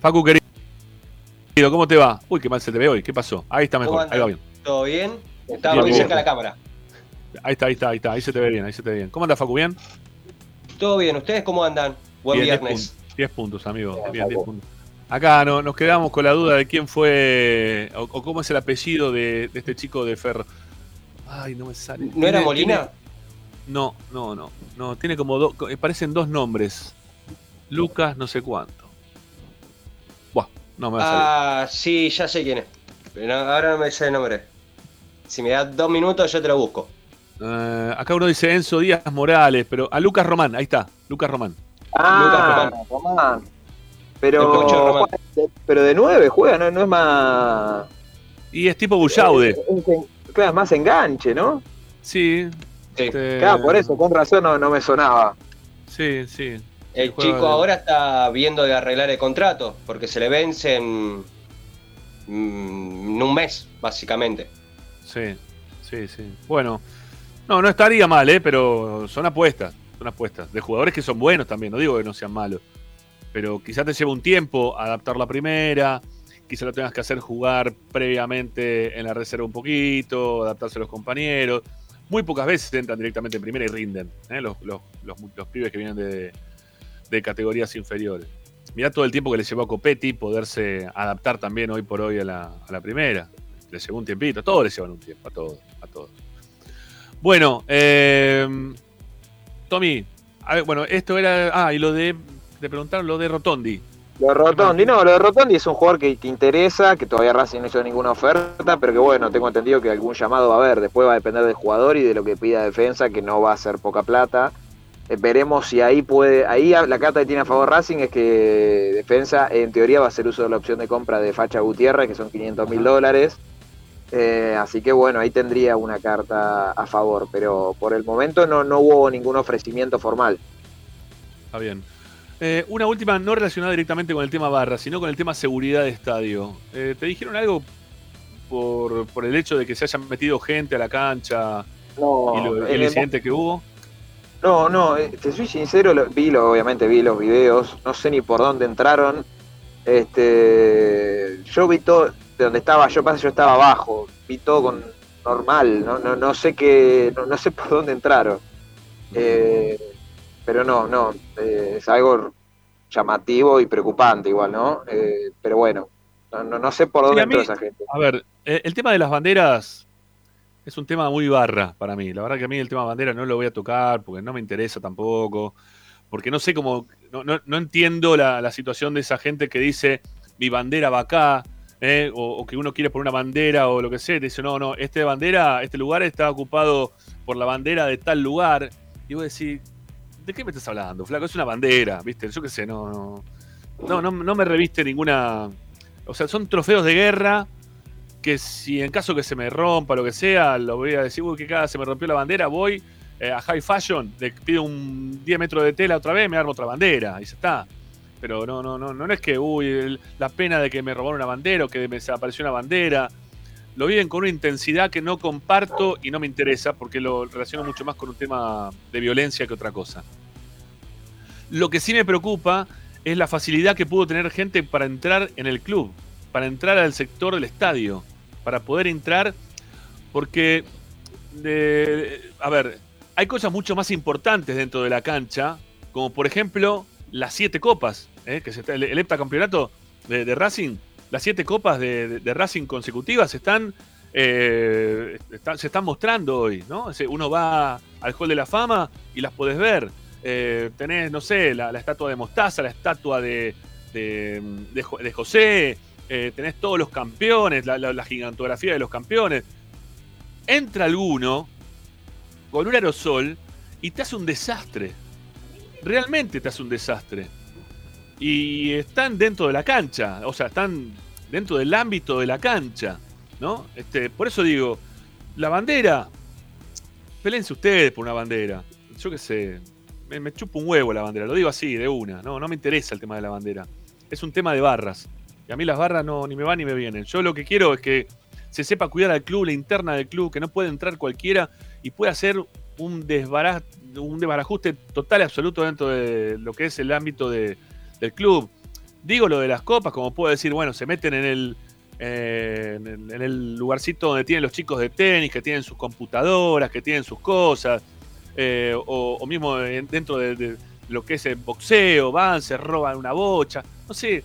Facu, querido, ¿cómo te va? Uy, qué mal se te ve hoy. ¿Qué pasó? Ahí está mejor, ¿Cómo ahí va bien. ¿Todo bien? Estaba muy cerca de la cámara. Ahí está, ahí está, ahí está. Ahí se te ve bien, ahí se te ve bien. ¿Cómo anda, Facu? ¿Bien? ¿Todo bien? ¿Ustedes cómo andan? Buen Bien, 10 viernes. puntos, 10 puntos, amigo. Bien, 10 puntos. Acá no, nos quedamos con la duda de quién fue o, o cómo es el apellido de, de este chico de Ferro. Ay, no me sale. ¿No era Molina? No, no, no. No, tiene como dos. Parecen dos nombres. Lucas, no sé cuánto. Buah, no me va a salir. Ah, sí, ya sé quién es. Pero no- ahora no me sé el nombre. Si me das dos minutos, yo te lo busco. Eh, acá uno dice Enzo Díaz Morales, pero a Lucas Román, ahí está, Lucas Román. Ah, Román. Pero, juega pero de 9 juega, no, no es más. Y es tipo Bullaude. Es- claro, es más enganche, ¿no? Sí. este, Claro, por eso, con razón no, no me sonaba. Sí, sí. El chico de- ahora está viendo de arreglar el contrato, porque se le vence en, mm, en un mes, básicamente. Sí, sí, sí. Bueno, no, no estaría mal, ¿eh? Pero son apuestas, son apuestas. De jugadores que son buenos también, no digo que no sean malos. Pero quizás te lleva un tiempo adaptar la primera, quizás lo tengas que hacer jugar previamente en la reserva un poquito, adaptarse a los compañeros. Muy pocas veces entran directamente en primera y rinden, ¿eh? los, los, los, los pibes que vienen de, de categorías inferiores. Mirá todo el tiempo que le llevó a Copetti poderse adaptar también hoy por hoy a la, a la primera. le llevó un tiempito, todos les llevan un tiempo, a todos, a todos. Bueno, eh, Tommy, bueno, esto era. Ah, y lo de. Te preguntaron lo de Rotondi. Lo de Rotondi, no, lo de Rotondi es un jugador que te interesa, que todavía Racing no hizo ninguna oferta, pero que bueno, tengo entendido que algún llamado va a haber. Después va a depender del jugador y de lo que pida defensa, que no va a ser poca plata. Eh, veremos si ahí puede. Ahí la carta que tiene a favor Racing es que defensa, en teoría, va a hacer uso de la opción de compra de Facha Gutiérrez, que son 500 mil dólares. Eh, así que bueno, ahí tendría una carta a favor, pero por el momento no, no hubo ningún ofrecimiento formal. Está bien. Eh, una última, no relacionada directamente con el tema barra, sino con el tema seguridad de estadio. Eh, ¿Te dijeron algo por, por, el hecho de que se hayan metido gente a la cancha no, y lo, el incidente que hubo? No, no, te soy sincero, lo, vi lo, obviamente vi los videos, no sé ni por dónde entraron. Este, yo vi todo, de donde estaba, yo pasa, yo estaba abajo, vi todo con normal, no, no, no sé qué, no, no sé por dónde entraron. Eh, pero no, no, eh, es algo llamativo y preocupante igual, ¿no? Eh, pero bueno, no, no, no, sé por dónde sí, entró mí, esa gente. A ver, eh, el tema de las banderas es un tema muy barra para mí. La verdad que a mí el tema bandera no lo voy a tocar porque no me interesa tampoco. Porque no sé cómo, no, no, no entiendo la, la, situación de esa gente que dice mi bandera va acá, eh, o, o, que uno quiere poner una bandera o lo que sea, y dice, no, no, este bandera, este lugar está ocupado por la bandera de tal lugar. Y vos decís, ¿de qué me estás hablando, flaco? Es una bandera, ¿viste? Yo qué sé, no, no, no, no me reviste ninguna. O sea, son trofeos de guerra que si en caso que se me rompa, lo que sea, lo voy a decir, uy, que cada se me rompió la bandera, voy eh, a High Fashion, le pido un 10 metros de tela otra vez, me armo otra bandera, y ya está. Pero no, no, no, no es que, uy, la pena de que me robaron una bandera o que me desapareció una bandera. Lo viven con una intensidad que no comparto y no me interesa porque lo relaciono mucho más con un tema de violencia que otra cosa. Lo que sí me preocupa es la facilidad que pudo tener gente para entrar en el club, para entrar al sector del estadio, para poder entrar, porque, a ver, hay cosas mucho más importantes dentro de la cancha, como por ejemplo las siete copas, ¿eh? que se está, el, el heptacampeonato de, Racing, las siete copas de, Racing consecutivas están, eh, se están mostrando hoy, ¿no? Uno va al Hall de la Fama y las podés ver. Eh, tenés, no sé, la, estatua de Mostaza, la estatua de, de José, eh, tenés todos los campeones, la, la, gigantografía de los campeones. Entra alguno con un aerosol y te hace un desastre. Realmente te hace un desastre. Y están dentro de la cancha, o sea, están dentro del ámbito de la cancha, ¿no? Este, por eso digo, la bandera, pelense ustedes por una bandera. Yo qué sé, me, me chupo un huevo la bandera, lo digo así, de una, ¿no? No me interesa el tema de la bandera. Es un tema de barras. Y a mí las barras no, ni me van ni me vienen. Yo lo que quiero es que se sepa cuidar al club, la interna del club, que no puede entrar cualquiera y pueda hacer un, desbaraz, un desbarajuste total y absoluto dentro de lo que es el ámbito de, del club. Digo lo de las copas, como puedo decir, bueno, se meten en el, eh, en, el, lugarcito donde tienen los chicos de tenis, que tienen sus computadoras, que tienen sus cosas, eh, o, o, mismo dentro de, lo que es el boxeo, van, se roban una bocha, no sé,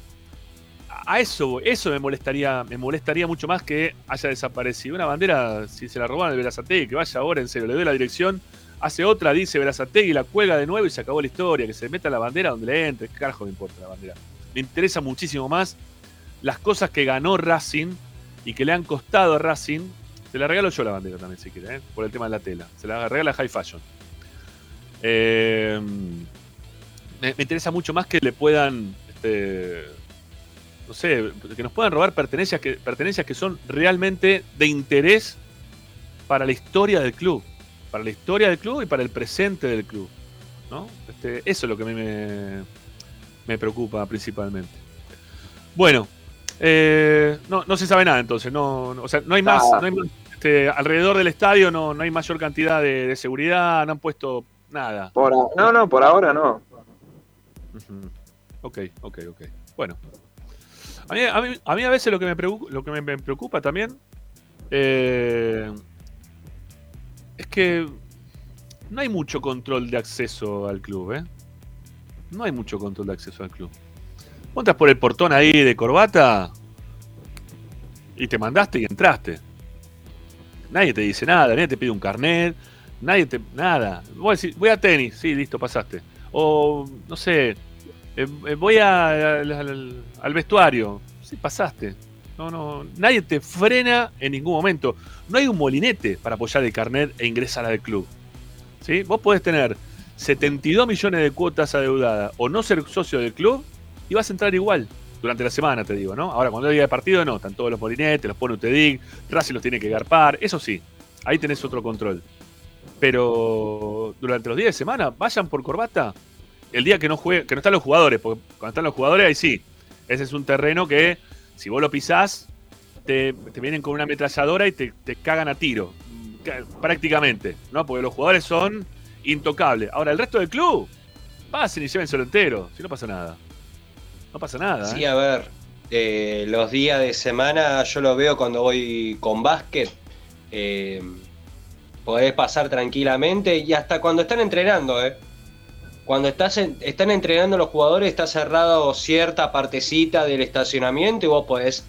a eso, eso me molestaría, me molestaría mucho más que haya desaparecido. Una bandera, si se la robaron de Verazategui, que vaya ahora en serio, le doy la dirección, hace otra, dice Verazategui, la cuelga de nuevo y se acabó la historia, que se meta la bandera donde le entre, ¿qué carajo me importa la bandera? Me interesa muchísimo más las cosas que ganó Racing y que le han costado a Racing. Se la regalo yo la bandera también, si quiere, ¿eh? por el tema de la tela. Se la regala High Fashion. Me, me, interesa mucho más que le puedan este, no sé, que nos puedan robar pertenencias que, pertenencias que son realmente de interés para la historia del club. Para la historia del club y para el presente del club. ¿no? Este, eso es lo que a mí me, me preocupa principalmente. Bueno, eh, no, no, se sabe nada entonces. No, no, o sea, no hay más. No hay más este, alrededor del estadio no, no hay mayor cantidad de, de, seguridad, no han puesto nada. Por, no, no, por ahora no. Uh -huh. Ok, ok, ok. Bueno, a mí, a mí, a, mí a veces lo que me preocupa, lo que me, me preocupa también eh, es que no hay mucho control de acceso al club, ¿eh? No hay mucho control de acceso al club. Vos entras por el portón ahí de corbata Y te mandaste y entraste. Nadie te dice nada, nadie te pide un carnet, nadie te. nada. Vos decís, voy a tenis, sí, listo, pasaste. O, no sé, eh, eh, voy a- al vestuario, sí, pasaste. No, no, nadie te frena en ningún momento. No hay un molinete para apoyar el carnet e ingresar al club. ¿Sí? Vos podés tener 72 millones de cuotas adeudadas o no ser socio del club y vas a entrar igual. Durante la semana, te digo, ¿no? Ahora, cuando hay día de partido, no. Están todos los molinetes, los pone UTEDIC, Racing los tiene que garpar. Eso sí, ahí tenés otro control. Pero durante los días de semana, vayan por corbata el día que no juegue, que no están los jugadores, porque cuando están los jugadores, ahí sí. Ese es un terreno que, si vos lo pisás, te, te vienen con una ametralladora y te, te cagan a tiro. Ca- Prácticamente, ¿no? Porque los jugadores son intocables. Ahora, el resto del club, pasen y llévenselo entero, si no pasa nada. No pasa nada. Sí, ¿eh? a ver, eh, los días de semana yo lo veo cuando voy con básquet. eh, podés pasar tranquilamente y hasta cuando están entrenando, ¿eh? Cuando estás en- están entrenando los jugadores está cerrado cierta partecita del estacionamiento y vos podés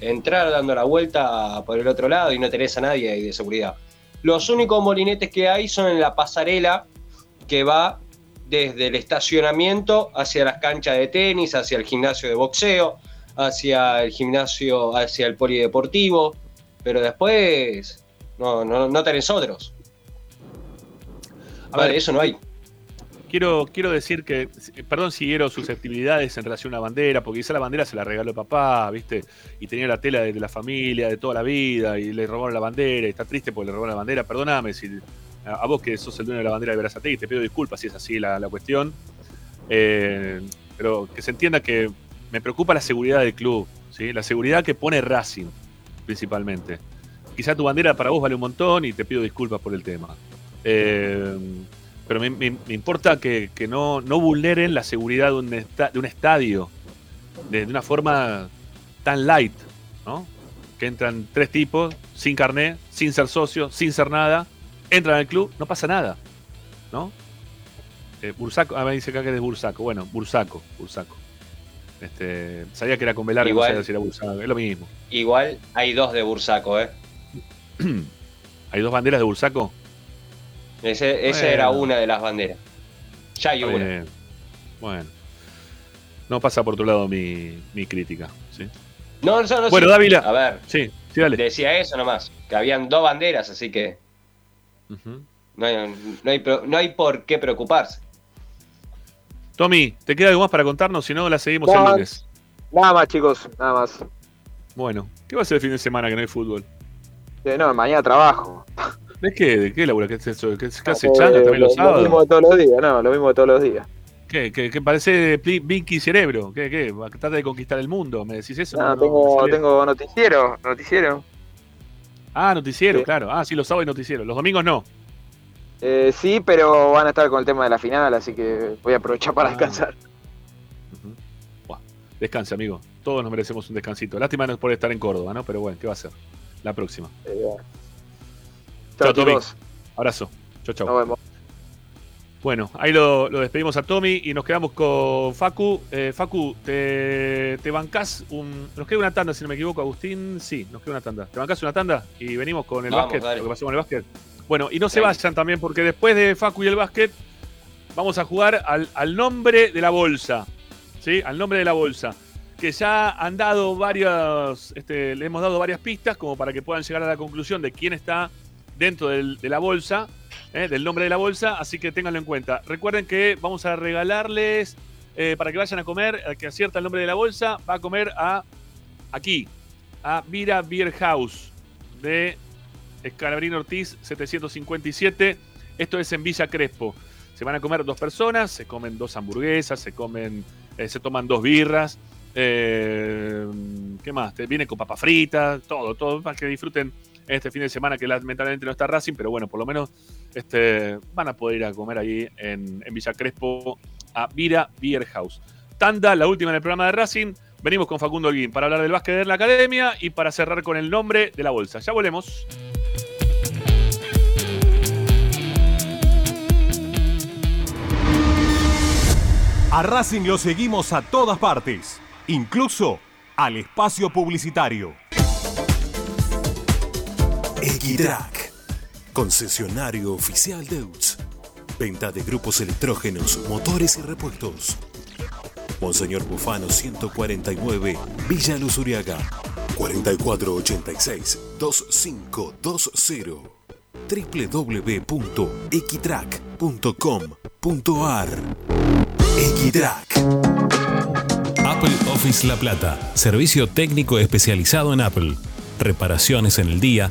entrar dando la vuelta por el otro lado y no tenés a nadie ahí de seguridad. Los únicos molinetes que hay son en la pasarela que va desde el estacionamiento hacia las canchas de tenis, hacia el gimnasio de boxeo, hacia el gimnasio, hacia el polideportivo, pero después no, no, no tenés otros. A Vale, ver, eso no hay. Quiero, quiero decir que, perdón si hiero susceptibilidades en relación a la bandera, porque quizá la bandera se la regaló papá, ¿viste? Y tenía la tela de, la familia, de toda la vida, y le robaron la bandera, y está triste porque le robaron la bandera. Perdóname si a, vos que sos el dueño de la bandera de Berazategui, te pido disculpas si es así la, la cuestión. Eh, pero que se entienda que me preocupa la seguridad del club, ¿sí? La seguridad que pone Racing, principalmente. Quizá tu bandera para vos vale un montón y te pido disculpas por el tema. Eh, pero me, me- me importa que, que no, no vulneren la seguridad de un, esta- de un estadio de, de una forma tan light, ¿no? Que entran tres tipos, sin carnet, sin ser socio, sin ser nada, entran al club, no pasa nada, ¿no? Eh, Bursaco, ah, me dice acá que es Bursaco, bueno, Bursaco, Bursaco. Este, sabía que era con Velarde, no Igual. sabía si era Bursaco, es lo mismo. Igual hay dos de Bursaco, ¿eh? <clears throat> ¿Hay dos banderas de Bursaco? Ese, esa Bueno. era una de las banderas. Ya hay una. bien. Bueno. No pasa por tu lado mi, mi crítica, ¿sí? No, no, no. Bueno, sí. Dávila. A ver. Sí, sí, dale. Decía eso nomás. Que habían dos banderas, así que. no, hay, no, hay, no hay por qué preocuparse. Tommy, ¿te queda algo más para contarnos? Si no, la seguimos No. el lunes. Nada más, chicos, nada más. Bueno, ¿qué va a ser el fin de semana que no hay fútbol? Eh, no, mañana trabajo. ¿De qué? ¿De qué labura? ¿Qué, es eso? ¿Qué, qué hace Eh, Chano también los lo, sábados? mismo de todos los días, no, lo mismo de todos los días. ¿Qué, qué, qué parece Pinky Cerebro? ¿Qué, qué? ¿Trata de conquistar el mundo? ¿Me decís eso? No, No, tengo, tengo noticiero, noticiero. Ah, noticiero, Sí. claro. Ah, sí, los sábados hay noticiero. Los domingos no. Eh, sí, pero van a estar con el tema de la final, así que voy a aprovechar para Ah. descansar. Descanse, amigo. Todos nos merecemos un descansito. Lástima no por estar en Córdoba, ¿no? Pero bueno, ¿qué va a ser? La próxima. Eh. Chao, Chao, Tommy. Abrazo. Chao, chao. Nos vemos. Bueno, ahí lo, lo despedimos a Tommy y nos quedamos con Facu. Eh, Facu, te, te bancás un. Nos queda una tanda, si no me equivoco, Agustín. Sí, nos queda una tanda. ¿Te bancás una tanda? Y venimos con el Vamos, básquet. dale. Lo que pasó con el básquet. Bueno, y no se vayan también, porque después de Facu y el básquet, vamos a jugar al, al nombre de la bolsa. ¿Sí? Al nombre de la bolsa. Que ya han dado varias. Este, le hemos dado varias pistas como para que puedan llegar a la conclusión de quién está dentro de la bolsa, ¿eh? del nombre de la bolsa, así que ténganlo en cuenta. Recuerden que vamos a regalarles eh, para que vayan a comer, al que acierta el nombre de la bolsa, va a comer a aquí, a Vira Beer House de Escalabrín Ortiz 757. Esto es en Villa Crespo. Se van a comer dos personas, se comen dos hamburguesas, se comen, eh, se toman dos birras. ¿Qué más? Viene con papa frita, todo, todo, para que disfruten este fin de semana que lamentablemente no está Racing, pero bueno, por lo menos este, van a poder ir a comer ahí en, Villa Crespo a Vira Beer. Tanda, la última en el programa de Racing. Venimos con Facundo Holguín para hablar del básquet de la academia y para cerrar con el nombre de la bolsa. Ya volvemos. A Racing lo seguimos a todas partes, incluso al espacio publicitario. Equitrack, concesionario oficial Deutz. Venta de grupos electrógenos, motores y repuestos. Monseñor Bufano 149, Villa Luz Uriaga. 4486-2520 www.equitrack.com.ar Equitrack Apple Office La Plata, servicio técnico especializado en Apple. Reparaciones en el día,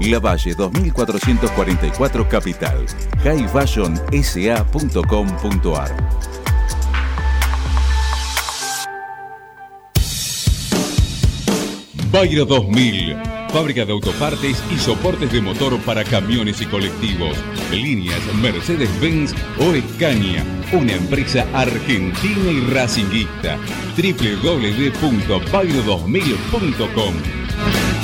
La Valle 2444 Capital. highfashionsa.com.ar Bayra 2000, fábrica de autopartes y soportes de motor para camiones y colectivos. Líneas Mercedes-Benz o Escaña, una empresa argentina y racinguista. www.bayro2000.com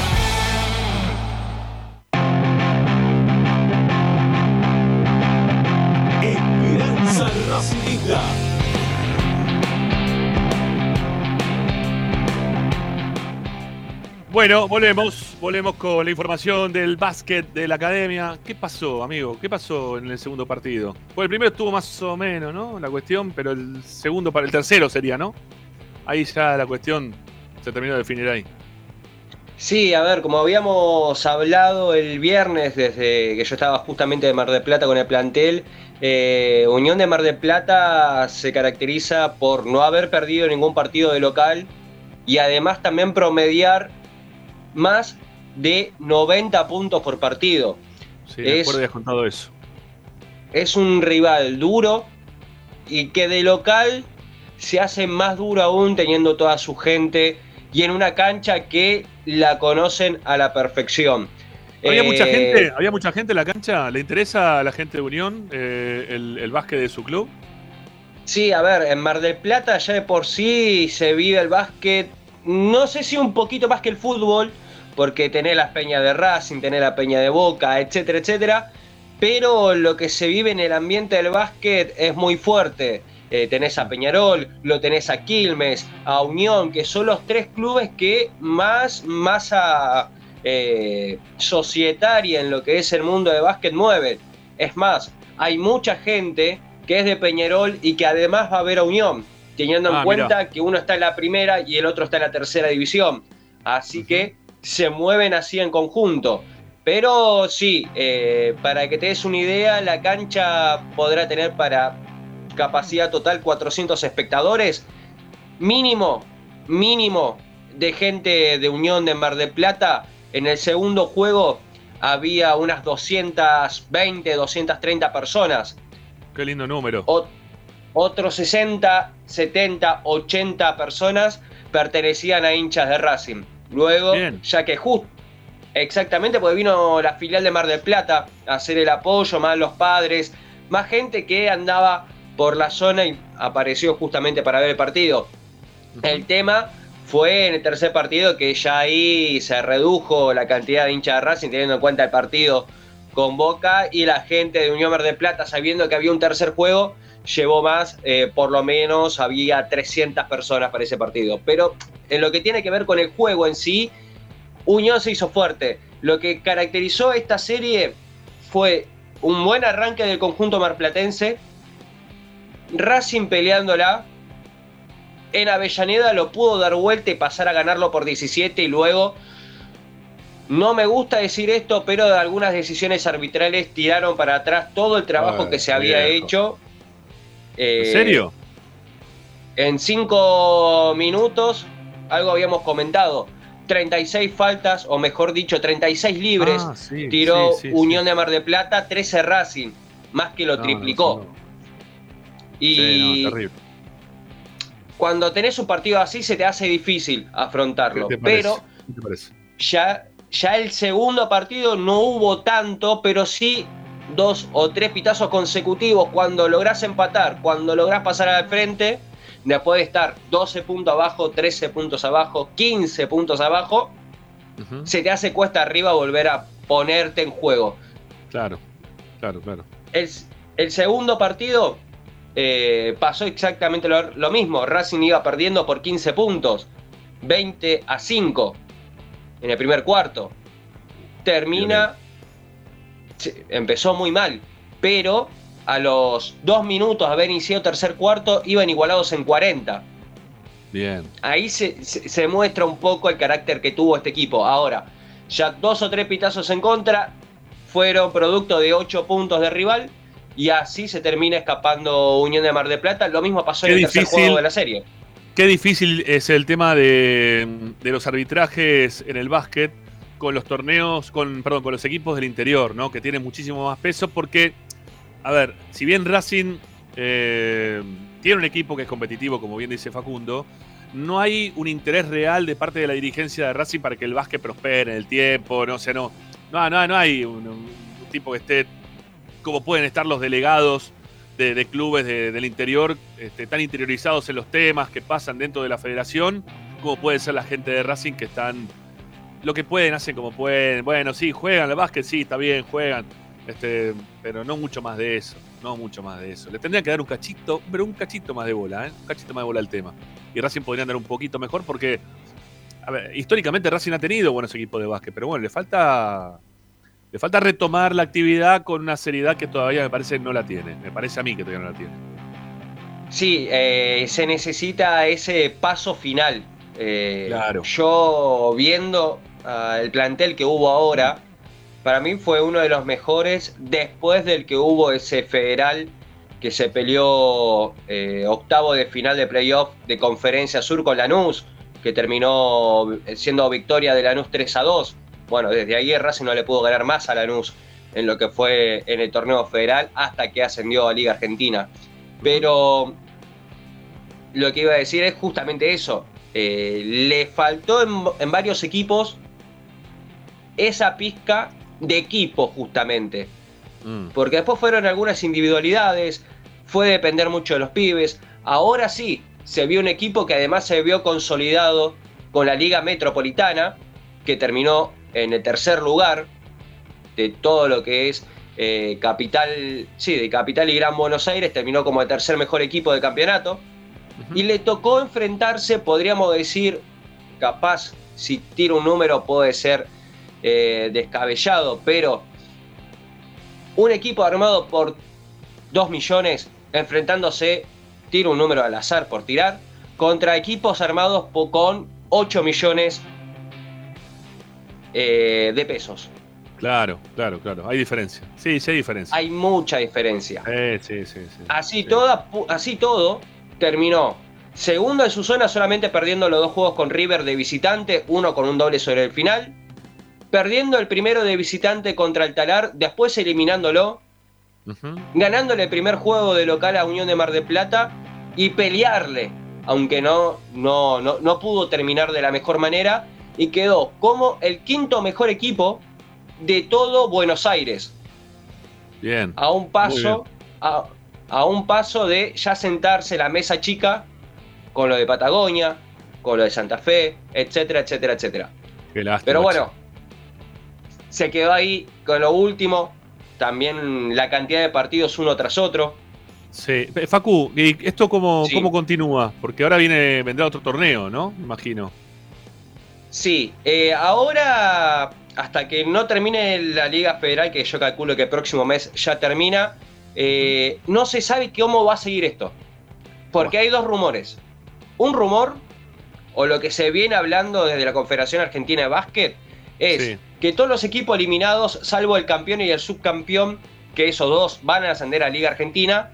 Bueno, volvemos, volvemos con la información del básquet de la academia. ¿Qué pasó, amigo? ¿Qué pasó en el segundo partido? Pues el primero estuvo más o menos, ¿no? La cuestión, pero el segundo para el tercero sería, ¿no? Ahí ya la cuestión se terminó de definir ahí. Sí, a ver, como habíamos hablado el viernes, desde que yo estaba justamente de Mar del Plata con el plantel, eh, Unión de Mar del Plata se caracteriza por no haber perdido ningún partido de local y además también promediar más de 90 puntos por partido. Sí, Es- después habías contado eso. es un rival duro y que de local se hace más duro aún teniendo toda su gente y en una cancha que la conocen a la perfección. Había Eh, mucha gente, había mucha gente en la cancha. ¿Le interesa a la gente de Unión eh, el, el básquet de su club? Sí, a ver, en Mar del Plata ya de por sí se vive el básquet, no sé si un poquito más que el fútbol, porque tenés las peñas de Racing, tenés la peña de Boca, etcétera, etcétera, pero lo que se vive en el ambiente del básquet es muy fuerte. Eh, tenés a Peñarol, lo tenés a Quilmes, a Unión, que son los tres clubes que más masa eh, societaria en lo que es el mundo de básquet mueven. Es más, hay mucha gente que es de Peñarol y que además va a ver a Unión, teniendo en Ah, cuenta mirá. que uno está en la primera y el otro está en la tercera división. Así que se mueven así en conjunto. Pero sí, eh, para que te des una idea, la cancha podrá tener para capacidad total 400 espectadores. Mínimo, mínimo de gente de Unión de Mar del Plata. En el segundo juego había unas 220, 230 personas. Qué lindo número. Otros 60, 70, 80 personas pertenecían a hinchas de Racing. Luego, ya que justo, exactamente, porque vino la filial de Mar del Plata a hacer el apoyo, más los padres, más gente que andaba por la zona y apareció justamente para ver el partido. El tema fue en el tercer partido que ya ahí se redujo la cantidad de hinchas de Racing teniendo en cuenta el partido con Boca y la gente de Unión Mar del Plata sabiendo que había un tercer juego llevó más, eh, por lo menos había 300 personas para ese partido. Pero en lo que tiene que ver con el juego en sí, Unión se hizo fuerte. Lo que caracterizó esta serie fue un buen arranque del conjunto marplatense, Racing peleándola, en Avellaneda lo pudo dar vuelta y pasar a ganarlo por 17 y luego no me gusta decir esto, pero algunas decisiones arbitrales tiraron para atrás todo el trabajo Ay, que se había viejo. hecho. Eh, ¿En serio? En cinco minutos, algo habíamos comentado. 36 faltas, o mejor dicho, 36 libres. Ah, sí, tiró sí, sí, Unión de Mar de Plata, 13 Racing. Más que lo No, triplicó. Y no, terrible. cuando tenés un partido así se te hace difícil afrontarlo. ¿Qué te parece? Pero ¿Qué te ya, ya el segundo partido no hubo tanto, pero sí dos o tres pitazos consecutivos cuando lográs empatar, cuando lográs pasar al frente, después de estar 12 puntos abajo, 13 puntos abajo, 15 puntos abajo, se te hace cuesta arriba volver a ponerte en juego. Claro, claro, claro. El, el segundo partido eh, pasó exactamente lo, lo mismo. Racing iba perdiendo por 15 puntos, 20 a 5 en el primer cuarto. Termina, empezó muy mal, pero a los dos minutos de haber iniciado tercer cuarto iban igualados en 40. Bien. Ahí se, se- se muestra un poco el carácter que tuvo este equipo. Ahora, ya dos o tres pitazos en contra fueron producto de ocho puntos de rival y así se termina escapando Unión de Mar de Plata. Lo mismo pasó Qué en el tercer difícil. juego de la serie. Qué difícil es el tema de, de los arbitrajes en el básquet con los torneos, con, perdón, con los equipos del interior, ¿no? Que tienen muchísimo más peso porque, a ver, si bien Racing eh, tiene un equipo que es competitivo, como bien dice Facundo, no hay un interés real de parte de la dirigencia de Racing para que el básquet prospere en el tiempo, no o no, no, no, no hay un, tipo que esté como pueden estar los delegados de, clubes de- del interior este, tan interiorizados en los temas que pasan dentro de la federación, como puede ser la gente de Racing que están lo que pueden, hacen como pueden. Bueno, sí, juegan al básquet, sí, está bien, juegan. Este, pero no mucho más de eso, no mucho más de eso. Le tendrían que dar un cachito, pero un cachito más de bola, ¿eh? un cachito más de bola al tema. Y Racing podrían dar un poquito mejor porque, a ver, históricamente Racing ha tenido buenos equipos de básquet, pero bueno, le falta, le falta retomar la actividad con una seriedad que todavía me parece no la tiene. Me parece a mí que todavía no la tiene. Sí, eh, se necesita ese paso final. Eh, Claro. Yo viendo ah, el plantel que hubo ahora, para mí fue uno de los mejores después del que hubo ese federal que se peleó eh, octavo de final de playoff de Conferencia Sur con Lanús, que terminó siendo victoria de Lanús 3 a 2. Bueno, desde ahí Racing no le pudo ganar más a Lanús en lo que fue en el torneo federal hasta que ascendió a Liga Argentina. Pero lo que iba a decir es justamente eso. Eh, le faltó en varios equipos esa pizca de equipo justamente. Porque después fueron algunas individualidades, fue depender mucho de los pibes. Ahora sí, se vio un equipo que además se vio consolidado con la Liga Metropolitana, que terminó en el tercer lugar de todo lo que es eh, Capital, sí, de Capital y Gran Buenos Aires, terminó como el tercer mejor equipo de campeonato. Y le tocó enfrentarse, podríamos decir, capaz, si tiro un número puede ser eh, descabellado, pero un equipo armado por 2 millones enfrentándose, tiro un número al azar por tirar, contra equipos armados con 8 millones eh, de pesos. Claro, claro, claro. Hay diferencia. Sí, sí hay diferencia. Hay mucha diferencia. Eh, sí, sí, sí. Así, Toda, así todo terminó segundo en su zona solamente perdiendo los dos juegos con River de visitante, uno con un doble sobre el final, perdiendo el primero de visitante contra el Talar, después eliminándolo, ganándole el primer juego de local a Unión de Mar del Plata y pelearle, aunque no, no, no, no pudo terminar de la mejor manera, y quedó como el quinto mejor equipo de todo Buenos Aires. Bien. A un paso, a, a un paso de ya sentarse la mesa chica con lo de Patagonia, con lo de Santa Fe, etcétera, etcétera, etcétera. Qué lástima, Pero bueno, se quedó ahí con lo último, también la cantidad de partidos uno tras otro. Sí, Eh, Facu, ¿y esto cómo, cómo continúa? Porque ahora viene, vendrá otro torneo, ¿no? Imagino. Sí, eh, ahora hasta que no termine la Liga Federal, que yo calculo que el próximo mes ya termina, eh, no se sabe cómo va a seguir esto. Porque hay dos rumores. Un rumor, o lo que se viene hablando desde la Confederación Argentina de Básquet, es Sí. Que todos los equipos eliminados, salvo el campeón y el subcampeón, que esos dos van a ascender a Liga Argentina,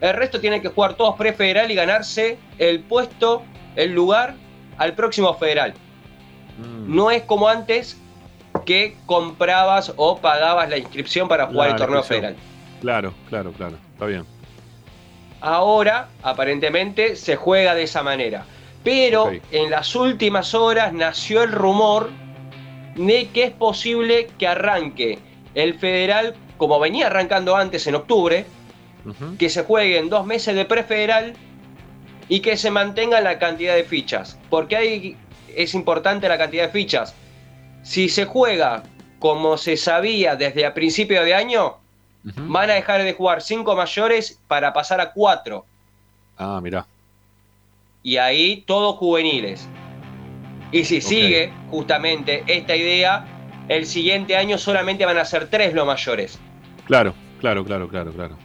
el resto tienen que jugar todos prefederal y ganarse el puesto, el lugar al próximo federal. Mm. No es como antes que comprabas o pagabas la inscripción para jugar el torneo federal. Claro, claro, claro. Está bien. Ahora, aparentemente, se juega de esa manera. Pero en las últimas horas nació el rumor de que es posible que arranque el federal, como venía arrancando antes en octubre, que se jueguen dos meses de prefederal y que se mantenga la cantidad de fichas. Porque hay, es importante la cantidad de fichas. Si se juega como se sabía desde a principio de año, van a dejar de jugar cinco mayores para pasar a cuatro. Ah, mirá. Y ahí todos juveniles. Y si sigue justamente esta idea, el siguiente año solamente van a ser tres los mayores. Claro, claro, claro, claro, claro.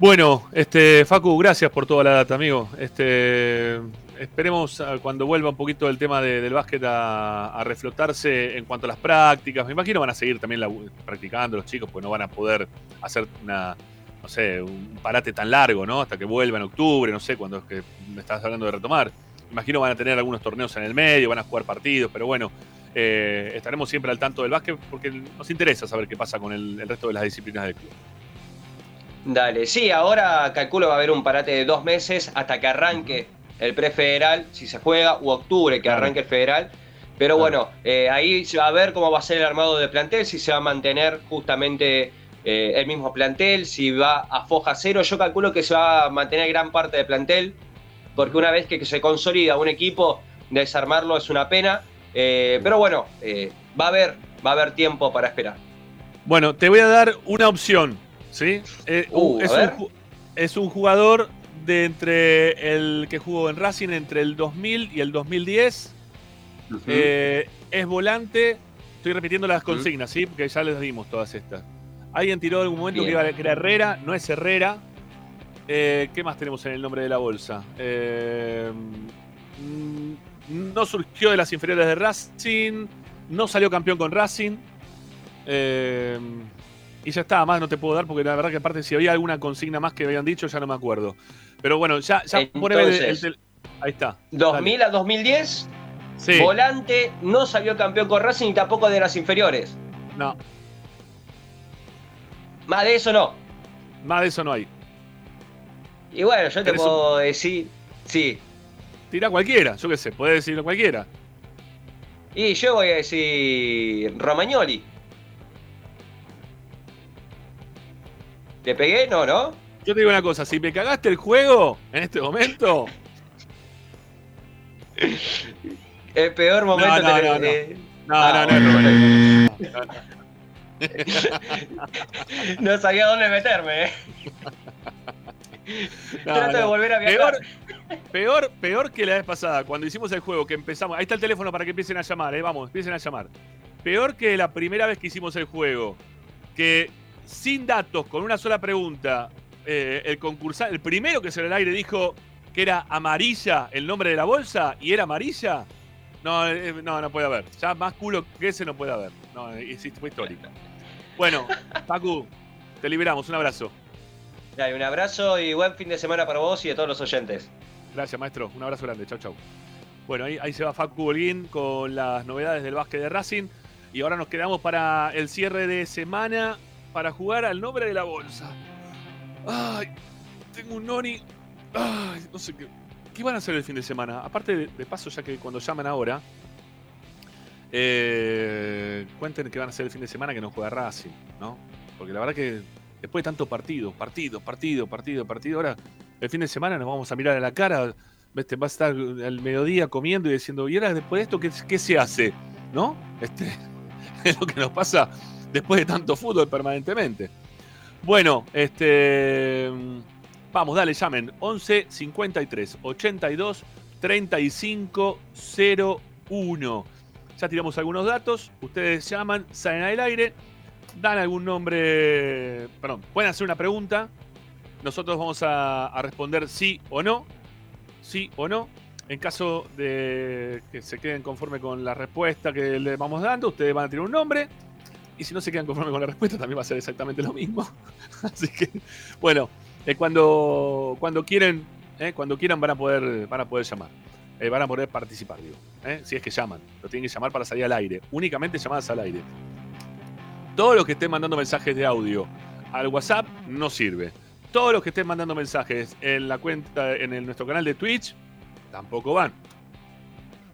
Bueno, este, Facu, gracias por toda la data, amigo. Este, esperemos ah, cuando vuelva un poquito el tema de- del básquet a, a reflotarse en cuanto a las prácticas. Me imagino van a seguir también la- practicando los chicos, porque no van a poder hacer una, no sé, un parate tan largo, ¿no? Hasta que vuelva en octubre, no sé, cuando es que me estás hablando de retomar. Imagino van a tener algunos torneos en el medio, van a jugar partidos, pero bueno, eh, estaremos siempre al tanto del básquet porque nos interesa saber qué pasa con el, el resto de las disciplinas del club. Dale, sí, ahora calculo va a haber un parate de dos meses hasta que arranque el prefederal, si se juega, u octubre que arranque el federal. Pero bueno, eh, ahí se va a ver cómo va a ser el armado de plantel, si se va a mantener justamente eh, el mismo plantel, si va a foja cero. Yo calculo que se va a mantener gran parte del plantel, porque una vez que se consolida un equipo, desarmarlo es una pena. Eh, pero bueno, eh, va a haber, va a haber tiempo para esperar. Bueno, te voy a dar una opción, ¿sí? Eh, Uh, es, un, es jugador de entre el que jugó en Racing entre el 2000 y el 2010. Eh, es volante. Estoy repitiendo las consignas, ¿sí? Porque ya les dimos todas estas. Alguien tiró en algún momento que, iba, que era Herrera, no es Herrera. Eh, ¿Qué más tenemos en el nombre de la bolsa? Eh, mm, no surgió de las inferiores de Racing, no salió campeón con Racing. Eh, y ya está, más no te puedo dar porque la verdad que aparte si había alguna consigna más que habían dicho ya no me acuerdo. Pero bueno, ya, ya poneme el- el Entonces, tel- Ahí está. 2000 a 2010, Sí. volante, no salió campeón con Racing y tampoco de las inferiores. No. Más de eso no. Más de eso no hay. Y bueno, yo te ¿Tenés puedo decir, sí. Tira cualquiera, yo qué sé, puede decirlo cualquiera. Y yo voy a decir Romagnoli. ¿Le pegué? No, ¿no? Yo te digo una cosa, si me cagaste el juego en este momento. <laughs> El peor momento no, te- no, no. eh, No, no, no, no, no, no, no. no <laughs> sabía dónde meterme. <laughs> No, Trato de volver a viajar. Peor, peor, peor que la vez pasada, cuando hicimos el juego, que empezamos. Ahí está el teléfono para que empiecen a llamar, eh. Vamos, empiecen a llamar. Peor que la primera vez que hicimos el juego, que sin datos, con una sola pregunta, eh, el concursante, el primero que se el aire dijo que era amarilla el nombre de la bolsa y era amarilla. No, eh, no, no puede haber. Ya más culo que ese no puede haber. No, fue histórica. Bueno, Pacu, te liberamos. Un abrazo. Dale, un abrazo y buen fin de semana para vos y de todos los oyentes. Gracias, maestro. Un abrazo grande. Chau, chau. Bueno, ahí, ahí se va Facu Holguín con las novedades del básquet de Racing. Y ahora nos quedamos para el cierre de semana para jugar al nombre de la bolsa. Ay, tengo un noni. Ay, no sé qué. ¿Qué van a hacer el fin de semana? Aparte de, de paso, ya que cuando llaman ahora, eh, cuenten qué van a hacer el fin de semana que no juega Racing, ¿no? Porque la verdad que después de tantos partidos, partidos, partido, partido, partido, ahora el fin de semana nos vamos a mirar a la cara, este, va a estar al mediodía comiendo y diciendo, ¿y ahora después de esto qué, qué se hace? ¿No? Este, <laughs> es lo que nos pasa después de tanto fútbol permanentemente. Bueno, este. Vamos, dale, llamen. 11 53 82 35 01. Ya tiramos algunos datos. Ustedes llaman, salen al aire, dan algún nombre. Perdón, pueden hacer una pregunta. Nosotros vamos a, responder sí o no. Sí o no. En caso de que se queden conforme con la respuesta que le vamos dando, ustedes van a tirar un nombre. Y si no se quedan conforme con la respuesta, también va a ser exactamente lo mismo. <laughs> Así que, bueno, eh, cuando, cuando quieren, eh, cuando quieran van a poder, van a poder llamar. Eh, van a poder participar, digo. eh, si es que llaman. Lo tienen que llamar para salir al aire. Únicamente llamadas al aire. Todos los que estén mandando mensajes de audio al WhatsApp no sirve. Todos los que estén mandando mensajes en la cuenta, en el- nuestro canal de Twitch, tampoco van.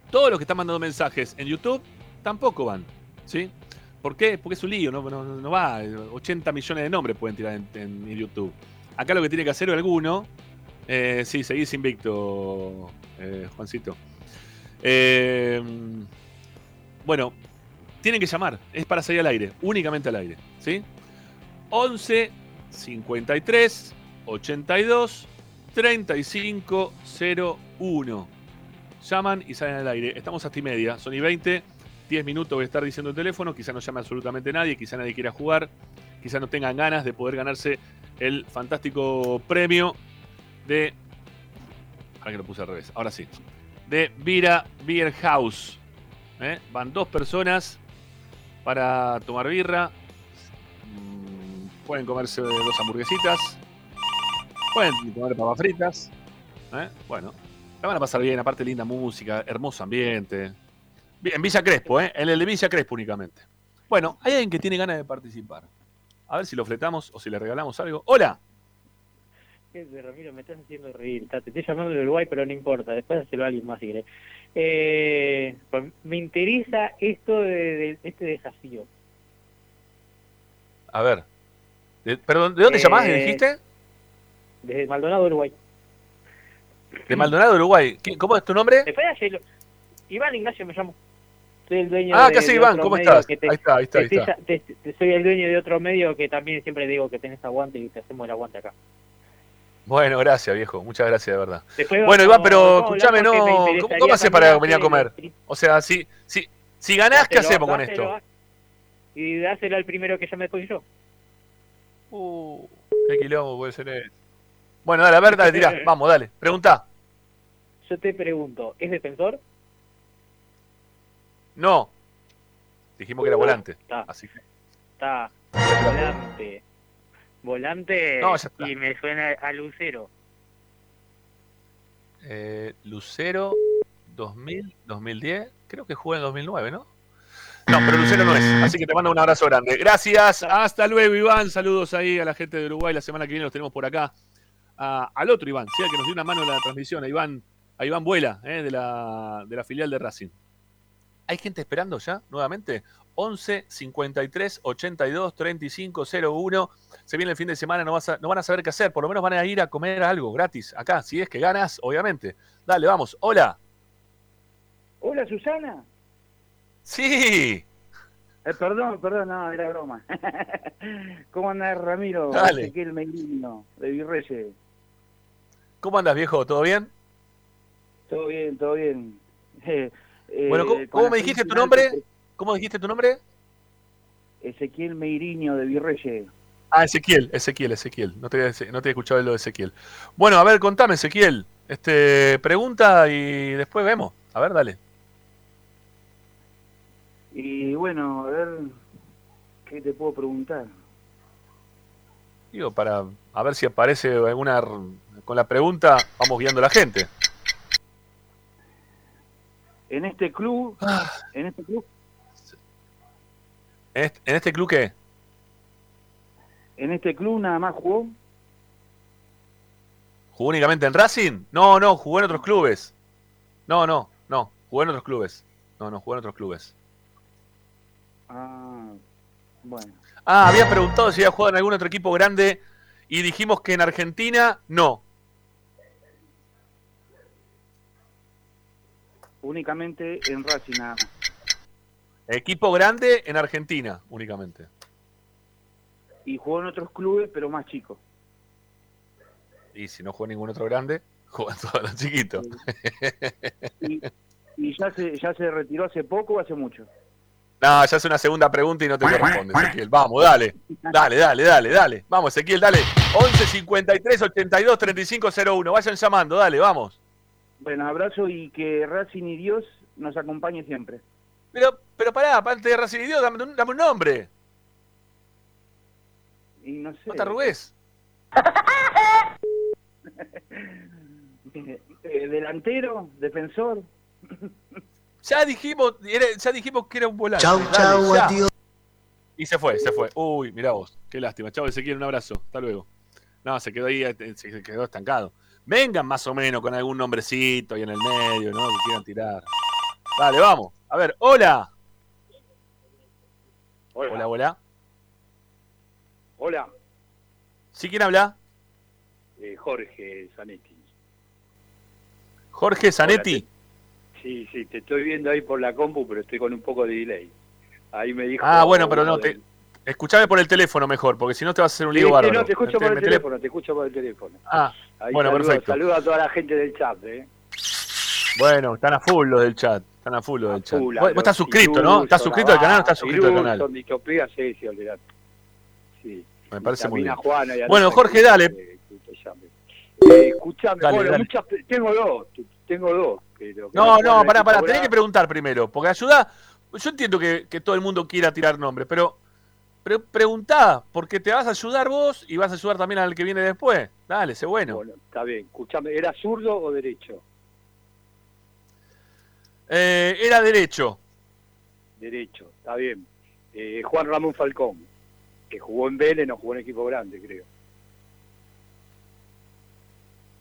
Todos los que están mandando mensajes en YouTube, tampoco van. ¿Sí? ¿Por qué? Porque es un lío, no, va. 80 millones de nombres pueden tirar en, en YouTube. Acá lo que tiene que hacer alguno. Eh, sí, seguís invicto, eh, Juancito. Eh, bueno, tienen que llamar. Es para salir al aire, únicamente al aire. ¿Sí? 11 53 82 35 01. Llaman y salen al aire. Estamos hasta y media, son y 20. 10 minutos voy a estar diciendo el teléfono. Quizá no llame absolutamente nadie, quizá nadie quiera jugar. Quizá no tengan ganas de poder ganarse el fantástico premio de. Ahora que lo puse al revés, ahora sí. De Vira Beer House. ¿eh? Van dos personas para tomar birra. Mm, Pueden comerse dos hamburguesitas. Pueden comer papas fritas. ¿eh? Bueno, la van a pasar bien. Aparte, linda música, hermoso ambiente. Bien, En Villa Crespo, ¿eh? En el de Villa Crespo únicamente. Bueno, hay alguien que tiene ganas de participar. A ver si lo fletamos o si le regalamos algo. ¡Hola! ¿Qué es, Ramiro? Me estás haciendo reír. Te estoy llamando de Uruguay, pero no importa. Después hacelo a alguien más si querés. Eh, pues, me interesa esto de, de- este desafío. A ver. De- perdón, ¿de dónde Eh, llamás? ¿Dijiste? Desde Maldonado, Uruguay. De Maldonado, Uruguay. ¿Qué- ¿Cómo es tu nombre? Iván Ignacio me llamo. Soy el dueño Ah, de, ¿qué de Iván? ¿Cómo estás? te- Ahí está, ahí está, te ahí está. estoy- te- te- soy el dueño de otro medio que también siempre digo que tenés aguante y te hacemos el aguante acá. Bueno, gracias, viejo. Muchas gracias, de verdad. Después bueno, Iván, pero escúchame, no. ¿Cómo, haces para venir a comer? O sea, si, si, si ganás, ¿qué hacemos con esto? Y dáselo al primero que llame después yo. Uh, qué quilombo puede ser eso. Bueno, dale, a ver, dale, tirá. <laughs> Vamos, dale. Pregunta. Yo te pregunto, ¿es defensor? No. Dijimos que era volante. Está. Así que. Está. Volante. Volante. No. Y me suena a Lucero. Eh, Lucero 2000, 2010. Creo que jugó en 2009, ¿no? No, pero Lucero no es. Así que te mando un abrazo grande. Gracias. Hasta luego, Iván. Saludos ahí a la gente de Uruguay. La semana que viene los tenemos por acá. A- al otro Iván, ¿sí? que nos dio una mano en la transmisión. A Iván, a Iván Vuela, ¿eh? de, la, de la filial de Racing. ¿Hay gente esperando ya nuevamente? 11 53 82 35 01. Se viene el fin de semana, no, vas a- no van a saber qué hacer. Por lo menos van a ir a comer algo gratis acá. Si es que ganas, obviamente. Dale, vamos. Hola. Hola, Susana. Sí. Eh, perdón, perdón, no, era broma. <laughs> ¿Cómo andás, Ramiro? Dale. Ezequiel de Virreyes. ¿Cómo andas, viejo? ¿Todo bien? Todo bien, todo bien. Eh, <laughs> eh, Bueno, ¿cómo, con cómo me dijiste tu nombre? ¿Cómo dijiste tu nombre? Ezequiel Meiriño, de Virreyes. Ah, Ezequiel, Ezequiel, Ezequiel. No te, había- no te he escuchado lo de Ezequiel. Bueno, a ver, contame, Ezequiel. Este, pregunta y después vemos. A ver, dale. Y bueno, a ver, ¿qué te puedo preguntar? Digo, para a ver si aparece alguna... Con la pregunta vamos guiando a la gente. En este club, Ah. en este club, ¿En este, en este club qué? en este club nada más jugó. ¿Jugó únicamente en Racing? No, no, jugó en otros clubes. No, no, no, jugó en otros clubes. No, no, jugó en otros clubes. Ah, bueno. Ah, había preguntado si había jugado en algún otro equipo grande y dijimos que en Argentina no. Únicamente en Racing nada más. Equipo grande en Argentina únicamente. Y jugó en otros clubes, pero más chicos. Y si no jugó ningún otro grande, <laughs> jugó en todos los chiquitos. Y, y ya se ya se retiró hace poco o hace mucho. No, ya es una segunda pregunta y no te corresponde, Ezequiel. Vamos, dale. Dale, dale, dale, dale. Vamos, Ezequiel, dale. 11 53 82 35 01. Vayan llamando, dale, vamos. Bueno, abrazo y que Racing y Dios nos acompañe siempre. Pero, pero pará, aparte de Racing Dios, dame, un- dame un nombre. Y no sé. No te arrugues. Eh, delantero, defensor. <laughs> Ya dijimos, ya dijimos que era un volante. Chau, Dale, chau, ya. adiós. Y se fue, se fue. Uy, mirá vos. Qué lástima. Chau, Ezequiel, un abrazo. Hasta luego. No, se quedó ahí, eh, se se quedó estancado. Vengan más o menos con algún nombrecito ahí en el medio, ¿no? Que quieran tirar. Dale, vamos. A ver, hola. Hola. Hola, hola. Hola, ¿Sí quién habla? eh, Jorge Zanetti. Jorge Zanetti. Sí, sí, te estoy viendo ahí por la compu, pero estoy con un poco de delay. Ahí me dijo... Ah, bueno, pero no, te, escuchame por el teléfono mejor, porque si no te vas a hacer un lío sí, bárbaro. no, te escucho Este, por el teléfono, te escucho por el teléfono. Ah, Ahí bueno, saludo, perfecto. Saludo a toda la gente del chat, ¿eh? Bueno, están a full los del chat. Están a full del chat. Full, Vos, estás suscrito, ¿no? ¿Estás suscrito al canal o estás suscrito al canal? Distopía, sí, sí, olvidate. Sí. Me parece muy bien. a Juana a Bueno, Jorge, dale. que- que. Eh, escuchame, Dale, bueno, dale. muchas, tengo dos, tengo dos. Pero No, no, pará, equipo pará, tenés que preguntar primero, porque ayuda. Yo entiendo que, que todo el mundo quiera tirar nombres, pero, pero preguntá, porque te vas a ayudar vos y vas a ayudar también al que viene después. Dale, sé bueno. Bueno, está bien, escuchame, ¿era zurdo o derecho? Eh, era derecho. Derecho, está bien. Eh, Juan Ramón Falcón, que jugó en Vélez, no jugó en equipo grande, creo.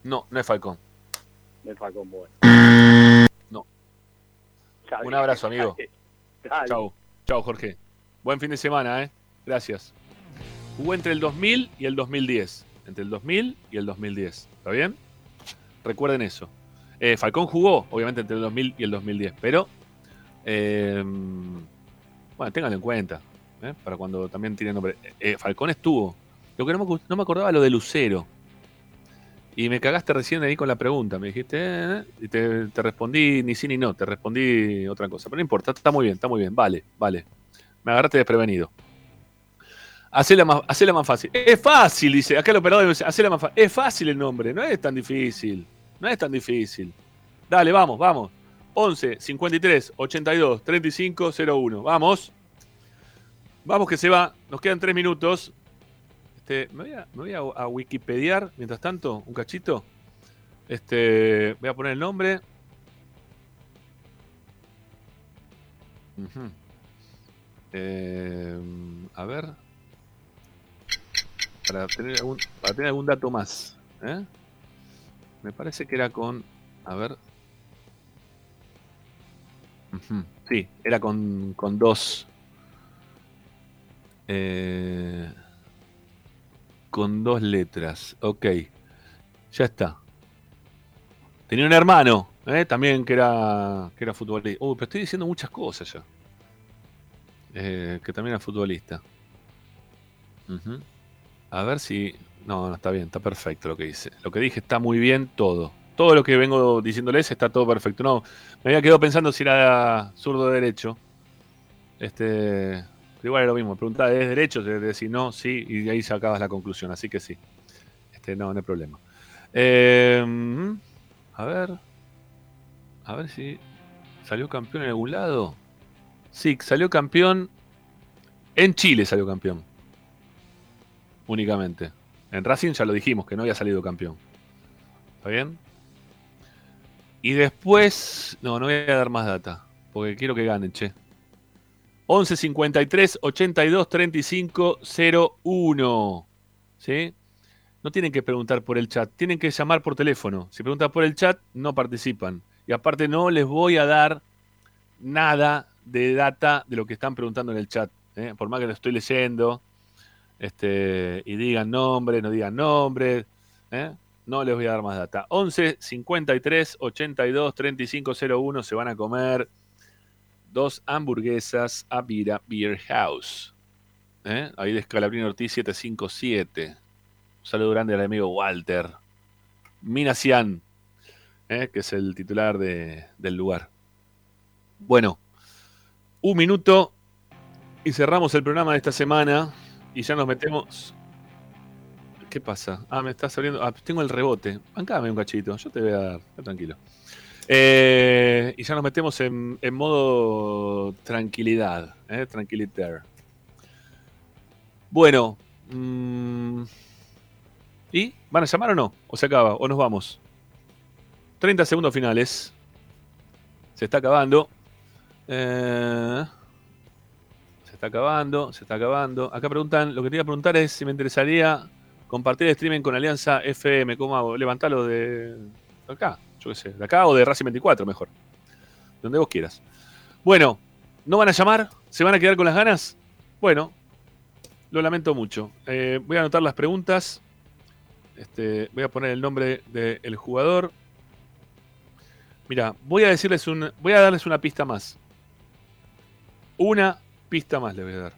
No, no es Falcón. No es Falcón, bueno. No. Un abrazo, amigo. <laughs> Dale. Chau, chau, Jorge. Buen fin de semana, ¿eh? Gracias. Jugó entre el 2000 y el 2010. Entre el 2000 y el 2010. ¿Está bien? Recuerden eso. Eh, Falcón jugó, obviamente, entre el 2000 y el 2010, pero. eh, bueno, ténganlo en cuenta. ¿eh? Para cuando también tiene nombre. Eh, Falcón estuvo. Lo que no me, no me acordaba lo de Lucero. Y me cagaste recién ahí con la pregunta. Me dijiste, y te, te respondí ni sí ni no. Te respondí otra cosa. Pero no importa, está muy bien, está muy bien. Vale, vale. Me agarraste desprevenido. Hacela más, hacela más fácil. Es fácil, dice. Acá el operador dice, hacela más fácil. Es fácil el nombre, no es tan difícil. No es tan difícil. Dale, vamos, vamos. 11 53 82 35 01. Vamos. Vamos que se va. Nos quedan tres minutos. Este, me voy, a, a, a Wikipediar mientras tanto, un cachito. Este, voy a poner el nombre. Eh, a ver. Para tener algún, para tener algún dato más. ¿eh? Me parece que era con. A ver. Sí, era con, con dos. Eh, con dos letras. Ok. Ya está. Tenía un hermano, ¿eh? también que era, que era futbolista. Uy, pero estoy diciendo muchas cosas ya. eh, que también es futbolista. A ver si. No, no está bien, está perfecto lo que dice. Lo que dije está muy bien todo. Todo lo que vengo diciéndoles está todo perfecto. No, me había quedado pensando si era zurdo o derecho. Este. igual es lo mismo. Preguntaba, ¿es derecho? Te decir no, sí, y de ahí sacabas la conclusión. Así que sí. Este, no, no hay problema. Eh, a ver. A ver si. ¿Salió campeón en algún lado? Sí, salió campeón. En Chile salió campeón. Únicamente. En Racing ya lo dijimos, que no había salido campeón. ¿Está bien? Y después. No, no voy a dar más data. Porque quiero que ganen, che. 11 53 82 35 01. ¿Sí? No tienen que preguntar por el chat, tienen que llamar por teléfono. Si preguntan por el chat, no participan. Y aparte, no les voy a dar nada de data de lo que están preguntando en el chat. ¿eh? Por más que lo estoy leyendo. Este, y digan nombres, no digan nombres. ¿eh? No les voy a dar más data. 11 53 82 35 01 se van a comer dos hamburguesas a Vira Beer House. ¿eh? Ahí de Scalabrini Ortiz 757. Un saludo grande al amigo Walter. Minacian, ¿eh? que es el titular de- del lugar. Bueno, un minuto y cerramos el programa de esta semana y ya nos metemos. ¿Qué pasa? Ah, me está saliendo. Ah, tengo el rebote. Bancame un cachito. Yo te voy a dar. Tranquilo. Eh, y ya nos metemos en, modo tranquilidad. ¿eh? Tranquiliter. Bueno. mm, ¿Y? ¿Van a llamar o no? ¿O se acaba? ¿O nos vamos? 30 segundos finales. Se está acabando. Eh, está acabando, se está acabando. Acá preguntan, lo que te iba a preguntar es si me interesaría compartir el streaming con Alianza FM. ¿Cómo hago? Levantalo de acá, yo qué sé, de acá o de Racing 24 mejor. Donde vos quieras. Bueno, ¿no van a llamar? ¿Se van a quedar con las ganas? Bueno, lo lamento mucho. Eh, voy a anotar las preguntas. Este, voy a poner el nombre del jugador. Mira, voy a decirles un, voy a darles una pista más. Una pista más le voy a dar.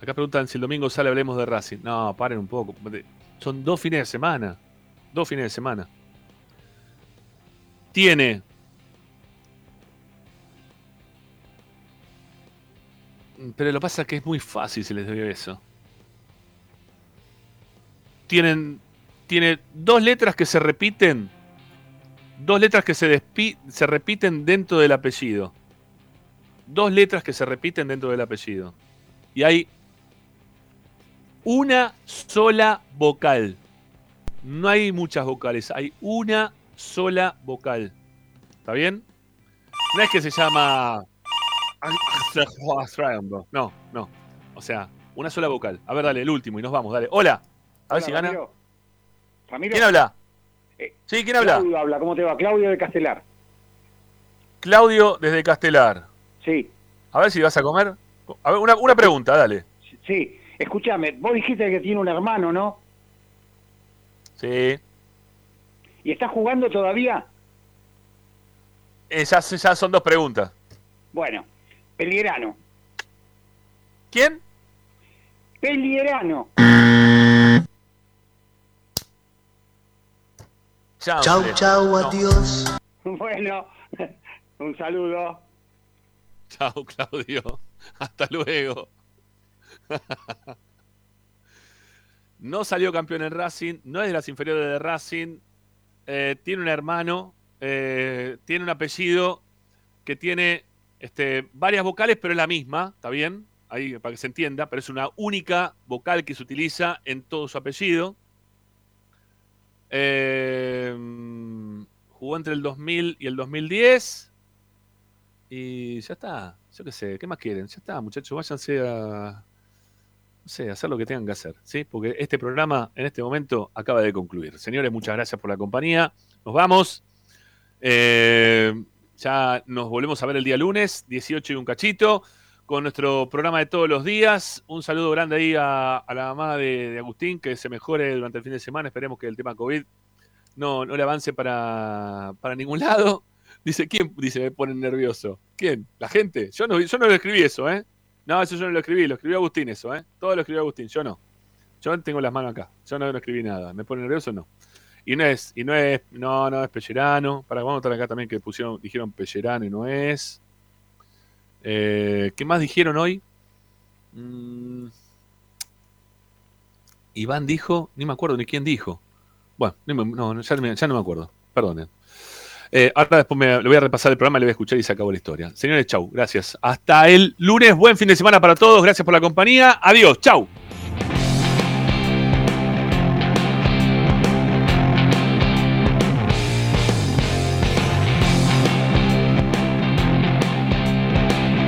Acá preguntan si el domingo sale hablemos de Racing. No, paren un poco. Son dos fines de semana. Dos fines de semana. Tiene. Pero lo pasa que es muy fácil si les doy eso. Tienen. Tiene dos letras que se repiten. Dos letras que se, se repiten dentro del apellido. Dos letras que se repiten dentro del apellido. Y hay una sola vocal. No hay muchas vocales, hay una sola vocal. ¿Está bien? No es que se llama. No, no. O sea, una sola vocal. A ver, dale, el último y nos vamos, dale. Hola. A ver Hola, si gana. Ramiro. Ramiro. ¿Quién habla? Eh, Sí, ¿quién habla? Claudio habla, ¿cómo te va? Claudio de Castelar. Claudio desde Castelar. Sí, A ver si vas a comer. A ver, una, una pregunta, dale. sí. Escúchame, vos dijiste que tiene un hermano, ¿no? Sí. ¿Y está jugando todavía? Eh, ya, ya son dos preguntas. Bueno, Pelierano. ¿Quién? Pelierano. Chao, Chau, hombre. chau, No. adiós. <laughs> Bueno, <laughs> un saludo. Claudio. <laughs> Hasta luego. <laughs> No salió campeón en Racing, no es de las inferiores de Racing. eh, tiene un hermano, eh, tiene un apellido que tiene este, varias vocales, pero es la misma, ¿está bien? Ahí para que se entienda, pero es una única vocal que se utiliza en todo su apellido. Eh, jugó entre el 2000 y el 2010. Y ya está. Yo qué sé, ¿qué más quieren? Ya está, muchachos, váyanse a. No sé, hacer lo que tengan que hacer, ¿sí? Porque este programa en este momento acaba de concluir. Señores, muchas gracias por la compañía. Nos vamos. Eh, ya nos volvemos a ver el día lunes, 18 y un cachito, con nuestro programa de todos los días. Un saludo grande ahí a, a la mamá de, de Agustín, que se mejore durante el fin de semana. Esperemos que el tema COVID no, no le avance para, para ningún lado. Dice, ¿quién? Dice, me ponen nervioso. ¿Quién? ¿La gente? Yo no, yo no le escribí eso, ¿eh? No, eso yo no lo escribí, lo escribió Agustín eso, ¿eh? Todo lo escribió Agustín, yo no. Yo tengo las manos acá, yo no, no escribí nada. ¿Me pone nervioso no? Y no es, y no es, no, no es Pellerano. Para vamos a estar acá también que pusieron, dijeron Pellerano y no es. Eh, ¿Qué más dijeron hoy? Mm, Iván dijo, ni me acuerdo ni quién dijo. Bueno, no, no, ya, ya no me acuerdo, perdonen. Eh, ahora después me, le voy a repasar el programa, le voy a escuchar y se acabó la historia. Señores, chau, gracias. Hasta el lunes, buen fin de semana para todos, gracias por la compañía. Adiós, chau.